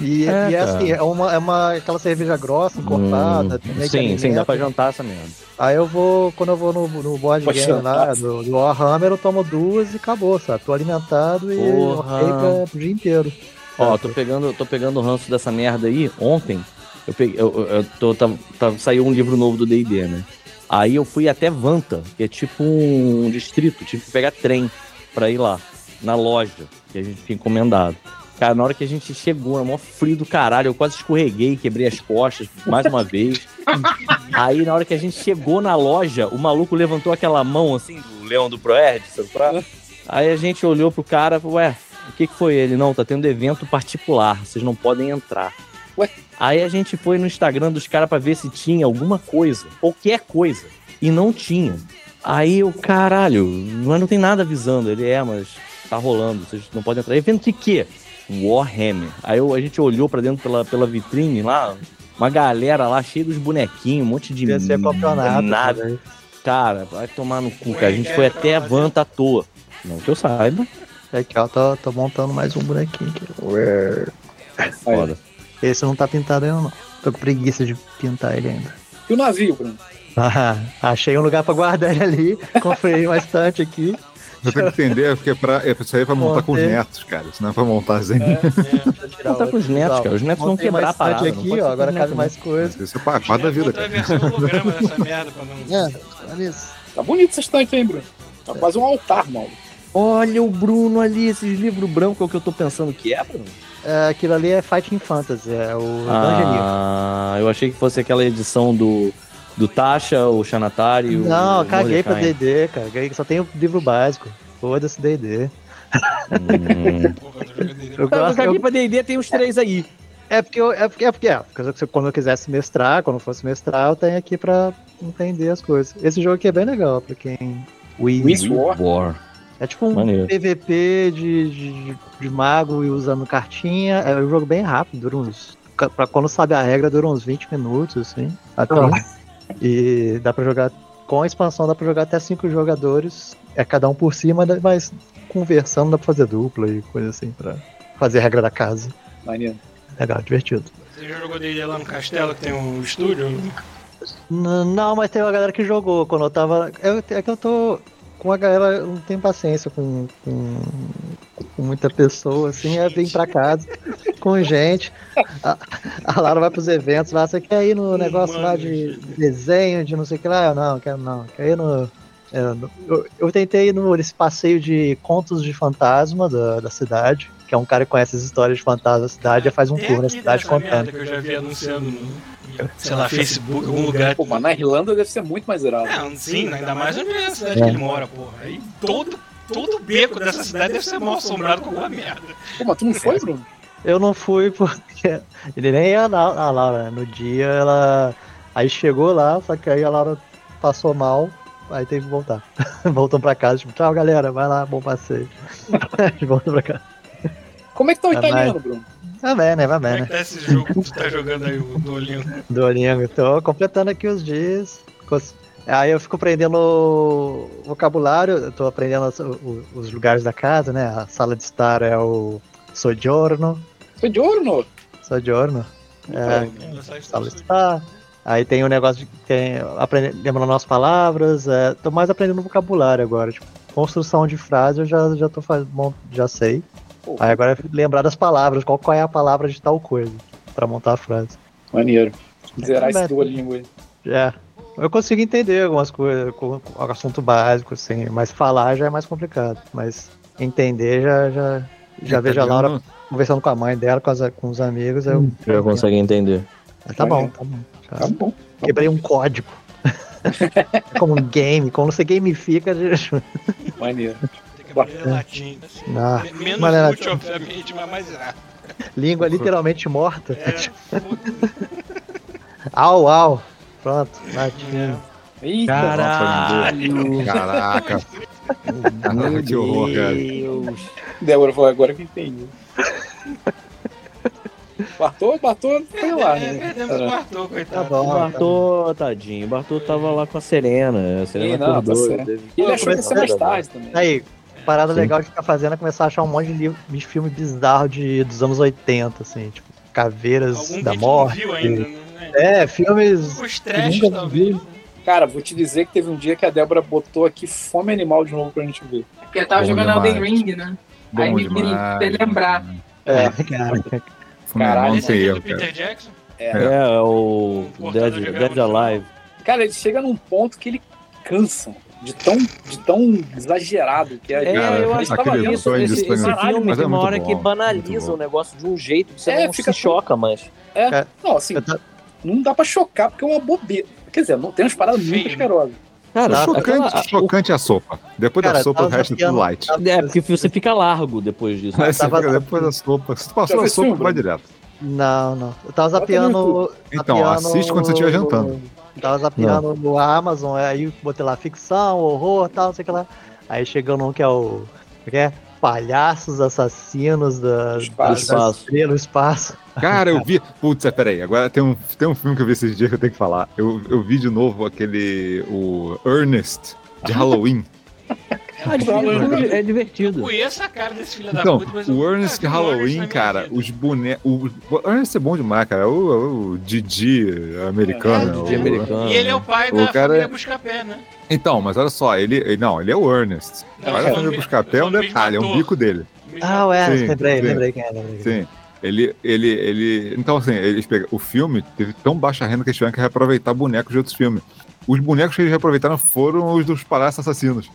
E, É, e é cara. assim, é uma, é uma aquela cerveja grossa, encorpada. Hum, sim, sim, dá pra jantar essa merda. Aí eu vou, quando eu vou no, no board Pode game lá, jantar. do, do Warhammer, eu tomo duas e acabou, sabe? Tô alimentado e pra, pro dia inteiro. Ó, tô pegando, tô pegando o ranço dessa merda aí. Ontem, eu peguei, eu, eu- eu tô, tá, tá- saiu um livro novo do D&D, né? Aí eu fui até Vanta, que é tipo um distrito, tive que pegar trem pra ir lá, na loja, que a gente tinha encomendado. Cara, na hora que a gente chegou, era mó frio do caralho, eu quase escorreguei, quebrei as costas mais uma vez. Aí na hora que a gente chegou na loja, o maluco levantou aquela mão assim, do leão do Proerd, pra- Aí a gente olhou pro cara e falou, ué, o que, que foi ele? Não, tá tendo evento particular, vocês não podem entrar. Ué? Aí a gente foi no Instagram dos caras pra ver se tinha alguma coisa, qualquer coisa, e não tinha. Aí eu, caralho, mas não tem nada avisando. Ele é, mas tá rolando, vocês não podem entrar. Evento de quê? Warhammer. Aí eu- a gente olhou pra dentro pela, pela vitrine lá, uma galera lá cheia dos bonequinhos, um monte de Devia ser campeonato. nada. sabe? Cara, vai tomar no cu, cara. A gente foi até a Vanta à toa. Não que eu saiba. Aqui, ó, tô, tô montando mais um bonequinho aqui. Foda. Esse não tá pintado ainda, não. Tô com preguiça de pintar ele ainda. E o navio, Bruno? Ah, achei um lugar pra guardar ele ali. Comprei uma estante aqui. Você tem que entender, porque é pra, é, isso aí é pra montar com os Montei. netos, cara. Isso não é pra montar assim. Não tá o- com os netos, cara. Os netos vão Montei uma quebrar a parada. não aqui, ó. Agora cabe mais coisa. Isso é pra parte da vida, cara. merda pra não. É, olha isso. Tá bonito essa estante, hein, Bruno? Tá quase um altar, mano. não. Olha o Bruno ali, esses livros brancos é o que eu tô pensando que é, Bruno. É, aquilo ali é Fighting Fantasy, é o. Ah, eu achei que fosse aquela edição do, do Tasha, o Xanatari. o Não, caguei pra Mordecai. D&D, cara. Caguei- Só tem o livro básico. Foda-se D&D. Hum. Eu gosto, caguei eu- pra D&D, tem os três aí. É porque eu, é porque é porque é. Porque quando eu quisesse mestrar, quando eu fosse mestrar, eu tenho aqui pra entender as coisas. Esse jogo aqui é bem legal pra quem. Wii War. War. É tipo um Maneiro. PVP de, de, de mago e usando cartinha. É um jogo bem rápido, dura uns. Pra quando sabe a regra, dura uns 20 minutos, assim. Até. E dá pra jogar. Com a expansão dá pra jogar até 5 jogadores. É cada um por cima, mas conversando, dá pra fazer dupla e coisa assim, pra fazer a regra da casa. Maneiro. Legal, divertido. Você já jogou D&D lá no castelo que tem um estúdio? N- Não, mas tem uma galera que jogou quando eu tava. eu- é que eu tô. Com a galera, não tenho paciência com, com, com muita pessoa, assim, é vir pra casa com gente. A, a Lara vai pros eventos lá, você quer ir no negócio lá de desenho, de não sei o que lá? Eu não, quero não. Quer ir no. É, eu, eu tentei ir no, nesse passeio de contos de fantasma da, da cidade, que é um cara que conhece as histórias de fantasma da cidade, e faz um Tem tour na cidade merda contando. que eu já vi anunciando no, sei lá, Facebook, algum lugar. Pô, mas na Irlanda deve ser muito mais irado. Não, sim, ainda mais onde é a cidade É. que ele mora, porra. Aí todo, todo beco dessa cidade deve ser mal assombrado com alguma merda. Pô, mas tu não foi, Bruno? Eu não fui porque ele nem ia na, a Laura. No dia ela. Aí chegou lá, só que aí a Laura passou mal, aí teve que voltar. Voltou pra casa, tipo, tchau galera, vai lá, bom passeio. De volta pra casa. Como é que tá o Vai italiano, mais. Bruno? Vai bem, né? Vai Como bem, é né? que tá esse jogo que tu tá jogando aí, o Dolinho? Duolingo. Tô completando aqui os dias. Aí eu fico aprendendo vocabulário, eu tô aprendendo os, o- os lugares da casa, né? A sala de estar é o soggiorno. Foi de ouro, não? Soggiorno. É, sala de estar. Aí tem o negócio de tem, aprender, lembrando as palavras. É, tô mais aprendendo vocabulário agora. Tipo, construção de frase eu já, já tô fazendo, bom, já sei. Pô, Aí agora é lembrar das palavras, qual, qual é a palavra de tal coisa, pra montar a frase. Maneiro. Zerar esse Também. Duolingo aí. É. Eu consigo entender algumas coisas, com, com assunto básico, assim, mas falar já é mais complicado. Mas entender já, já, já vejo a Laura conversando com a mãe dela, com, as, com os amigos. Eu, Já consegue entender. Tá bom, tá bom. Já Tá bom. Quebrei um código. como um game, como você gamifica. Maneiro. Tem que aprender latim. Ah, Menos mas era- útil, obviamente, mas mais irado. língua literalmente morta. É, Au, au. Pronto, latim. Eita, Caralho! Caraca. Caraca, que horror, cara. Débora falou agora que entendi. Bartô, Bartô foi lá, é, né? perdemos o Bartô, Tá coitado. O bom. tá bom. Bartô, tadinho, o Bartô tava lá com a Serena. A Serena Ih, não, tá acordou. certo. teve- Ele achou que ia ser mais tarde também. Aí, parada Sim. legal de ficar fazendo é começar a achar um monte de, livro, de filme bizarro de, dos anos 80, assim, tipo, Caveiras Algum da gente não Morte. viu ainda, né? É, filmes. Os trash, talvez. vi. Cara, vou te dizer que teve um dia que a Débora botou aqui Fome Animal de novo pra gente ver. Porque eu tava Bom jogando demais. Elden Ring, né? Aí Bom me queria demais. lembrar. É, cara. Funeral não Esse tem aqui é erro, do Peter cara. Jackson? É, é o Cortado Dead, Dead. Alive. Cara, ele chega num ponto que ele cansa de tão, de tão exagerado que é. É, Cara, eu acho que isso, esse, esse filme Mas é tem uma muito hora bom, que muito banaliza o negócio de um jeito que você É, não fica se choca mais. É, não, assim, ta- não dá pra chocar porque é uma bobeira. Quer dizer, não tem umas paradas muito Feio, né? asquerosas. Cara, Tá, Chocante, aquela- chocante é a sopa. Depois Cara, da sopa, o resto é tudo light. é, porque você fica largo depois disso. Você tava- fica depois da sopa. Se tu passou a sopa, filme, vai direto. Não, não. Eu tava zapeando. Então, zapeando assiste quando você estiver jantando. Tava zapeando no Amazon, aí botei lá ficção, horror tal, não sei o que lá. Aí chegou num que é o. é que é? Palhaços assassinos da, Espaço. do espaço. Cara, eu vi. Putz, é, peraí. Agora tem um, tem um filme que eu vi esses dias que eu tenho que falar. Eu, eu vi de novo aquele. O Ernest de Halloween. Ah, divertido, é divertido. Conheço a cara desse filho da Então, puta, mas eu o Ernest de Halloween, cara, os bonecos. O, o Ernest é bom demais, cara. O, o Didi americano. É, o- Didi americano. E ele é o pai O da cara família é- Buscapé, né? Então, mas olha só, ele. ele- Não, ele é o Ernest. Não, Olha é a o família Buscapé é um é o detalhe, é um bico dele. Ah, o Ernest, lembrei, lembrei quem é, lembrei. é. Sim. Ele, ele, ele. Então, assim, eles pegam, o filme teve tão baixa renda que eles tiveram que reaproveitar bonecos de outros filmes. Os bonecos que eles reaproveitaram foram os dos palhaços assassinos.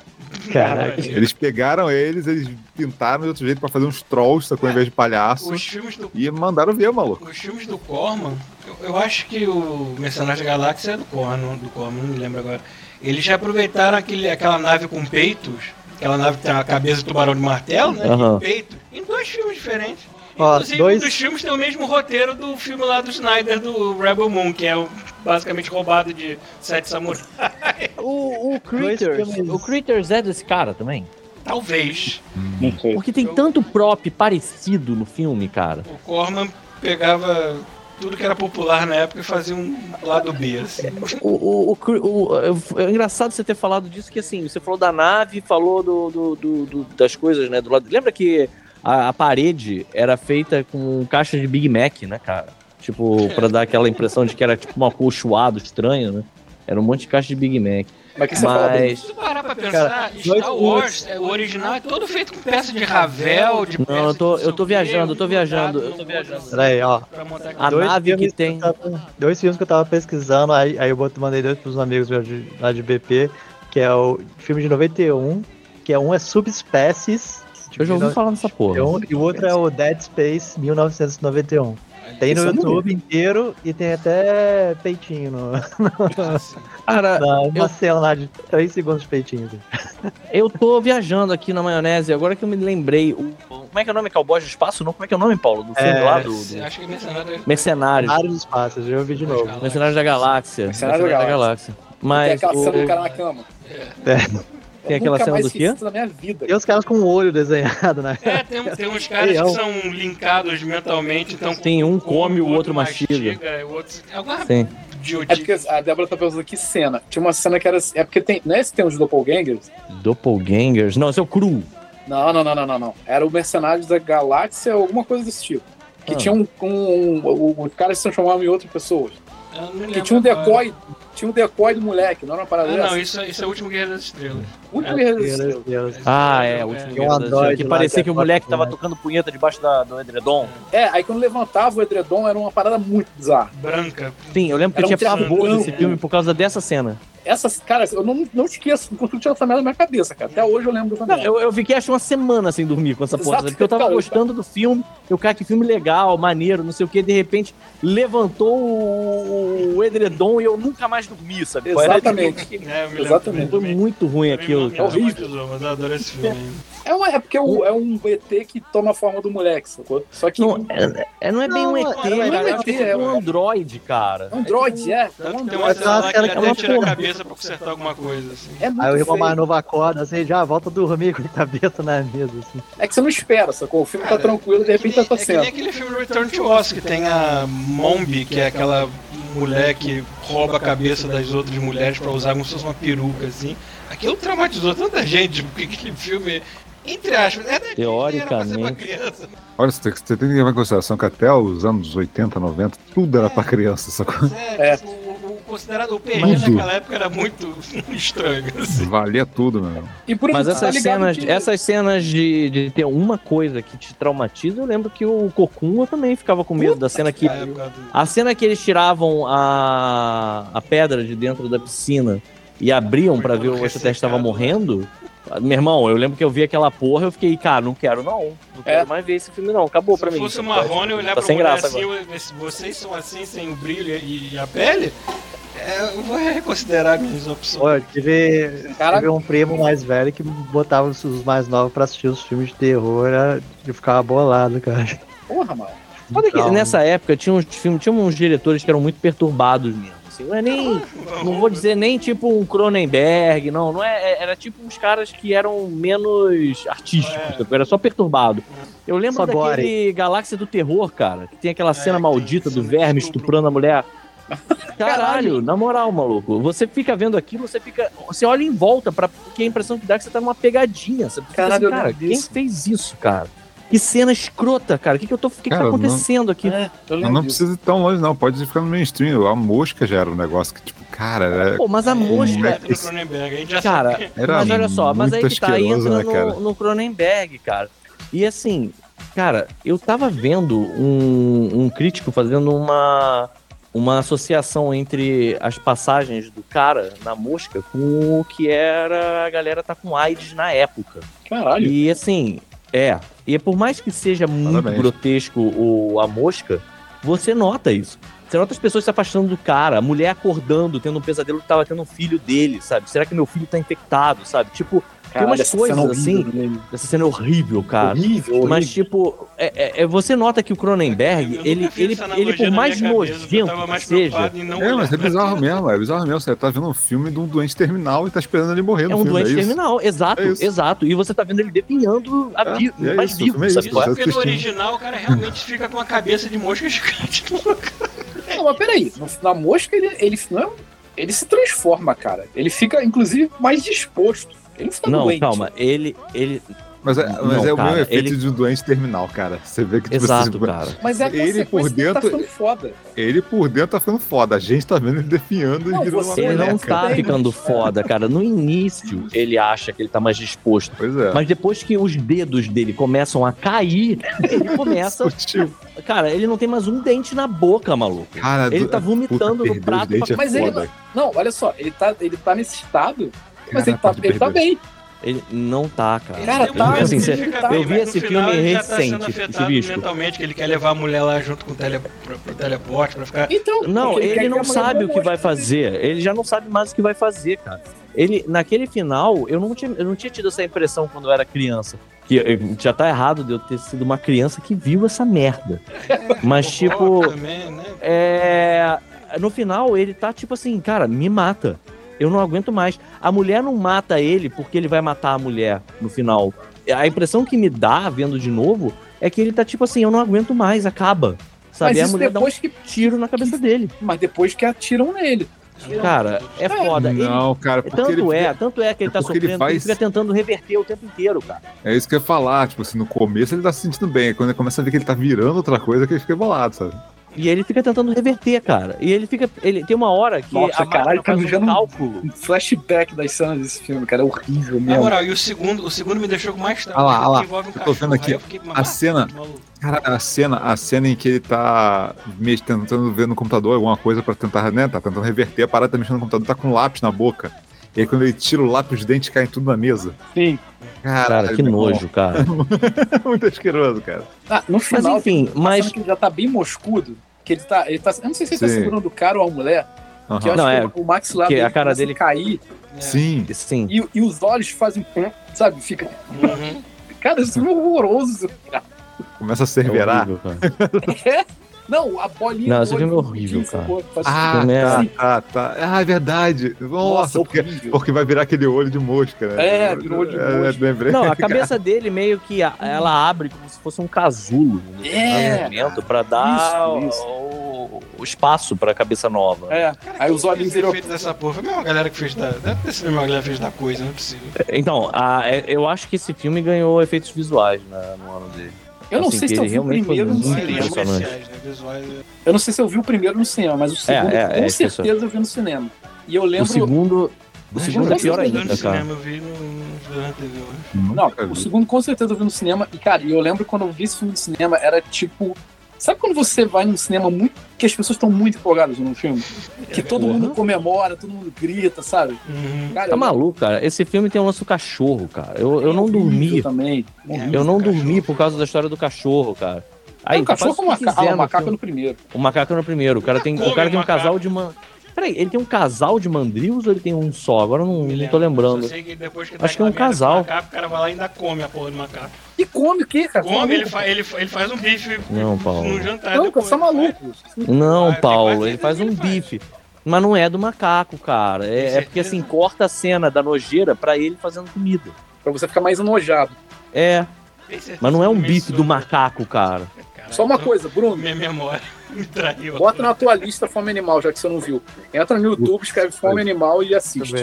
Caraca. Eles pegaram eles, eles pintaram de outro jeito pra fazer uns trolls, sacou, ao invés de palhaço. Os filmes do E mandaram ver, maluco. Os filmes do Corman, eu, eu acho que o Mercenário da Galáxia é do Corman, do Corman, não me lembro agora. Eles já aproveitaram aquele, aquela nave com peitos, aquela nave que tem a cabeça de tubarão de martelo, né? Aham. E peito, em dois filmes diferentes. Ó, Inclusive, dois- um dos filmes tem o mesmo roteiro do filme lá do Snyder, do Rebel Moon, que é o, basicamente roubado de Sete Samurais. O, o Critters, o Critters é desse cara também? Talvez. Não sei. Porque tem tanto prop parecido no filme, cara. O Corman pegava tudo que era popular na época e fazia um lado B, assim. O, o, o, o- é engraçado você ter falado disso, que assim, você falou da nave, falou do, do- do- do- das coisas, né? Do lado. Lembra que a, a parede era feita com caixa de Big Mac, né, cara? Tipo, pra dar aquela impressão de que era tipo um acolchoado estranho, né? Era um monte de caixa de Big Mac. Mas o que você fala? Mas. Se tu parar pra pensar, Cara, Star Wars, é, o original é todo feito com peça de Ravel, de peça Não, eu tô, de eu tô viajando, eu tô viajando, eu tô viajando. Peraí, ó. A Dois nave que tem. eu tava- dois filmes que eu tava pesquisando, aí, aí eu mandei dois pros amigos meus de, lá de BP, que é o filme de 91, que é um é Subspecies. Eu já ouvi falar dessa porra. é e o outro é o Dead Space 1991. Tem no vi. YouTube inteiro e tem até peitinho no, Cara, uma eu- cena lá de 3 segundos de peitinho. eu tô viajando aqui na maionese, agora que eu me lembrei. o- como é que é o nome? Cowboy do Espaço? Não? Como é que é o nome, Paulo? Do filme É, lá do. do- Acho que é mercenário. Mercenários. Vários espaços, já ouvi de novo. Mercenários da Galáxia. Mercenários da Galáxia. Tem Mas aquela o- cena do cara na cama. Tem aquela cena do quê? na minha vida. E os caras com o olho desenhado, né? É, tem, tem uns caras que são linkados mentalmente, então Sim, um come, o outro mastiga. o outro... Alguma Sim. É porque a Débora tá pensando que cena. Tinha uma cena que era. É porque tem. Não é esse que tem os doppelgangers? Doppelgangers. Não, esse é o Cru. Não, não, não, não, não, não. Era o Mercenários da Galáxia, alguma coisa desse tipo. Que Ah. tinha um. um, um- os caras se transformavam em outra pessoa. Que tinha um agora. Tinha um decoy do moleque, não era uma parada Ah, não, isso, isso é o último Guerreiro das Estrelas. Muito é, Guerreiro das Estrelas. Deus. Ah, é, o último É. Guerra um das Estrelas, Que parecia que o é moleque tava tocando punheta debaixo da, do edredom. É, aí quando levantava o edredom era uma parada muito bizarra. Branca. Sim, eu lembro que Era eu um tinha pavor triangão. desse filme por causa dessa cena. Essas, cara, eu não, não esqueço, não consigo tirar essa merda da minha cabeça, cara. Até hoje eu lembro dessa merda. eu, eu fiquei acho uma semana sem dormir com essa porra, porque eu tava cara, eu- gostando do filme, eu, cara, que filme legal, maneiro, não sei o que, de repente levantou o, o edredom e eu nunca mais dormi, sabe? Era, Exatamente. É, eu me lembro Exatamente. Foi muito ruim Também aquilo, cara. traumatizou, Mas eu adoro esse filme. É, uma, é porque o- é um ET que toma a forma do moleque, sacou? Só que. Não, é, é- não é bem um Não, ET, não é cara. um ET, é é um um- androide, cara. É um droid, é. É um tem android. uma Mas cena lá que ele é até tira a cabeça pra consertar alguma coisa, assim. É muito Aí o irmão mais novo acorda, assim, já volta a dormir com a cabeça na mesa, assim. É que você não espera, sacou? O filme tá tranquilo, de repente tá é que acontecendo. nem aquele filme Return to Oz, que tem a Mombi, que é aquela mulher que rouba a cabeça das outras mulheres pra usar como se fosse uma peruca, assim. Aquilo traumatizou tanta gente, porque aquele filme, entre aspas, é Teoricamente. criança. Olha, você tem, que- você tem que levar em consideração que até os anos 80, 90, tudo era pra criança, sacou? Sério, É. o, o considerado o PG Tudo. naquela época era muito estranho, assim. Valia tudo, meu. E por Mas tá essas ligado cenas, que- essas cenas de, de ter uma coisa que te traumatiza, eu lembro que o Cocum também ficava com medo da cena que. Na época do- A cena que eles tiravam a, a pedra de dentro da piscina e abriam pra ver o extraterrestre estava morrendo. Meu irmão, eu lembro que eu vi aquela porra eu fiquei, cara, não quero não. Não quero É. mais ver esse filme não. Acabou Se pra mim. fosse o Marrone, eu olhar tá pra sem graça assim, agora. vocês são assim, sem o brilho e, a pele, é, eu vou reconsiderar minhas opções. Eu tive, Cara- tive um primo mais velho que botava os mais novos pra assistir os filmes de terror era- e ficava bolado, cara. Porra, mano. Olha que Então, nessa época tinha uns filmes, tinha uns diretores que eram muito perturbados mesmo. Assim, não é nem. Não vou dizer nem tipo um Cronenberg, não. não é, é- era tipo uns caras que eram menos artísticos, É. era só perturbado. Eu lembro Só daquele Galáxia do Terror, cara, que tem aquela cena que maldita do cena verme estupro. estuprando a mulher. Caralho, na moral, maluco. Você fica vendo aquilo, você fica. Você olha em volta, pra, porque a impressão que dá é que você tá numa pegadinha. Você fica Caralho, assim, cara, quem fez isso, cara? Que cena escrota, cara. O que, que eu tô. O que, que tá Cara, não- acontecendo aqui? É, eu Não, disso. precisa ir tão longe, não. Pode ficar no mainstream. A mosca já era um negócio que, tipo, cara, era, Pô, mas a mosca. É, Cronenberg, Cara, mas olha só, mas aí que tá, entra né, cara? no, no Cronenberg, cara. E assim, cara, eu tava vendo um, um crítico fazendo uma, uma associação entre as passagens do cara na mosca com o que era a galera tá com AIDS na época. Caralho. E assim, é. E por mais que seja muito Parabéns. grotesco o, a mosca, você nota isso. Você nota as pessoas se afastando do cara, a mulher acordando, tendo um pesadelo que tava tendo um filho dele, sabe? Será que meu filho tá infectado, sabe? Tipo, tem umas coisas cena assim. horrível. Essa cena é horrível, cara. Horrível, horrível. Mas, tipo, é, é- é- você nota que o Cronenberg, ele, ele, ele, por mais nojento que seja, É, mas é bizarro mesmo, é bizarro mesmo. Você tá vendo um filme de um doente terminal e tá esperando ele morrer é no um filme. doente é isso. terminal. Exato, É isso. exato. E você tá vendo ele definhando a É, vi é mais isso, vivo, é isso, é? você Porque no original o cara realmente fica com a cabeça de mosca gigante. Não, mas peraí, na mosca ele, ele, não é- ele se transforma, cara. Ele fica, inclusive, mais disposto. Ele não fica Não, doente. calma, ele, ele. Mas é, Não, mas é o cara, mesmo efeito ele- de um doente terminal, cara. Você vê que tipo, Exato, assim, cara. Mas é a Ele por tá dentro- ficando foda. ele por dentro tá ficando foda. A gente tá vendo ele definhando Não, e virando você uma Ele não tá Bem, ficando foda, cara. No início, ele acha que ele tá mais disposto. Pois é. Mas depois que os dedos dele começam a cair, ele começa. Cara, ele não tem mais um dente na boca, maluco. Cara, Ele do- tá vomitando puta, no prato pra- é Mas ele foda. Não, olha só, ele tá, ele tá nesse estado, mas ele tá, de ele tá bem. Ele não tá, cara. Cara, tá, assim, ele fica eu vi esse final filme ele já tá sendo recente, afetado Chuvisco. mentalmente, que ele quer levar a mulher lá junto com o tele, pro, pro teleporte pra ficar. Então, Não, ele, que não sabe o que vai fazer. Ele já não sabe mais o que vai fazer, cara. Ele, naquele final, eu não tinha, eu não tinha tido essa impressão quando eu era criança. Que eh, já tá errado de eu ter sido uma criança que viu essa merda. Mas, tipo, Também, né? é. No final, ele tá tipo assim, cara, me mata. Eu não aguento mais. A mulher não mata ele porque ele vai matar a mulher no final. A impressão que me dá, vendo de novo, é que ele tá tipo assim, eu não aguento mais, acaba. Sabe? Mas a mulher dá um depois que. tiro na cabeça dele. Mas depois que atiram nele. Cara, é foda. Ele- Não, cara, porque tanto ele é, tanto é que ele é tá ele sofrendo, que ele faz- fica tentando reverter o tempo inteiro, cara. É isso que eu ia falar, tipo assim, no começo ele tá se sentindo bem, quando ele começa a ver que ele tá virando outra coisa, que ele fica bolado, sabe? E ele fica tentando reverter, cara. E ele fica. Ele tem uma hora que Nossa, a caralho, tá me um cálculo. Um flashback das cenas desse filme, cara. É horrível Na mesmo. moral, e o segundo, o segundo me deixou com mais trauma. Ah lá, ah lá, envolve um eu tô vendo aqui, fiquei, a cena-. Cara, a cena, a cena em que ele tá tentando ver no computador alguma coisa pra tentar, né? Tá tentando reverter a parada, tá mexendo no computador, tá com um lápis na boca. E aí quando ele tira o lápis, os dentes caem tudo na mesa. Sim. Cara, que nojo, cara. Muito asqueroso, cara. Ah, no Mas final, enfim, mas. que ele já tá bem moscudo. Que ele tá. Ele tá eu não sei se ele tá Sim. segurando o cara ou a mulher. Aham. Que eu acho Não, é, que o que dele a cara dele- cair. É. Sim. Sim. E, e os olhos fazem. Sabe? Fica. Uhum. Cara, isso é horroroso. Começa a É cerverar. horrível, cara. É? Não, a bolinha. Não, esse filme é horrível, cara. Ah, é- tá, tá, tá. Ah, é verdade. Nossa, porque, horrível. porque vai virar aquele olho de mosca, né? É, virou olho de É, mosca. lembrei. Não, a cabeça dele meio que a- ela abre como se fosse um casulo no É. movimento pra dar Isso, isso. O, o espaço pra cabeça nova. É, aí os olhinhos viram. feito dessa porra. Foi a mesma galera que fez da. Deve ter sido a mesma galera que fez da coisa, não é possível. Então, a- é- eu acho que esse filme ganhou efeitos visuais né, no ano dele. Eu não Assim, sei se eu vi o primeiro no cinema. né? É- Eu não sei se eu vi o primeiro no cinema, mas o segundo, é, é com especial. certeza eu vi no cinema. E eu lembro. O segundo, o segundo é pior no ainda, cara. cinema, Eu vi no. Não, o segundo com certeza eu vi no cinema. E, cara, eu lembro quando eu vi esse filme no cinema, era tipo. Sabe quando você vai num cinema muito. que as pessoas estão muito empolgadas no filme? Que todo Porra. mundo comemora, todo mundo grita, sabe? Uhum. Cara, Tá eu- maluco, cara? Esse filme tem um lance do cachorro, cara. Eu, eu não horrível dormi. também. Eu não Cachorro. dormi por causa da história do cachorro, cara. Aí, Aí, o cachorro faz ou o macaco? Ah, o no macaco filme. no primeiro. O macaco no primeiro. O cara tem, o cara tem um macaco. casal de man... Peraí, ele tem um casal de mandrilos ou ele tem um só? Agora eu não, Me não tô lembro. lembrando. Só sei que depois que Acho que é um casal. Macaco, o cara vai lá e ainda come a porra do macaco. E come o quê, cara? Come, ele, fa ele, ele faz um bife Não, Paulo. no jantar. Não, depois. você tá maluco. Não, Paulo, ele faz um bife. Mas não é do macaco, cara. É, é porque assim, corta a cena da nojeira pra ele fazendo comida. Pra você ficar mais enojado. É, mas não é um bife do macaco, cara. Só uma coisa, Bruno. Minha memória me traiu. Bota na tua lista Fome Animal, já que você não viu. Entra no YouTube, escreve Fome Animal e eu assiste.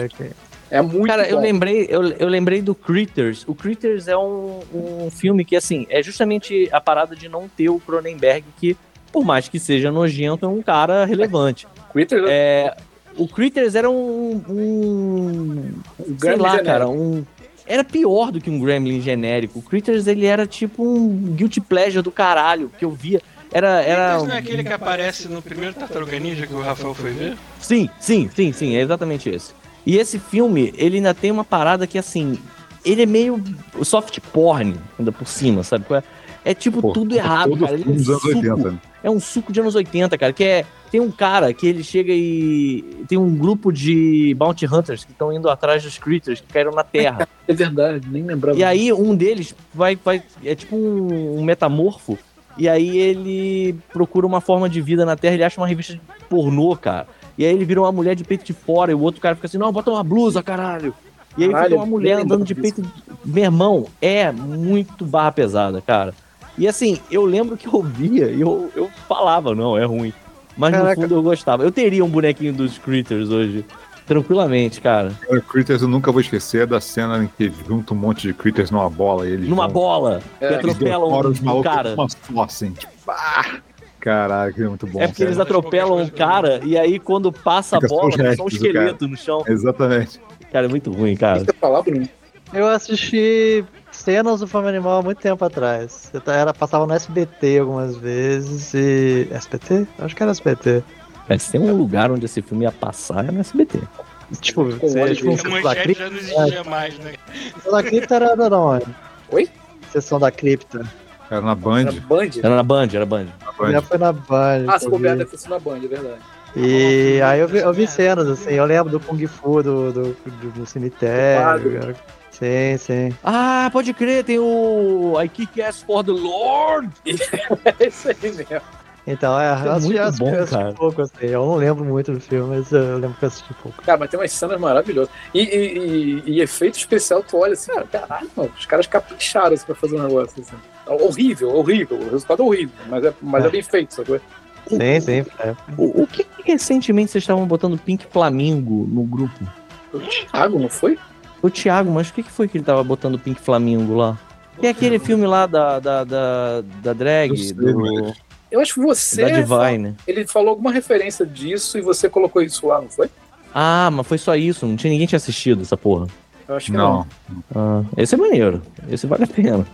É muito Cara, eu bom. lembrei, eu, eu lembrei do Critters. O Critters é um, um filme que, assim, é justamente a parada de não ter o Cronenberg, que, por mais que seja nojento, é um cara relevante. Twitter, É, o Critters era um. um sei Gremlin lá, genérico. cara, um. Era pior do que um Gremlin genérico. O Critters, ele era tipo um guilty pleasure do caralho, que eu via. Era. era... Não é aquele que aparece no primeiro Tartaruga Ninja que o Rafael foi ver? Sim, sim, sim, sim, é exatamente esse. E esse filme, ele ainda tem uma parada que, assim, ele é meio soft porn, ainda por cima, sabe? qual é? É tipo Pô, tudo errado, todo cara. Ele é um dos anos suco, 80. né? é um suco de anos 80, cara, que é tem um cara que ele chega e tem um grupo de bounty hunters que estão indo atrás dos critters que caíram na Terra. É verdade, nem lembrava. E aí um deles vai, vai é tipo um, um metamorfo e aí ele procura uma forma de vida na Terra, ele acha uma revista de pornô, cara. E aí ele vira uma mulher de peito de fora e o outro cara fica assim: "Não, bota uma blusa, caralho". E aí Caralho, fica uma mulher andando de peito. Meu irmão, é muito barra pesada, cara. E assim, eu lembro que eu via e eu, eu falava, não, é ruim. Mas Caraca. no fundo eu gostava. Eu teria um bonequinho dos Critters hoje. Tranquilamente, cara. O Critters eu nunca vou esquecer da cena em que junta um monte de Critters numa bola e eles Numa vão- bola. É, eles atropelam os um malucos cara. uma só, assim, tipo, ah! Caraca, é muito bom. É porque cara. eles atropelam um cara e aí quando passa a Fica só bola, fica só um esqueleto no chão. Exatamente. Cara, é muito ruim, cara. Você falar, Bruno? Eu assisti cenas do Fome Animal há muito tempo atrás. Eu Era, passava no SBT algumas vezes e. SBT? Acho que era SBT. É, se tem um lugar onde esse filme ia passar, é no SBT. Tipo, Com você, tipo, A manchete cripta. já não existia mais, né? Sessão da cripta era da onde? Oi? Sessão da cripta. Era na Band. Era Band? Era na Band, era Band. na Já Band. foi na Band. Ah, se bobear deve ter sido na Band, é verdade. E aí eu vi, eu vi cenas, assim, eu lembro do Kung Fu do, do, do- do cemitério. Sim, sim. Ah, pode crer, tem o I Kick Ass for the Lord. É isso aí mesmo. Então, é, é eu assisti, muito bom, eu cara. pouco, assim. Eu não lembro muito do filme, mas eu lembro que eu assisti pouco. Cara, mas tem umas cenas maravilhosas. E, e, e- e efeito especial, tu olha assim, cara, caralho, mano, os caras capricharam assim, pra fazer um negócio assim. Horrível, horrível. O resultado é horrível, mas é, mas é. bem feito, sabe? Sim, sim. É. O, o que, que recentemente vocês estavam botando Pink Flamingo no grupo? O Thiago, não foi? O Thiago, mas o que, que foi que ele tava botando Pink Flamingo lá? Tem aquele filme lá da, da, da, da drag, sei, do, Eu acho que você. da Divine. Ele falou alguma referência disso e você colocou isso lá, não foi? Ah, mas foi só isso, não tinha ninguém tinha assistido essa porra. Eu acho que não. Não. Ah, esse é maneiro, esse vale a pena.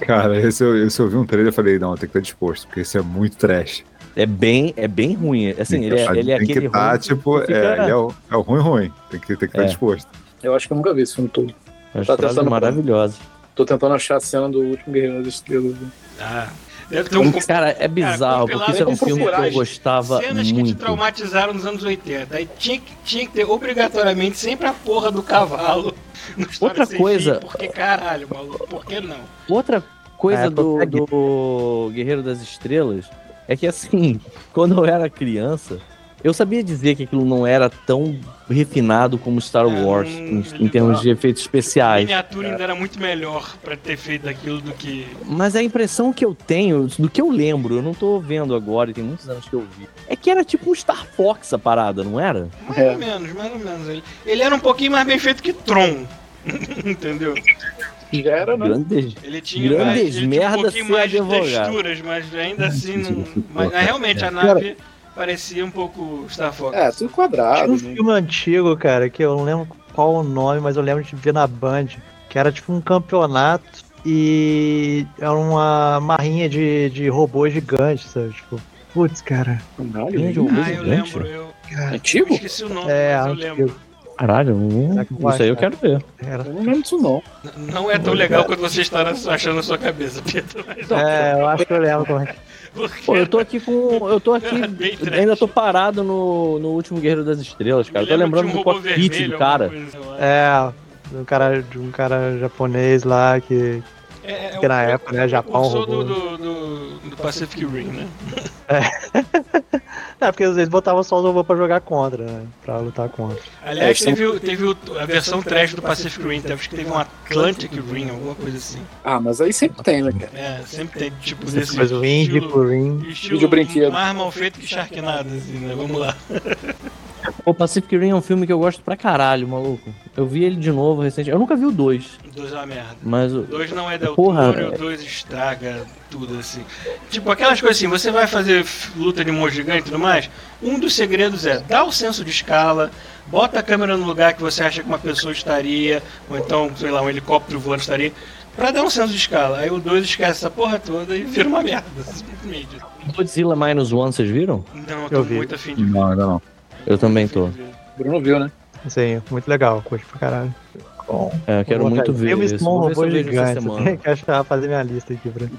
Cara, esse eu, esse eu vi um trailer e falei, não, tem que estar disposto, porque esse é muito trash. É bem, é bem ruim. Assim, ele é, ele é tem aquele que estar, ruim tipo, fica- é, ele é o, é o ruim ruim. Tem que, tem que estar É. disposto. Eu acho que eu nunca vi esse filme todo. As Tá tentando- maravilhosas. Tô tentando achar a cena do último Guerreiro das Estrelas. Ah, deve ter um Cara, é bizarro, compilado porque isso era um com filme que eu gostava cenas que te muito. traumatizaram nos anos 80. Aí tinha que, tinha que ter obrigatoriamente sempre a porra do cavalo. Outra coisa- Fim, Porque caralho, maluco, por que não? Outra coisa É, do, do Guerreiro das Estrelas é que, assim, quando eu era criança, eu sabia dizer que aquilo não era tão refinado como Star É, Wars, não- em, em termos de efeitos A especiais. miniatura ainda era muito melhor pra ter feito aquilo do que. Mas a impressão que eu tenho, do que eu lembro, eu não tô vendo agora, e tem muitos anos que eu vi, é que era tipo um Star Fox a parada, não era? Mais É. ou menos, mais ou menos. Ele, ele era um pouquinho mais bem feito que Tron. Entendeu? Já era, né? Grandes. Ele tinha, Grandes mais, ele tinha um pouquinho mais de texturas, mas ainda assim não. Mas, mas realmente a nave parecia um pouco Star Fox. É, tudo Tinha quadrado. um né? filme antigo, cara, que eu não lembro qual o nome, mas eu lembro de ver na Band, que era tipo um campeonato e era uma marrinha de, de robôs gigantes, sabe? Tipo, putz, cara. Caralho, Tinha de Ah, eu lembro. Eu, eu Antigo? esqueci o nome, É, mas eu antigo. lembro. Caralho, não- aí eu achar? quero ver. Era. Eu não lembro disso, não. Não é tão legal quanto você está achando na sua cabeça, Pedro. Mas, É, eu acho que eu lembro como é que Pô, eu tô aqui com. Eu tô aqui. Ainda tô parado no, no último Guerreiro das Estrelas, cara. Eu tô lembrando do um robô cockpit do cara. eu. É, de um cara, de um cara japonês lá que. É, é que na o- época, né, o Japão precursor roubou. do, do, do, do Pacific Rim, né? É, porque às vezes botavam só os robôs pra jogar contra, né? Pra lutar contra. Aliás, É, teve, o- teve o- a versão trash do Pacific Rim, acho que teve um Atlantic Rim, alguma coisa assim. Ah, mas aí sempre tem, né, cara? É, sempre tem tipo desse Mas o pro ring. estilo Vídeo brinquedo. mais mal feito que Sharknado, assim, né? Vamos lá. O Pacific Rim é um filme que eu gosto pra caralho, maluco. Eu vi ele de novo recente. Eu nunca vi o 2, O dois é uma merda. mas o. O dois não é Del Porra, é. o dois estraga tudo, assim. Tipo, aquelas coisas assim, você vai fazer luta de monstro gigante e tudo mais, um dos segredos é dar o senso de escala, bota a câmera no lugar que você acha que uma pessoa estaria, ou então, sei lá, um helicóptero voando estaria, pra dar um senso de escala. Aí o 2 esquece essa porra toda e vira uma merda, simplesmente. Godzilla Minus One, vocês viram? Não, eu tô Eu vi. muito afim de ver. Não, ainda não. Eu também tô. Bruno viu, né? Sim, muito legal, curte pra caralho. Bom, É, eu quero muito ver Filmes isso. com Vou ver se eu robôs vejo essa gigantes. semana. Que achar, fazer minha lista aqui, Bruno.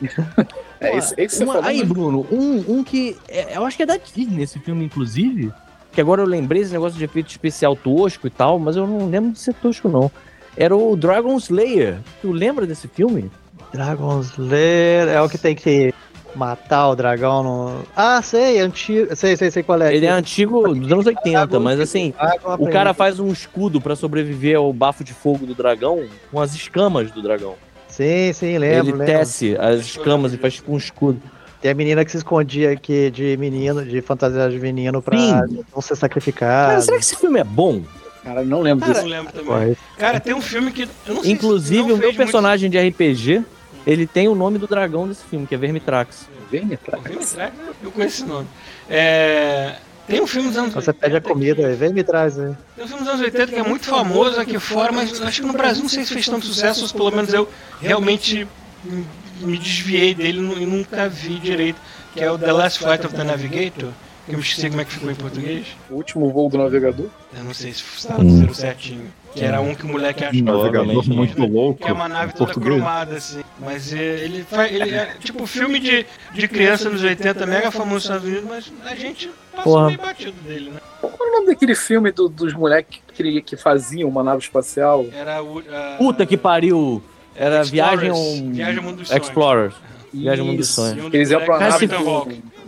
É, esse, esse você Uma- falou, aí, mas- Bruno, um, um que. é, eu acho que é da Disney esse filme, inclusive. Que agora eu lembrei esse negócio de efeito especial tosco e tal, mas eu não lembro de ser tosco, não. Era o Dragon Slayer. Tu lembra desse filme? Dragon Slayer é o que tem que matar o dragão no. Ah, sei, antigo. Sei, sei, sei qual é. Ele é antigo dos anos 80, mas assim, o cara faz um escudo pra sobreviver ao bafo de fogo do dragão com as escamas do dragão. Sim, sim, lembro, Ele lembro. tece as escamas e faz tipo um escudo. Tem a menina que se escondia aqui de menino, de fantasia de menino pra Sim. não ser sacrificado. Cara, será que esse filme é bom? Cara, não lembro Eu desse. não lembro também. Pô, Cara, tem um filme que. Eu não sei se Inclusive, não o meu personagem de RPG, ele tem o nome do dragão desse filme, que é Vermitrax. Vem. Filme Track, Eu conheço esse nome. É... Tem um filme dos anos Você pede a 80 comida aí, vem me traz aí. Tem um filme dos anos 80 que é muito famoso aqui fora, mas acho que no Brasil não sei se fez tanto sucesso, ou pelo menos eu realmente me- desviei dele e nunca vi direito, que é o The Last Flight of the Navigator, que eu me esqueci como é que ficou em português. O último voo do navegador. Eu não sei se está traduziram certinho. Que era um que o moleque achou. Um navegador Provavelmente. muito louco. Que é uma nave toda português. cromada, assim. Mas é, ele faz. Ele é tipo filme de, de criança nos 80, mega famoso nos Estados Unidos, mas a gente passou Porra. meio batido dele, né? Qual era o nome daquele filme do- dos moleques que, que faziam uma nave espacial? Era o. a- Puta que pariu! Era Explorers. Viagem ao... Viagem ao Mundo dos Sonhos. Explorers. Viagem ao Mundo dos Isso. Sonhos. Um dos Eles iam pra nave com,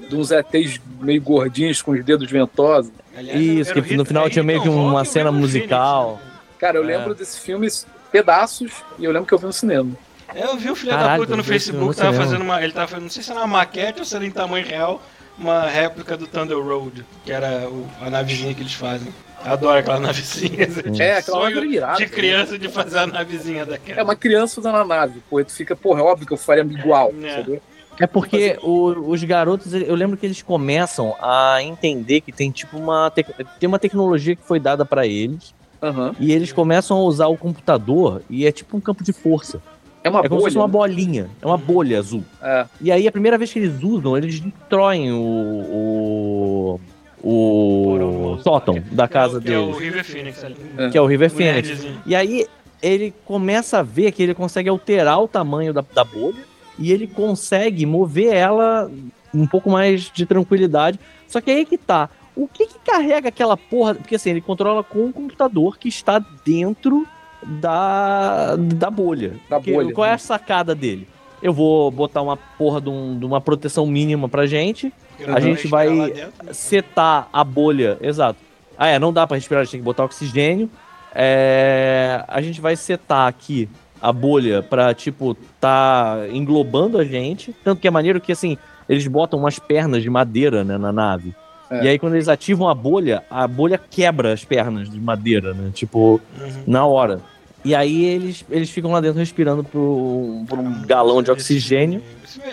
de uns ETs meio gordinhos com os dedos ventosos. Aliás, Isso, que no Hit- final é tinha meio que Ethan Hawke uma cena musical. Né? Cara, eu É. lembro desse filme pedaços e eu lembro que eu vi no cinema. É, Eu vi um filho da Caralho, puta no Facebook, tava fazendo uma. Ele tava fazendo, não sei se era uma maquete ou se era em tamanho real, uma réplica do Thunder Road, que era o- a navezinha que eles fazem. Eu adoro aquela navezinha. É, aquela nave irada, de né? criança de fazer a navezinha daquela. É uma criança usando a nave, pô, e tu fica, porra, é óbvio que eu faria igual, É. entendeu? É porque o- os garotos, eu lembro que eles começam a entender que tem tipo uma, tec- tem uma tecnologia que foi dada pra eles Aham. e eles começam a usar o computador e é tipo um campo de força. É uma é como se fosse bolha. uma bolinha, é uma bolha azul. É. E aí a primeira vez que eles usam, eles destroem o o, o sótão da casa que é o deles, River Phoenix ali. que é o River O Phoenix. nerdzinho. E aí ele começa a ver que ele consegue alterar o tamanho da, da bolha e ele consegue mover ela um pouco mais de tranquilidade. Só que aí que tá. O que que carrega aquela porra? Porque assim, ele controla com um computador que está dentro da, da bolha. Da Porque bolha, Qual é né? a sacada dele? Eu vou botar uma porra de, um- de uma proteção mínima pra gente, a gente vai- dentro. setar a bolha. Exato. Ah, é, não dá pra respirar, a gente tem que botar oxigênio. É, a gente vai setar aqui a bolha pra, tipo, tá englobando a gente. Tanto que é maneiro que, assim, eles botam umas pernas de madeira, né, na nave. É. E aí, quando eles ativam a bolha, a bolha quebra as pernas de madeira, né? Tipo, Uhum. na hora. E aí eles, eles ficam lá dentro respirando por, por um galão de oxigênio.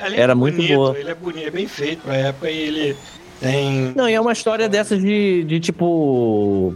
Além Era de muito bonito, boa. Ele é bonito, é bem feito pra época e ele tem. Não, e é uma história dessas de, de tipo.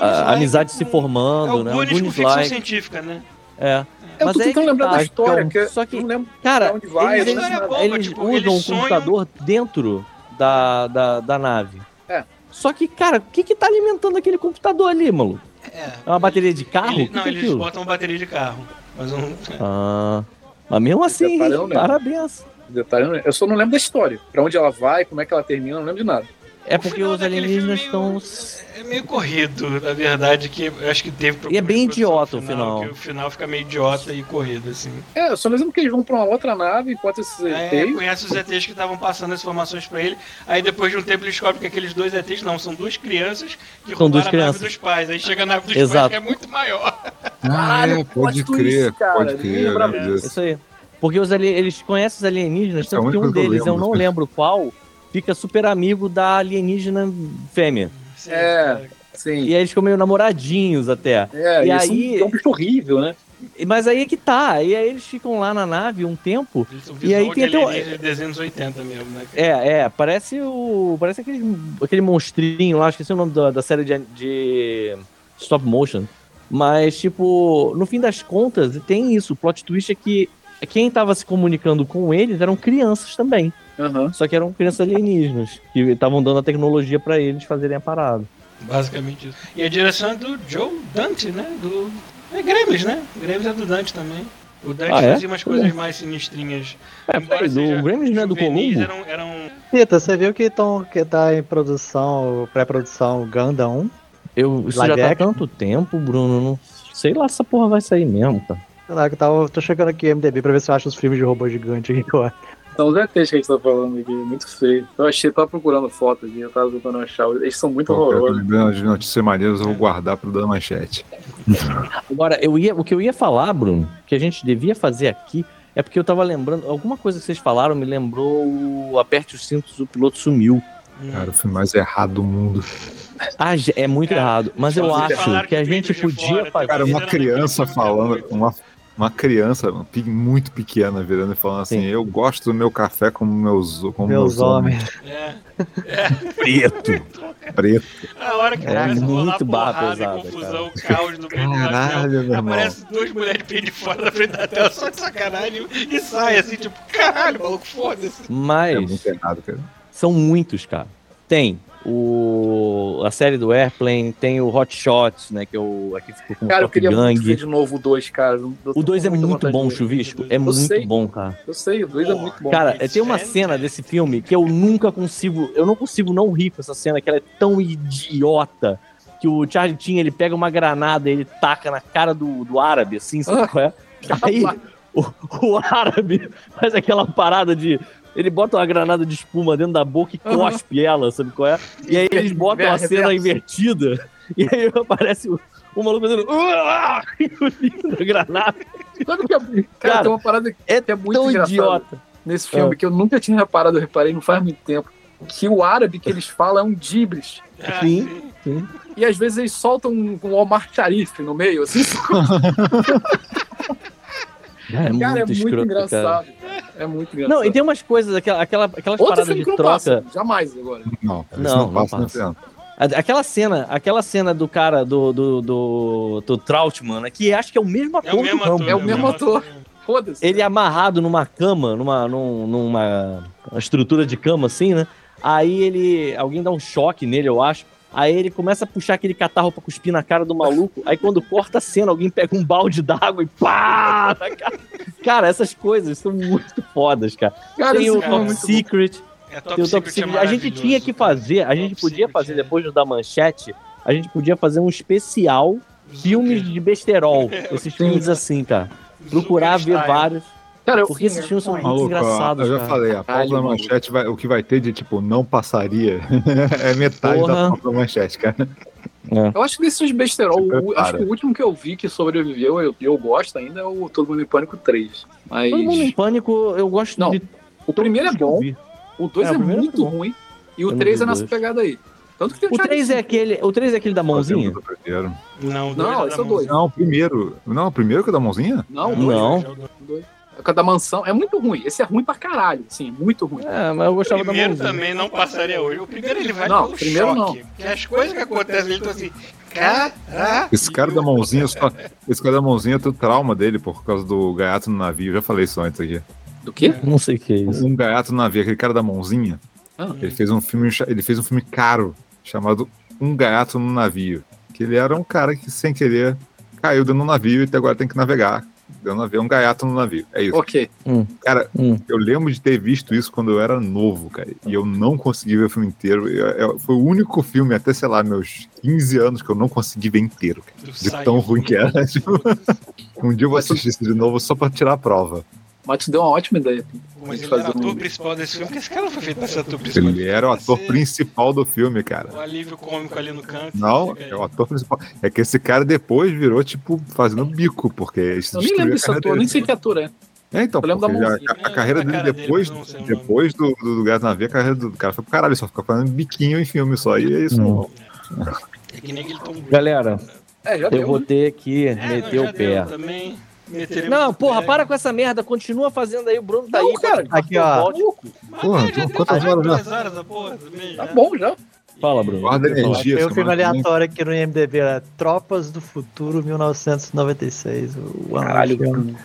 A- like amizade se formando, é o né? Goonies com ficção like. científica, né? É. Eu Mas tô tentando que lembrar tá, da história, então, que só que- não lembro Cara, onde vai. eles, lembro boa, nada. eles tipo, usam eles um sonham- computador dentro da, da, da nave. É. Só que, cara, o que que tá alimentando aquele computador ali, maluco? É. É uma bateria de carro? Ele- não, que é eles aquilo? botam bateria de carro. Mas um. Ah, mas mesmo assim, detalhe parabéns. Detalhe, eu só não lembro da história. Pra onde ela vai, como é que ela termina, eu não lembro de nada. É O porque final os alienígenas estão. É meio corrido, na verdade, que eu acho que teve E é bem idiota o no final. Que o final fica meio idiota e corrido, assim. É, eu só lembro que eles vão pra uma outra nave, enquanto esses É, ETs. conhece os ETs que estavam passando as informações pra ele. Aí depois de um tempo ele descobre que aqueles dois ETs não, são duas crianças que São duas roubaram a crianças. nave dos pais. Aí chega a nave dos Exato. pais que é muito maior. Ah, é, pode crer, pode crer. Lembra lembro disso. Isso aí. Porque os ali... eles conhecem os alienígenas, é tanto que um coisa que eu deles, eu não lembro qual, fica super amigo da alienígena fêmea. É. Sim. E aí eles ficam meio namoradinhos até. É, E aí- é um bicho horrível, né? E- Mas aí é que tá. E aí eles ficam lá na nave um tempo. Eles são E aí visual tem de até desenhos 80 mesmo, né? É, é, parece o. Parece aquele, aquele monstrinho lá, esqueci o nome da, da série de, de stop motion. Mas, tipo, no fim das contas, tem isso. O plot twist é que quem tava se comunicando com eles eram crianças também. Aham. Só que eram crianças alienígenas. Que estavam dando a tecnologia pra eles fazerem a parada. Basicamente isso. E a direção é do Joe Dante, né? Do É Grêmios, né? Grêmios é do Dante também. O Dante Ah, é? fazia umas coisas mais sinistrinhas. É, peraí, do seja Grêmios não é do Columbo? Eram, eram... Tita, você viu que, tão, que tá em produção, pré-produção Gundam 1? Eu, isso Live já tá há tanto tempo, Bruno. Não sei lá se essa porra vai sair mesmo, cara. Sei lá, que eu tava, tô chegando aqui no MDB pra ver se eu acho os filmes de robô gigante aqui agora. São os ETs que a gente tá falando aqui, muito feio. Eu achei, tava procurando foto aqui, eu tava tentando achar. Eles são muito Pô, horrorosos. lembrando de notícias maneiras, eu vou guardar pro dar manchete. Agora, eu ia, o que eu ia falar, Bruno, que a gente devia fazer aqui, é porque eu tava lembrando, alguma coisa que vocês falaram me lembrou o Aperte os Cintos, o Piloto Sumiu. Cara, o filme mais errado do mundo. Ah, é muito Cara, errado, mas eu acho que a gente podia Fora fazer... Cara, uma criança naquele falando, uma, uma criança muito pequena virando e falando assim, Sim. eu gosto do meu café como meus, como Meus homens. É. preto. preto. A hora que É começa a rolar muito barra porrada, pesada, confusão, caos no meio Caralho, meu irmão. aparece duas mulheres de peito de fora da frente da tela, só de sacanagem, e sai assim, tipo, caralho, maluco, foda-se. É Mas muito errado, cara. são muitos, cara. Tem o a série do Airplane, tem o Hot Shots, né, que é o aqui ficou com Cara, eu Top queria muito ver Gang. de novo o 2, cara. Eu O 2 é muita muito bom. Chuvisco. É Eu muito sei. bom, cara. Eu sei, o 2 é muito bom. Cara, é, tem uma cena desse filme que eu nunca consigo. Eu não consigo não rir com essa cena, que ela é tão idiota. Que o Charlie Chin, ele pega uma granada e ele taca na cara do, do árabe, assim, sabe Ah. qual é? Aí o, o árabe faz aquela parada de. Ele bota uma granada de espuma dentro da boca e cospe ela, sabe qual é? E aí eles botam a cena invertida. E aí aparece o, o maluco fazendo. E granada. Sabe que é, cara, Cara, tem uma parada que É é muito tão idiota. nesse filme que eu nunca tinha reparado, eu reparei não faz muito tempo. Que o árabe que eles falam é um dibres. Ah, Sim. E às vezes eles soltam um, um Omar Sharif no meio, assim. É cara, é muito muito escroto, cara. engraçado. É muito engraçado. Não, e tem umas coisas, aquela, aquela, aquelas Outro paradas de que não troca. passa, jamais agora. Não, isso Não, não, passa, não A- Aquela cena, aquela cena do cara do, do, do, do Trautmann, né, que acho que é o mesmo ator É o mesmo ator. É o mesmo ator. Foda-se. Ele é amarrado numa cama, numa, num- numa uma estrutura de cama assim, né? Aí ele. Alguém dá um choque nele, eu acho. Aí ele começa a puxar aquele catarro pra cuspir na cara do maluco. Aí quando corta a cena, alguém pega um balde d'água e pá! cara. Cara, essas coisas são muito fodas, cara. Cara, Tem o é Top bom. Secret. É Top Tem o Top Secret é a gente tinha que fazer, a gente Top podia Secret fazer é- depois do da manchete, a gente podia fazer um especial filmes de besterol. Esses filmes assim, cara. Procurar ver vários. Cara, eu, Porque esses filmes são muito engraçados. Eu já cara. falei, a pausa da manchete, vai, o que vai ter de tipo, não passaria, é metade Porra. da pausa da manchete, cara. É. Eu acho que desses besterol, o, acho que o último que eu vi que sobreviveu e eu, eu, gosto ainda é o Todo Mundo em Pânico 3. Mas... Todo Mundo em Pânico, eu gosto não, de. O primeiro é bom, o 2 é, é, é muito é ruim e o 3 é nessa pegada aí. Tanto que tem o 3 é aquele, o 3 é aquele da mãozinha? Não, não, esse é o 2. Não, o primeiro. Não, primeiro que é da mãozinha? Não, o 2 da mansão. É muito ruim. Esse é ruim pra caralho. Sim, muito ruim. É, mas eu O gostava da primeiro mãozinha. também não passaria hoje. O primeiro ele vai Não, pelo primeiro choque. Porque as coisas que acontecem, ele estão assim. Esse cara da mãozinha, só, esse cara da mãozinha tem o trauma dele por causa do gaiato no navio. Eu já falei isso antes aqui. Do quê? Não sei o que é isso. Um gaiato no navio, aquele cara da mãozinha, Ah. ele fez um filme, ele fez um filme caro chamado Um Gaiato no Navio. Que ele era um cara que sem querer caiu dentro do navio e até agora tem que navegar. Dentro do navio, é um gaiato no navio. É isso. Ok. Cara, Hum. eu lembro de ter visto isso quando eu era novo, cara. E eu não consegui ver o filme inteiro. Eu- eu- foi o único filme, até, sei lá, meus 15 anos, que eu não consegui ver inteiro. cara. De tão ruim que era. Tipo, um dia eu vou assistir isso de novo só pra tirar a prova. Mas tu deu uma ótima ideia. Mas ele Fazer era o ator um- principal desse filme, porque esse cara não foi feito pra ser ator principal. Ele era o ator principal do filme, cara. O alívio cômico ali no canto. Não, aí. é o ator principal. É que esse cara depois virou, tipo, fazendo bico, porque Eu nem lembro desse ator, nem sei que ator é. É, então, Eu lembro da porque a- a, a carreira É, a dele depois, dele, depois do, do, do Gato na Veia, a carreira do cara foi pro caralho, ele só fica fazendo biquinho em filme só, e é isso. Hum. É Cruise. Galera, É, eu deu. vou né? ter que É, meter não, o pé. Também meteremos Não, porra, pé. para com essa merda. Continua fazendo aí. O Bruno tá Não, aí. cara. Aqui, ó. Mas Porra, já quantas horas já? horas porra também, Tá já. bom já. Fala, Bruno. Guarda energia. Tem um filme aleatório aqui no IMDB, é Tropas do Futuro 1996. O Caralho, filme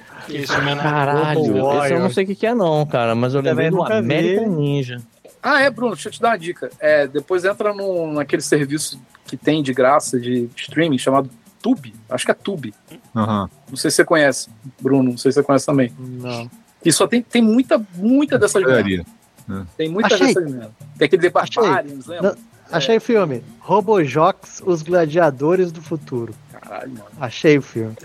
é Caralho, esse eu não sei o que, que é, não, cara. Mas eu lembrei do. American Ninja. Ah, é, Bruno, deixa eu te dar uma dica. É, depois entra no, naquele serviço que tem de graça de streaming chamado Tube. Acho que é Tube. Aham. Não sei se você conhece, Bruno. Não sei se você conhece também. Não. E só tem, tem muita, muita dessas merda. Olharia. Tem muita Achei. dessas merda. Tem aquele The Achei. Barbarians, lembra? Achei o filme. Robojox, os gladiadores do futuro. Caralho, mano. Achei o filme.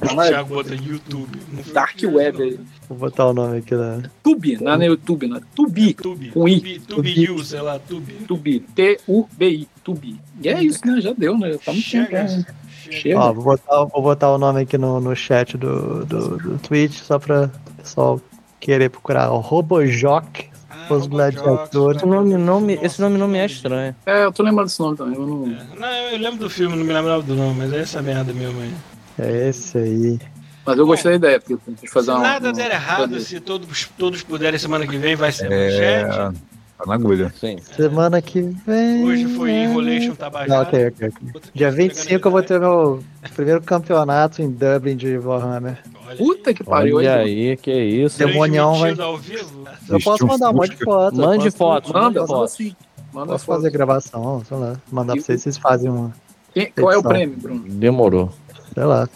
O Thiago bota YouTube. Dark Web aí. Vou botar o nome aqui lá. Tube, não é no YouTube, não. Tubi. Tubi. Com I. Tubi, Tubi U, sei lá, Tubi. Tubi. T-U-B-I. Tubi. E é isso, né? Já deu, né? Já tá muito tempo. Chega. né? Ó, vou botar, vou botar o nome aqui no, no chat do, do, do Twitch, só pra o pessoal querer procurar. O Robojoc, Ah, os gladiadores. Esse nome, nome, esse nome não me é estranho. É, eu tô lembrando desse nome também. Eu não... Não, eu lembro do filme, não me lembrava do nome, mas é essa merda mesmo aí. É esse aí. Mas eu gostei da ideia, porque a gente fazer Se uma. nada uma- der errado, se todos, todos puderem semana que vem, vai ser É. manchete. Tá na agulha. Sim. Semana que vem. Hoje foi Enrolation Não, Tabajara. ok, ok, ok. Dia 25 eu vou ter meu primeiro campeonato em Dublin de Warhammer. Olha Puta que pariu. Olha aí. aí, que isso. Demonião vai- Transmitido ao vivo. Eu posso mandar um monte de foto. Mande foto, Manda, foto. sim. Manda Posso foto. fazer gravação, sei lá. Mandar pra vocês, vocês fazem uma. Quem- Qual é o prêmio, Bruno? Demorou. Sei lá.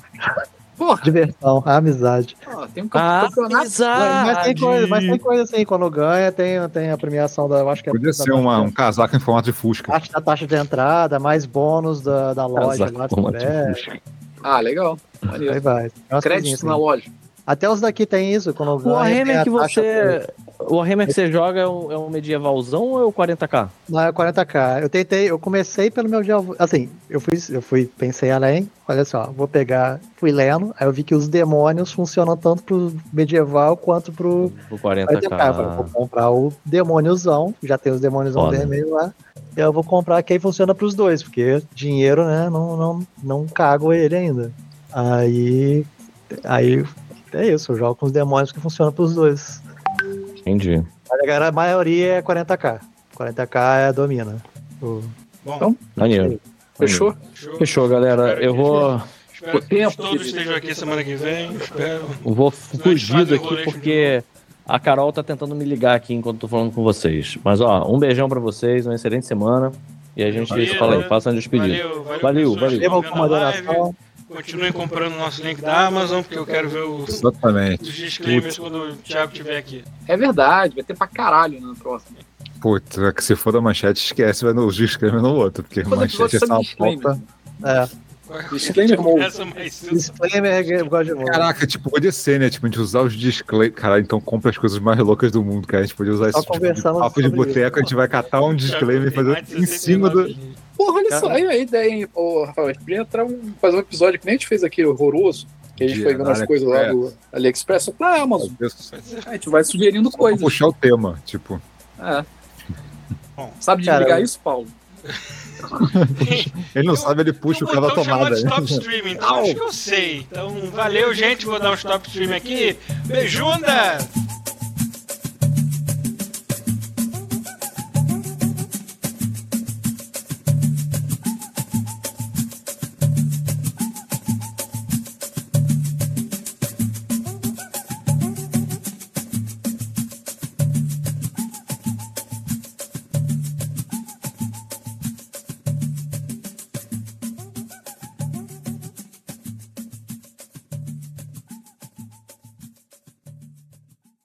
Porra, Diversão, amizade. ó, tem um campeonato. Mas, mas tem coisa, mas tem coisa assim, quando ganha, tem, tem a premiação da. eu Acho que é Podia ser uma, um casaco em formato de fusca. Acho que a taxa de entrada, mais bônus da, da loja Casaco lá, se tiver. Ah, legal. Aí vai. Coisinhas na assim. loja. Até os daqui tem isso, quando O Warhammer que taxa você. O Warhammer que você joga é um, é um medievalzão ou é o 40k? Não, é 40k. Eu tentei, eu comecei pelo meu. Assim, eu fui, eu fui, pensei além. Olha só, vou pegar. Fui lendo, aí eu vi que os demônios funcionam tanto pro medieval quanto pro O 40k. Eu falei, vou 40k. comprar o demôniozão, já tem os demôniozão Foda. vermelho lá. Eu vou comprar que aí funciona pros dois, porque dinheiro, né, não, não, não cago ele ainda. Aí. Aí. É isso, eu jogo com os demônios que funcionam pros dois. Entendi. Mas a maioria é 40k. 40k é domina. O- Bom, Maneiro. Fechou? show. Fechou, galera. Eu vou, Espero que Tempo, todos estejam aqui semana que vem. Espero. eu vou fugir daqui porque a Carol tá tentando me ligar aqui enquanto tô falando com vocês. Mas ó, um beijão pra vocês, uma excelente semana. E a gente Valeu, se fala aí, né? faça um despedido. Valeu, valeu. Valeu, que valeu. Continuem comprando o nosso link da Amazon, porque eu quero ver os, Exatamente. os disclaimers quando o Thiago estiver aqui. É verdade, vai ter pra caralho na próxima. Putz, é que se for da manchete, esquece, vai no disclaimer no outro, porque Todo manchete é só disclaimer. pauta. É. Disclaimer. Disclaimer volta. Caraca, tipo, podia ser, né? Tipo, a gente usar os disclaimers. Caralho, então compra as coisas mais loucas do mundo, cara. A gente podia usar Só esse tipo de conversando papo de boteco, a gente vai catar um disclaimer e fazer em cima do. 69 vídeos. Porra, olha só, aí a ideia, hein, ô, Rafael. A gente podia entrar um, fazer um episódio que nem a gente fez aqui, horroroso. Que a gente De foi vendo as coisas lá do AliExpress, só pra Amazon. A gente vai sugerindo Vou coisas. puxar o tema, tipo. É. Bom. Sabe Cara, desligar eu- isso, Paulo? Ele não sabe, ele puxa o cara da Então tomada. né? stop streaming, então acho que eu sei. Então, valeu, gente. Vou dar um stop stream aqui. Beijunda!